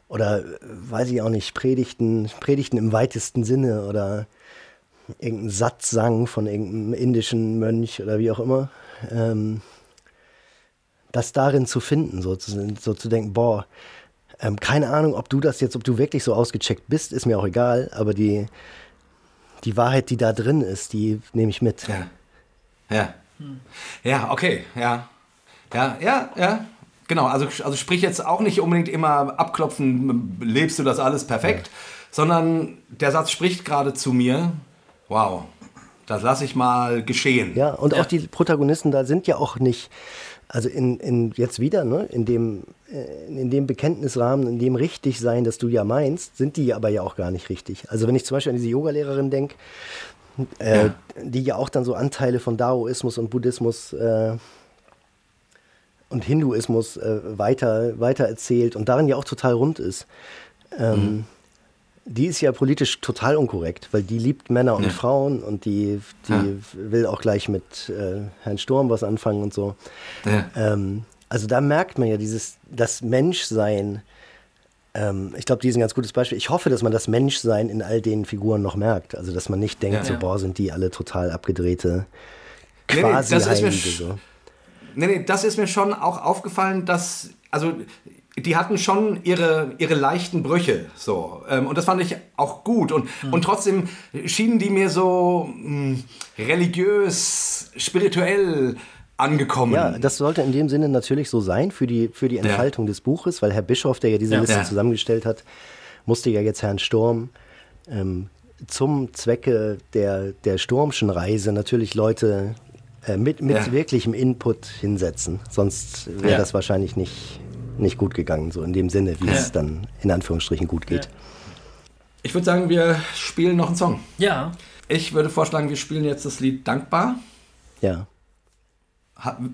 oder äh, weiß ich auch nicht, Predigten, Predigten im weitesten Sinne oder irgendeinen Satzsang von irgendeinem indischen Mönch oder wie auch immer. Ähm, das darin zu finden, so zu, so zu denken, boah, ähm, keine Ahnung, ob du das jetzt, ob du wirklich so ausgecheckt bist, ist mir auch egal, aber die, die Wahrheit, die da drin ist, die nehme ich mit. Ja. Ja. Ja, okay, ja. Ja, ja, ja. Genau, also, also sprich jetzt auch nicht unbedingt immer abklopfen, lebst du das alles perfekt, sondern der Satz spricht gerade zu mir, wow, das lasse ich mal geschehen. Ja, und auch die Protagonisten da sind ja auch nicht, also in, in jetzt wieder, ne, in dem, äh, in dem Bekenntnisrahmen, in dem richtig sein, das du ja meinst, sind die aber ja auch gar nicht richtig. Also wenn ich zum Beispiel an diese Yogalehrerin denke, äh, Ja. die ja auch dann so Anteile von Daoismus und Buddhismus äh, und Hinduismus äh, weiter, weiter erzählt und darin ja auch total rund ist. Ähm, Die ist ja politisch total unkorrekt, weil die liebt Männer und Ja. Frauen und die, die Ja. will auch gleich mit äh, Herrn Sturm was anfangen und so. Ja. Ähm, also da merkt man ja dieses, das Menschsein. Ähm, ich glaube, die ist ein ganz gutes Beispiel. Ich hoffe, dass man das Menschsein in all den Figuren noch merkt. Also dass man nicht denkt, Ja. so Ja. boah, sind die alle total abgedrehte Nee, nee, quasi das ist mir Heilige. So. Nee, nee, das ist mir schon auch aufgefallen, dass, also, die hatten schon ihre, ihre leichten Brüche, so. Ähm, und das fand ich auch gut. Und, und trotzdem schienen die mir so mh, religiös, spirituell angekommen. Ja, das sollte in dem Sinne natürlich so sein für die, für die Entfaltung des Buches, weil Herr Bischof, der ja diese Ja. Liste Ja. zusammengestellt hat, musste ja jetzt Herrn Sturm ähm, zum Zwecke der, der Sturmschen Reise natürlich Leute äh, mit, mit Ja. wirklichem Input hinsetzen. Sonst wäre Ja. das wahrscheinlich nicht, nicht gut gegangen, so in dem Sinne, wie es dann in Anführungsstrichen gut geht. Ich würde sagen, wir spielen noch einen Song. Ja. Ich würde vorschlagen, wir spielen jetzt das Lied Dankbar. Ja.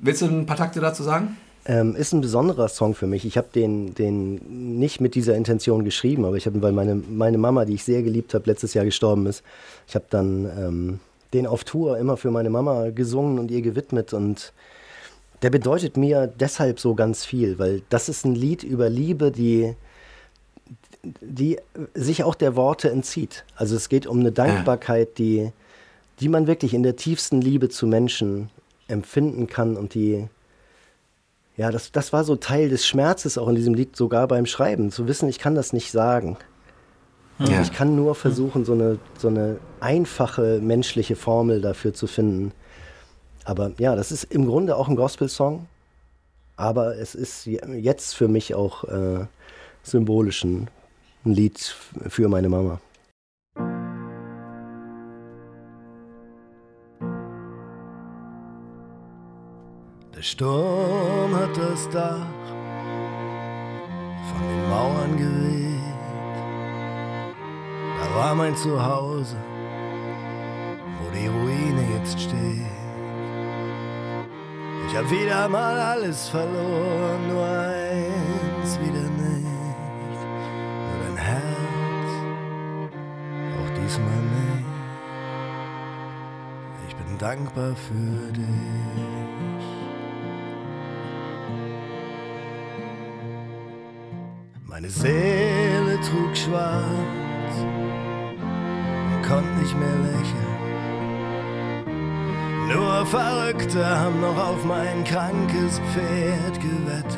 Willst du ein paar Takte dazu sagen? Ähm, ist ein besonderer Song für mich. Ich habe den, den nicht mit dieser Intention geschrieben, aber ich habe, weil meine, meine Mama, die ich sehr geliebt habe, letztes Jahr gestorben ist, ich habe dann ähm, den auf Tour immer für meine Mama gesungen und ihr gewidmet und der bedeutet mir deshalb so ganz viel, weil das ist ein Lied über Liebe, die, die sich auch der Worte entzieht. Also es geht um eine Dankbarkeit, die, die man wirklich in der tiefsten Liebe zu Menschen empfinden kann und die, ja, das, das war so Teil des Schmerzes auch in diesem Lied, sogar beim Schreiben, zu wissen, ich kann das nicht sagen. Ja. Ich kann nur versuchen, so eine, so eine einfache menschliche Formel dafür zu finden. Aber ja, das ist im Grunde auch ein Gospel-Song, aber es ist je- jetzt für mich auch äh, symbolisch ein, Lied für meine Mama. Der Sturm hat das Dach von den Mauern geweht. Da war mein Zuhause, wo die Ruine jetzt steht. Ich hab wieder mal alles verloren, nur eins wieder nicht. Nur dein Herz, auch diesmal nicht. Ich bin dankbar für dich. Meine Seele trug schwarz und konnte nicht mehr lächeln. Nur Verrückte haben noch auf mein krankes Pferd gewettet.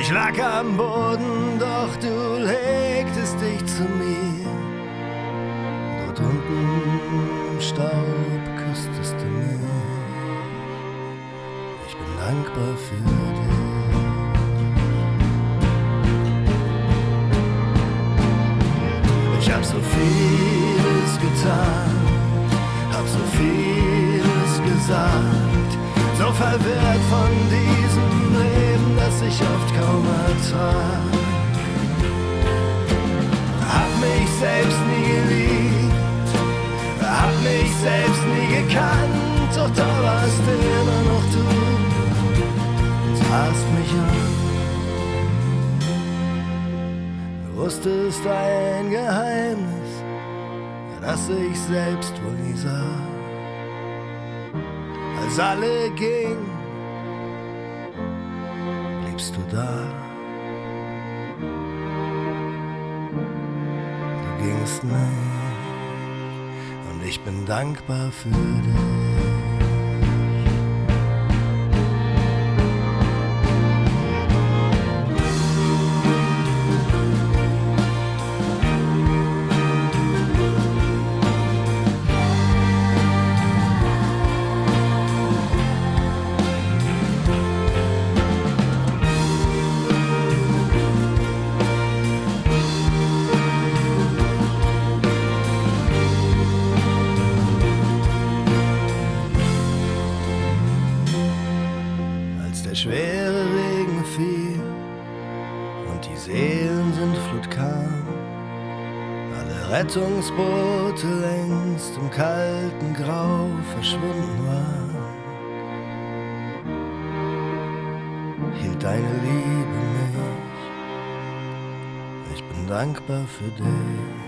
Ich lag am Boden, doch du legtest dich zu mir. Dort unten im Staub küsstest du mich. Ich bin dankbar für hab so vieles getan, hab so vieles gesagt, so verwirrt von diesem Leben, das ich oft kaum ertrag. Hab mich selbst nie geliebt wusstest ein Geheimnis, das ich selbst wohl nie sah. Als alle gingen, bliebst du da. Du gingst nicht und ich bin dankbar für dich. Rettungsboote längst im kalten Grau verschwunden waren. Hielt deine Liebe mich, ich bin dankbar für dich.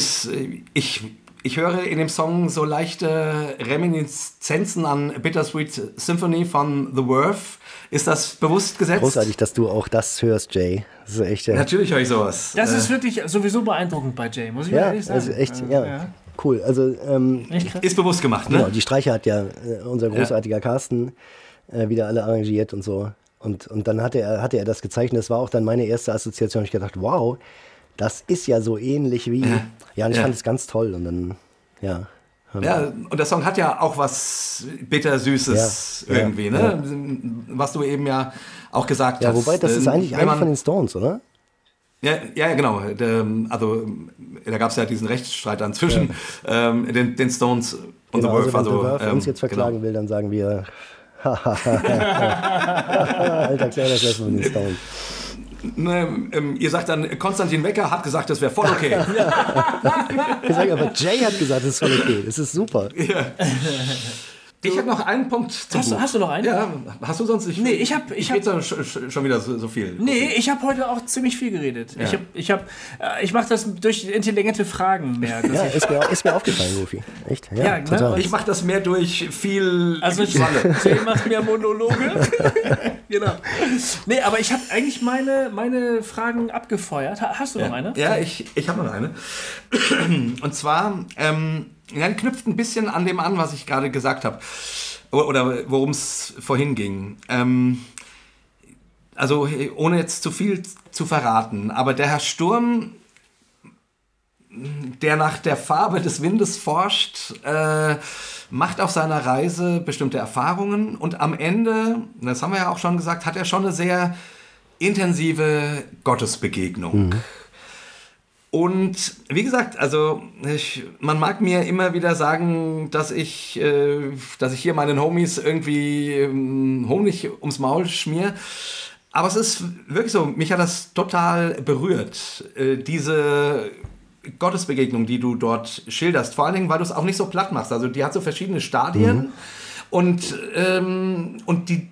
Ist, äh, ich, ich höre in dem Song so leichte Reminiszenzen an Bittersweet Symphony von The Worth. Ist das bewusst gesetzt? Großartig, dass du auch das hörst, Jay. Das ist echt. Ja, Natürlich höre ich sowas. Das Äh, ist wirklich sowieso beeindruckend bei Jay, muss ich ja ehrlich sagen. also echt, ja, cool. Also, ähm, ist bewusst gemacht, ne? genau, die Streicher hat ja äh, unser großartiger Carsten äh, wieder alle arrangiert und so. Und, und dann hatte er, hatte er das gezeichnet. Das war auch dann meine erste Assoziation. Ich gedacht, wow, das ist ja so ähnlich wie. Ja, und ich Ja. fand es ganz toll. Und dann, ja. haben Ja, und der Song hat ja auch was bittersüßes Ja, ja, irgendwie, ne? Was du eben ja auch gesagt Ja, hast. wobei, das ist Ähm, eigentlich man- von den Stones, oder? Ja, ja, ja, genau. Der, also da gab es ja diesen Rechtsstreit dann zwischen ähm, den, den Stones und Genau, The Worth. also, wenn The Verve ähm, uns jetzt verklagen genau. will, dann sagen wir. [laughs] [laughs] Alter, klär das mit den Stones. Ne, ähm, ihr sagt dann, Konstantin Wecker hat gesagt, das wäre voll okay. [laughs] Ich sage aber, Jay hat gesagt, das ist voll okay. Das ist super. Ich habe noch einen Punkt zum Hast du- Buch. hast du noch einen? Ja, hast du sonst nicht? Nee, ich hab- ich ich rede schon, wieder so, so viel. Nee, ich habe heute auch ziemlich viel geredet. Ich, hab, ich, hab, äh, ich mache das durch intelligente Fragen mehr. dass Ja, ich, ist mir, ist mir aufgefallen, Goofy. Echt? Ja, Ja, ne? total. Ich mache das mehr durch viel also. [laughs] Jay macht mehr Monologe. [laughs] genau. Nee, aber ich habe eigentlich meine, meine Fragen abgefeuert. Ha- Hast du noch eine? Ja, ich, ich habe noch eine. [clears throat] Und zwar, ähm, ja, knüpft ein bisschen an dem an, was ich gerade gesagt habe. Oder worum es vorhin ging. Ähm, also, ohne jetzt zu viel zu verraten, aber der Herr Sturm, der nach der Farbe des Windes forscht, äh, macht auf seiner Reise bestimmte Erfahrungen und am Ende, das haben wir ja auch schon gesagt, hat er schon eine sehr intensive Gottesbegegnung. Und wie gesagt, also ich, man mag mir immer wieder sagen, dass ich, äh, dass ich hier meinen Homies irgendwie ähm, Honig ums Maul schmier. Aber es ist wirklich so, mich hat das total berührt, äh, diese Gottesbegegnung, die du dort schilderst. Vor allen Dingen, weil du es auch nicht so platt machst. Also die hat so verschiedene Stadien und, ähm, und die,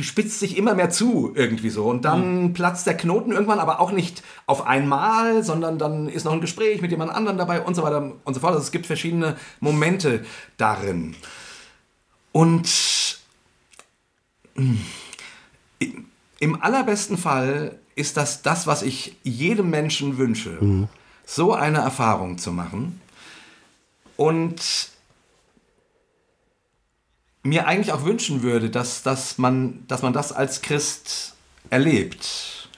die spitzt sich immer mehr zu irgendwie so. Und dann platzt der Knoten irgendwann, aber auch nicht auf einmal, sondern dann ist noch ein Gespräch mit jemand anderem dabei und so weiter und so fort. Also es gibt verschiedene Momente darin. Und mm, im allerbesten Fall ist das das, was ich jedem Menschen wünsche, so eine Erfahrung zu machen. Und mir eigentlich auch wünschen würde, dass, dass, man, dass man das als Christ erlebt.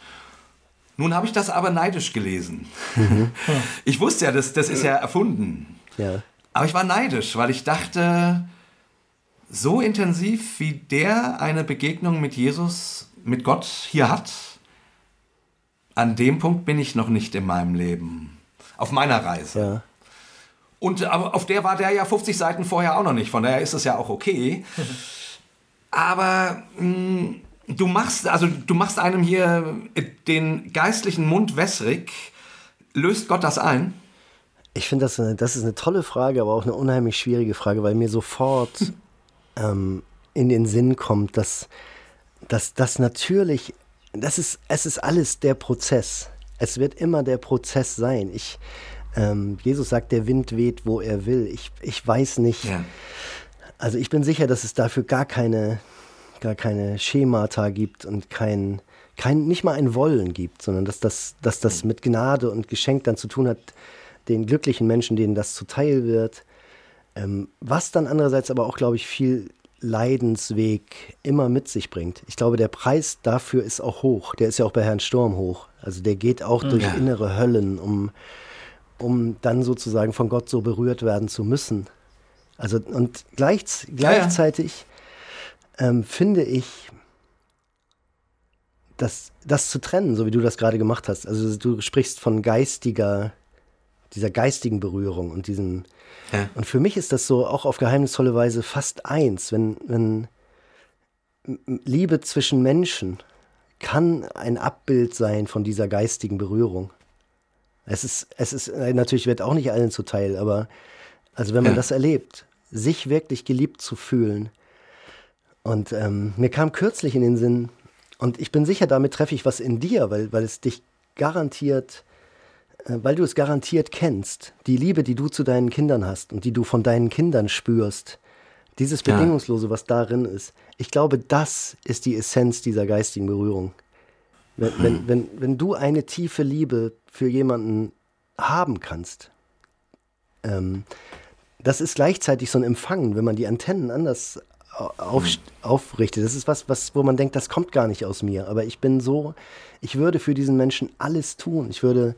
Nun habe ich das aber neidisch gelesen. [laughs] Ich wusste ja, das, das ist ja erfunden. Ja. Aber ich war neidisch, weil ich dachte, so intensiv wie der eine Begegnung mit Jesus, mit Gott hier hat, an dem Punkt bin ich noch nicht in meinem Leben. Auf meiner Reise. Ja. Und aber auf der war der ja 50 Seiten vorher auch noch nicht. Von daher ist es ja auch okay. [laughs] Aber mh, du machst, also du machst einem hier den geistlichen Mund wässrig. Löst Gott das ein? Ich finde, das, das ist eine tolle Frage, aber auch eine unheimlich schwierige Frage, weil mir sofort [laughs] ähm, in den Sinn kommt, dass, dass das natürlich, das ist, es ist alles der Prozess. Es wird immer der Prozess sein. Ich, ähm, Jesus sagt, der Wind weht, wo er will. Ich, ich weiß nicht. Ja. Also ich bin sicher, dass es dafür gar keine, gar keine Schemata gibt und kein, kein, nicht mal ein Wollen gibt, sondern dass das, dass das mit Gnade und Geschenk dann zu tun hat, den glücklichen Menschen, denen das zuteil wird. Ähm, was dann andererseits aber auch, glaube ich, viel Leidensweg immer mit sich bringt. Ich glaube, der Preis dafür ist auch hoch. Der ist ja auch bei Herrn Sturm hoch. Also der geht auch durch Ja. innere Höllen, um, um dann sozusagen von Gott so berührt werden zu müssen. Also und gleich, ja. gleichzeitig ähm, finde ich, das, das zu trennen, so wie du das gerade gemacht hast. Also du sprichst von geistiger, dieser geistigen Berührung und diesem. Ja. Und für mich ist das so auch auf geheimnisvolle Weise fast eins, wenn, wenn Liebe zwischen Menschen kann ein Abbild sein von dieser geistigen Berührung. Es ist, es ist äh, natürlich wird auch nicht allen zuteil, aber also wenn man Ja. [clears throat] das erlebt, sich wirklich geliebt zu fühlen. Und ähm, mir kam kürzlich in den Sinn, und ich bin sicher, damit treffe ich was in dir, weil, weil es dich garantiert, äh, weil du es garantiert kennst, die Liebe, die du zu deinen Kindern hast und die du von deinen Kindern spürst, dieses. Bedingungslose, was darin ist, ich glaube, das ist die Essenz dieser geistigen Berührung. Wenn, wenn, wenn, wenn du eine tiefe Liebe für jemanden haben kannst, ähm, das ist gleichzeitig so ein Empfangen, wenn man die Antennen anders au- auf, aufrichtet. Das ist was, was, wo man denkt, das kommt gar nicht aus mir. Aber ich bin so, ich würde für diesen Menschen alles tun. Ich würde,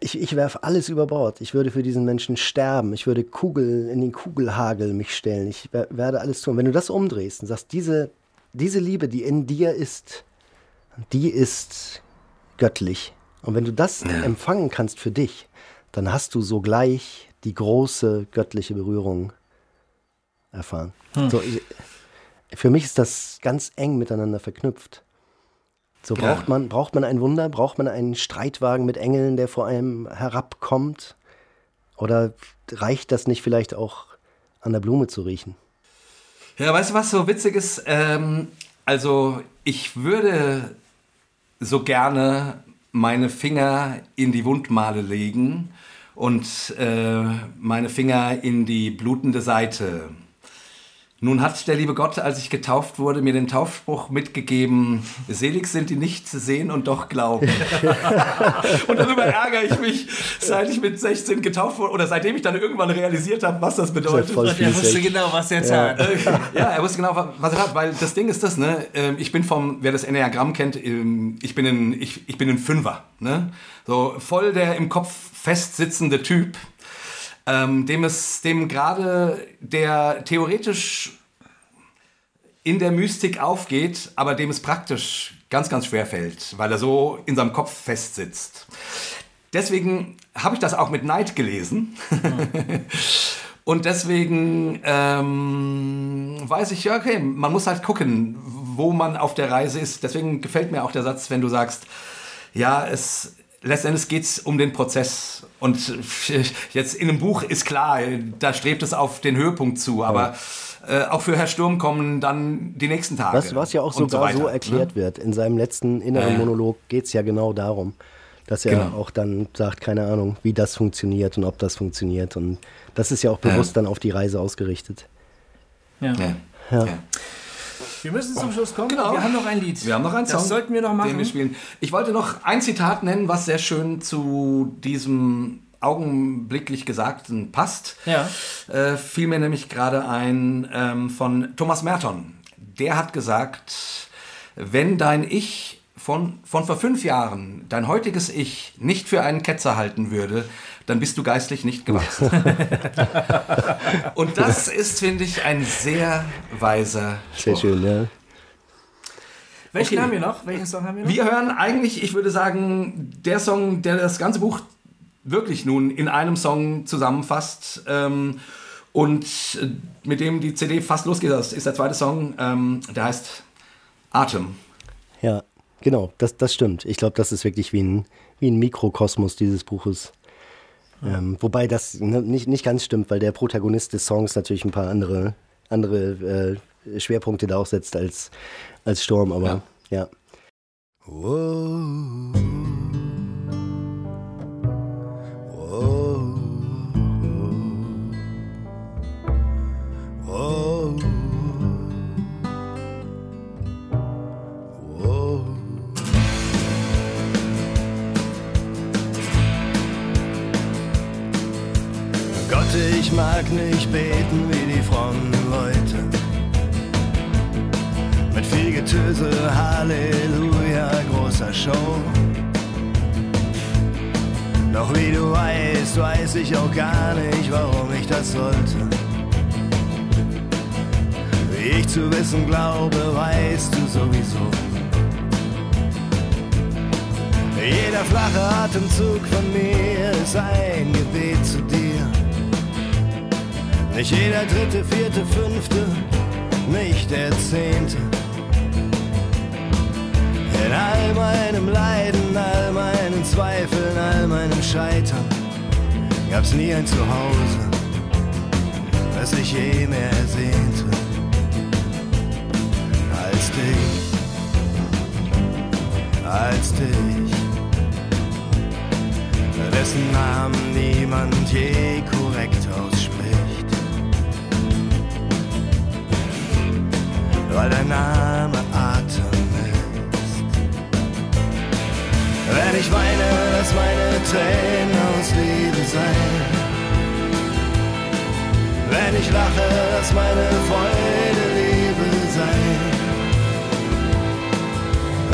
ich, ich werfe alles über Bord. Ich würde für diesen Menschen sterben. Ich würde Kugel in den Kugelhagel mich stellen. Ich wer- werde alles tun. Wenn du das umdrehst und sagst, diese, diese Liebe, die in dir ist, die ist göttlich. Und wenn du das empfangen kannst für dich, dann hast du sogleich die große göttliche Berührung erfahren. So, ich, für mich ist das ganz eng miteinander verknüpft. So Ja. braucht man, braucht man ein Wunder, braucht man einen Streitwagen mit Engeln, der vor einem herabkommt? Oder reicht das nicht vielleicht auch an der Blume zu riechen? Ja, weißt du, was so witzig ist? Ähm, also, ich würde so gerne meine Finger in die Wundmale legen und äh, meine Finger in die blutende Seite. Nun hat der liebe Gott, als ich getauft wurde, mir den Taufspruch mitgegeben, selig sind die nicht sehen und doch glauben. [laughs] und darüber ärgere ich mich, seit ich mit 16 getauft wurde oder seitdem ich dann irgendwann realisiert habe, was das bedeutet. voll Der wusste genau, was er tat. [laughs] ja, er wusste genau, wa- was er hat, weil das Ding ist das, ne? ähm, Ich bin vom, wer das Enneagramm kennt, ähm, ich bin ein, ich, ich bin ein Fünfer, ne? So voll der im Kopf festsitzende Typ, ähm, dem es, dem gerade der theoretisch in der Mystik aufgeht, aber dem es praktisch ganz, ganz schwer fällt, weil er so in seinem Kopf festsitzt. Deswegen habe ich das auch mit Neid gelesen. [laughs] Und deswegen ähm, weiß ich, ja, okay, man muss halt gucken, wo man auf der Reise ist. Deswegen gefällt mir auch der Satz, wenn du sagst, ja, es letztendlich geht es um den Prozess. Und jetzt in einem Buch ist klar, da strebt es auf den Höhepunkt zu, aber äh, auch für Herr Sturm kommen dann die nächsten Tage. Was, was ja auch sogar so, weiter, erklärt ne? wird. In seinem letzten inneren ja. Monolog geht es ja genau darum, dass er Genau. auch dann sagt, keine Ahnung, wie das funktioniert und ob das funktioniert. Und das ist ja auch bewusst dann auf die Reise ausgerichtet. Ja. Ja. Ja. Ja. Wir müssen zum Schluss kommen. Genau. Wir haben noch ein Lied. Wir haben noch einen Song. Das sollten wir noch Den machen. wir spielen. Ich wollte noch ein Zitat nennen, was sehr schön zu diesem augenblicklich Gesagten passt. Ja. Äh, fiel mir nämlich gerade ein ähm, von Thomas Merton. Der hat gesagt, wenn dein Ich von, von vor fünf Jahren, dein heutiges Ich, nicht für einen Ketzer halten würde, dann bist du geistlich nicht gewachsen. [laughs] Und das ist, finde ich, ein sehr weiser Sehr Spruch. schön, ja. Welchen Okay. haben wir noch? Welchen Song haben wir noch? Wir hören eigentlich, ich würde sagen, der Song, der das ganze Buch wirklich nun in einem Song zusammenfasst ähm, und äh, mit dem die CD fast losgeht. Das ist der zweite Song, ähm, der heißt Atem. Ja, genau, das, das stimmt. Ich glaube, das ist wirklich wie ein, wie ein Mikrokosmos dieses Buches. Ähm, wobei das ne, nicht, nicht ganz stimmt, weil der Protagonist des Songs natürlich ein paar andere, andere äh, Schwerpunkte da auch setzt als, als Sturm, aber ja. Whoa. Whoa. Beten wie die frommen Leute. Mit viel Getöse, Halleluja, großer Show. Doch wie du weißt, weiß ich auch gar nicht, warum ich das sollte. Wie ich zu wissen glaube, weißt du sowieso. Jeder flache Atemzug von mir ist ein Gebet zu dir. Nicht jeder dritte, vierte, fünfte, nicht der zehnte. In all meinem Leiden, all meinen Zweifeln, all meinem Scheitern gab's nie ein Zuhause, das ich je mehr ersehnte als dich, als dich, dessen Namen niemand je korrekt ausspricht, weil dein Name Atem ist. Wenn ich weine, lass meine Tränen aus Liebe sein. Wenn ich lache, lass meine Freude Liebe sein.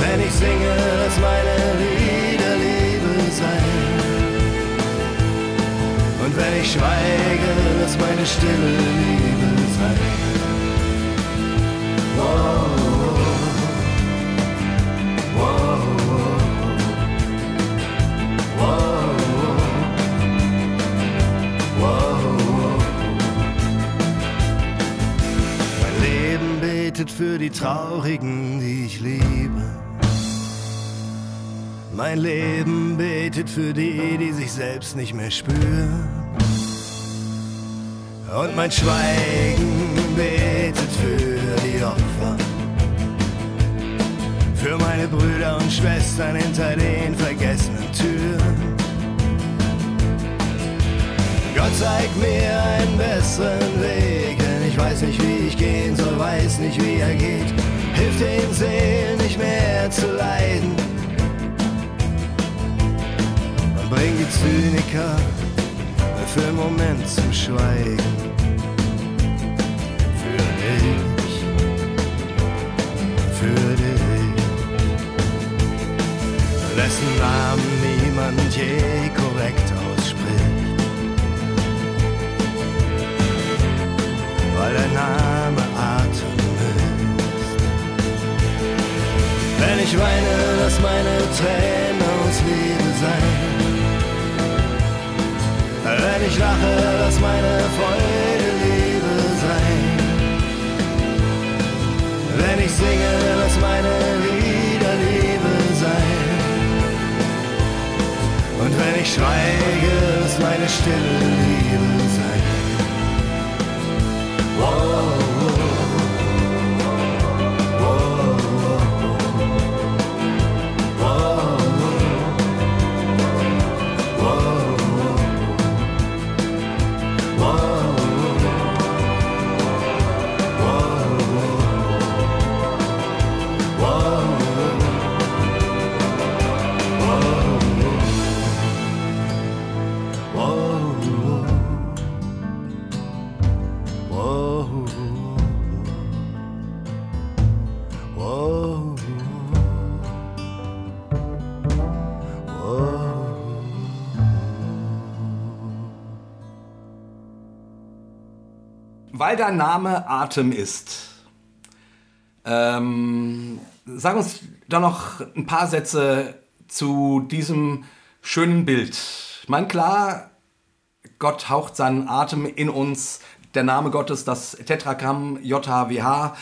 Wenn ich singe, lass meine Lieder Liebe sein. Und wenn ich schweige, lass meine Stille Liebe sein. Für die Traurigen, die ich liebe. Mein Leben betet für die, die sich selbst nicht mehr spüren. Und mein Schweigen betet für die Opfer. Für meine Brüder und Schwestern hinter den vergessenen Türen. Gott zeigt mir einen besseren Weg, denn ich weiß nicht, wie ich gehen soll, weiß nicht, wie er geht. Hilft den Seelen nicht mehr zu leiden. Und bring die Zyniker für einen Moment zum Schweigen. Dessen Namen niemand je korrekt ausspricht. Weil dein Name Atem ist. Wenn ich weine, lass meine Tränen aus Liebe sein. Wenn ich lache, lass meine Freude Liebe sein. Wenn ich singe, lass meine ich schweige, lass meine Stille Liebe sein. Wow. Weil dein Name Atem ist. Ähm, sag uns doch noch ein paar Sätze zu diesem schönen Bild. Ich meine, klar, Gott haucht seinen Atem in uns. Der Name Gottes, das Tetragramm JHWH,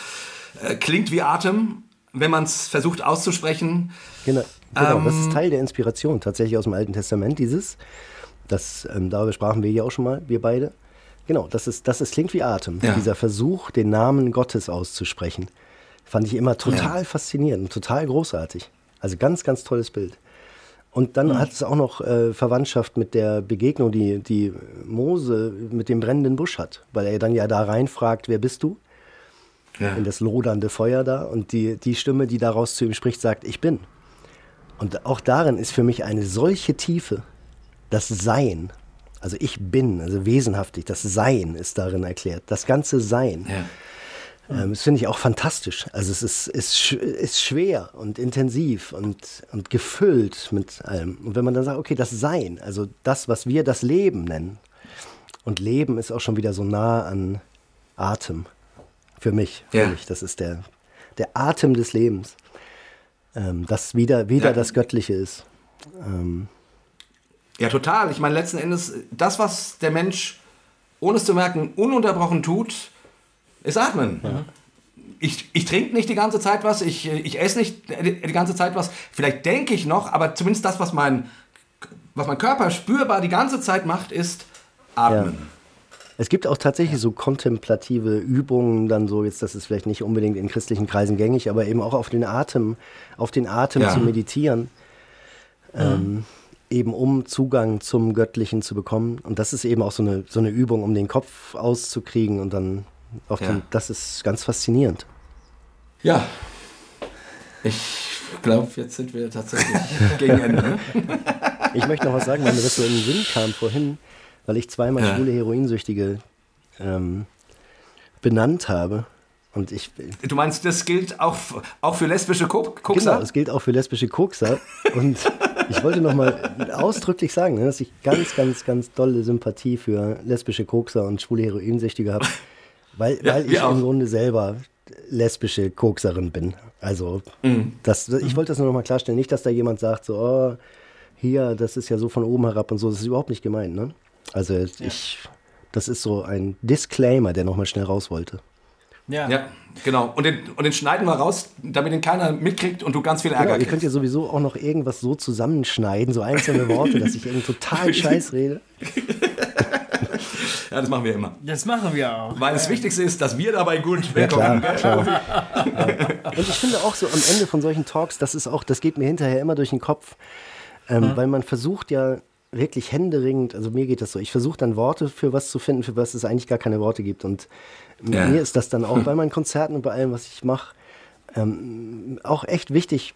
äh, klingt wie Atem, wenn man es versucht auszusprechen. Genau, genau ähm, das ist Teil der Inspiration tatsächlich aus dem Alten Testament, dieses. Das, ähm, darüber sprachen wir ja auch schon mal, wir beide. Genau, das ist, das ist, klingt wie Atem. Ja. Dieser Versuch, den Namen Gottes auszusprechen. Fand ich immer total ja. faszinierend und total großartig. Also ganz, ganz tolles Bild. Und dann mhm. hat es auch noch äh, Verwandtschaft mit der Begegnung, die, die Mose mit dem brennenden Busch hat, weil er dann ja da reinfragt, wer bist du? Ja. In das lodernde Feuer da. Und die, die Stimme, die daraus zu ihm spricht, sagt, ich bin. Und auch darin ist für mich eine solche Tiefe, das Sein. Also ich bin, also wesenhaftig, das Sein ist darin erklärt. Das ganze Sein. Ja. Ähm, das finde ich auch fantastisch. Also es ist, ist, ist schwer und intensiv und, und gefüllt mit allem. Und wenn man dann sagt, okay, das Sein, also das, was wir das Leben nennen. Und Leben ist auch schon wieder so nah an Atem. Für mich. Für ja. mich. Das ist der, der Atem des Lebens. Ähm, das wieder, wieder ja. das Göttliche ist. Ähm, ja, total. Ich meine, letzten Endes, das, was der Mensch, ohne es zu merken, ununterbrochen tut, ist Atmen. Ja. Ich, ich trinke nicht die ganze Zeit was, ich, ich esse nicht die, ganze Zeit was. Vielleicht denke ich noch, aber zumindest das, was mein, was mein Körper spürbar die ganze Zeit macht, ist Atmen. Ja. Es gibt auch tatsächlich so kontemplative Übungen, dann so, jetzt das ist vielleicht nicht unbedingt in christlichen Kreisen gängig, aber eben auch auf den Atem, auf den Atem ja. zu meditieren. Mhm. Ähm, eben um Zugang zum Göttlichen zu bekommen. Und das ist eben auch so eine, so eine Übung, um den Kopf auszukriegen und dann auf ja. den, das ist ganz faszinierend. Ja, ich glaube, jetzt sind wir tatsächlich [laughs] gegen Ende. [laughs] Ich möchte noch was sagen, weil mir das so in den Sinn kam vorhin, weil ich zweimal ja. schwule Heroinsüchtige ähm, benannt habe. Und ich, du meinst, das gilt auch, auch für lesbische Kokser? Genau, es gilt auch für lesbische Kokser. [laughs] Und ich wollte nochmal ausdrücklich sagen, ne, dass ich ganz, ganz, ganz dolle Sympathie für lesbische Kokser und schwule Heroinsüchtige habe. Weil, ja, weil ich auch. im Grunde selber lesbische Kokserin bin. Also, mhm. das, ich wollte das nur noch mal klarstellen. Nicht, dass da jemand sagt, so, oh, hier, das ist ja so von oben herab und so. Das ist überhaupt nicht gemeint, ne? Also, ja. ich, das ist so ein Disclaimer, der noch mal schnell raus wollte. Ja. ja, genau. Und den, und den schneiden wir raus, damit den keiner mitkriegt und du ganz viel Ärger genau, Ihr könnt ja sowieso auch noch irgendwas so zusammenschneiden, so einzelne Worte, dass ich irgendwie total Scheiß rede. [laughs] Ja, das machen wir immer. Das machen wir auch. Weil das Wichtigste ist, dass wir dabei gut wegkommen. Ja, klar, klar. ja. Und ich finde auch so am Ende von solchen Talks, das ist auch, das geht mir hinterher immer durch den Kopf, ähm, mhm. weil man versucht ja wirklich händeringend, also mir geht das so, ich versuche dann Worte für was zu finden, für was es eigentlich gar keine Worte gibt. Und ja. mir ist das dann auch [laughs] bei meinen Konzerten und bei allem, was ich mache, ähm, auch echt wichtig,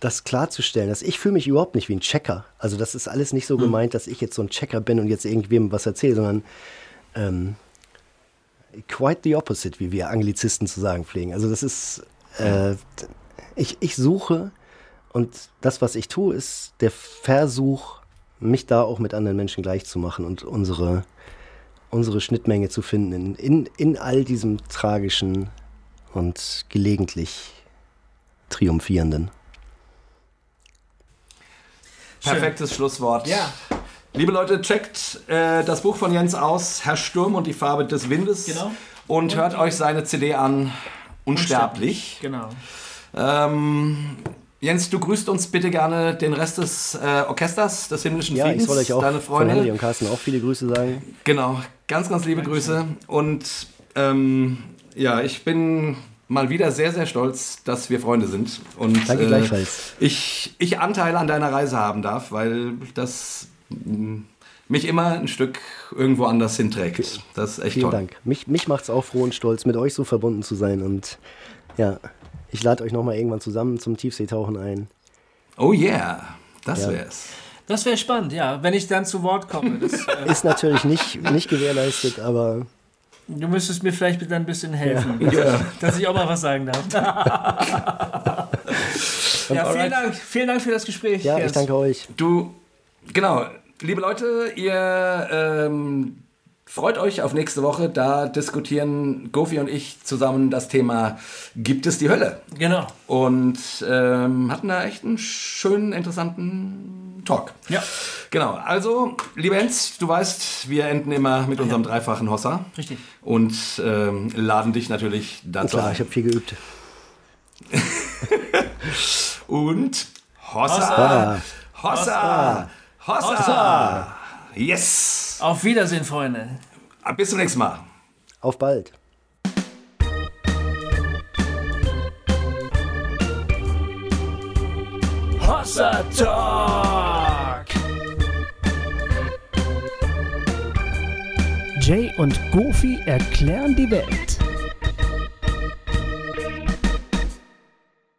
das klarzustellen, dass ich fühle mich überhaupt nicht wie ein Checker. Also das ist alles nicht so mhm. gemeint, dass ich jetzt so ein Checker bin und jetzt irgendwem was erzähle, sondern ähm, quite the opposite, wie wir Anglizisten zu sagen pflegen. Also das ist, äh, ich, ich suche und das, was ich tue, ist der Versuch, mich da auch mit anderen Menschen gleich zu machen und unsere, unsere Schnittmenge zu finden in, in, in all diesem tragischen und gelegentlich triumphierenden. Perfektes Schlusswort. Ja. Liebe Leute, checkt äh, das Buch von Jens aus, Herr Sturm und die Farbe des Windes. Genau. Und, und hört euch seine CD an, Unsterblich. Genau. Ähm, Jens, du grüßt uns bitte gerne den Rest des äh, Orchesters des himmlischen ja, Friedens. Ja, ich soll euch auch deine Freunde. von Henry und Carsten auch viele Grüße sagen. Genau, ganz, ganz liebe Dankeschön. Grüße. Und ähm, ja, ich bin mal wieder sehr, sehr stolz, dass wir Freunde sind. Und Danke äh, gleichfalls. Ich, ich Anteil an deiner Reise haben darf, weil das mich immer ein Stück irgendwo anders hinträgt. Das ist echt Vielen toll. Dank. Mich, mich macht es auch froh und stolz, mit euch so verbunden zu sein. Und ja, ich lade euch nochmal irgendwann zusammen zum Tiefseetauchen ein. Oh yeah, das ja. wär's. Das wäre spannend, ja, wenn ich dann zu Wort komme. Das, [laughs] äh ist natürlich nicht, nicht gewährleistet, aber. Du müsstest mir vielleicht dann ein bisschen helfen, [laughs] ja. Dass, ich, dass, ich, auch mal was sagen darf. [laughs] ja, vielen Dank. Vielen Dank für das Gespräch. Ja, ich danke euch. Du Genau, liebe Leute, ihr ähm, freut euch auf nächste Woche. Da diskutieren Gofi und ich zusammen das Thema Gibt es die Hölle? Genau. Und ähm, hatten da echt einen schönen, interessanten Talk. Ja. Genau. Also, lieber Enz, du weißt, wir enden immer mit unserem dreifachen Hossa. Richtig. Und ähm, laden dich natürlich dazu Klar, ich habe viel geübt. [laughs] Und Hossa. Ah, Hossa. Hossa. Yes. Auf Wiedersehen, Freunde. Bis zum nächsten Mal. auf bald. Hossa Talk. Jay und Goofy erklären die Welt.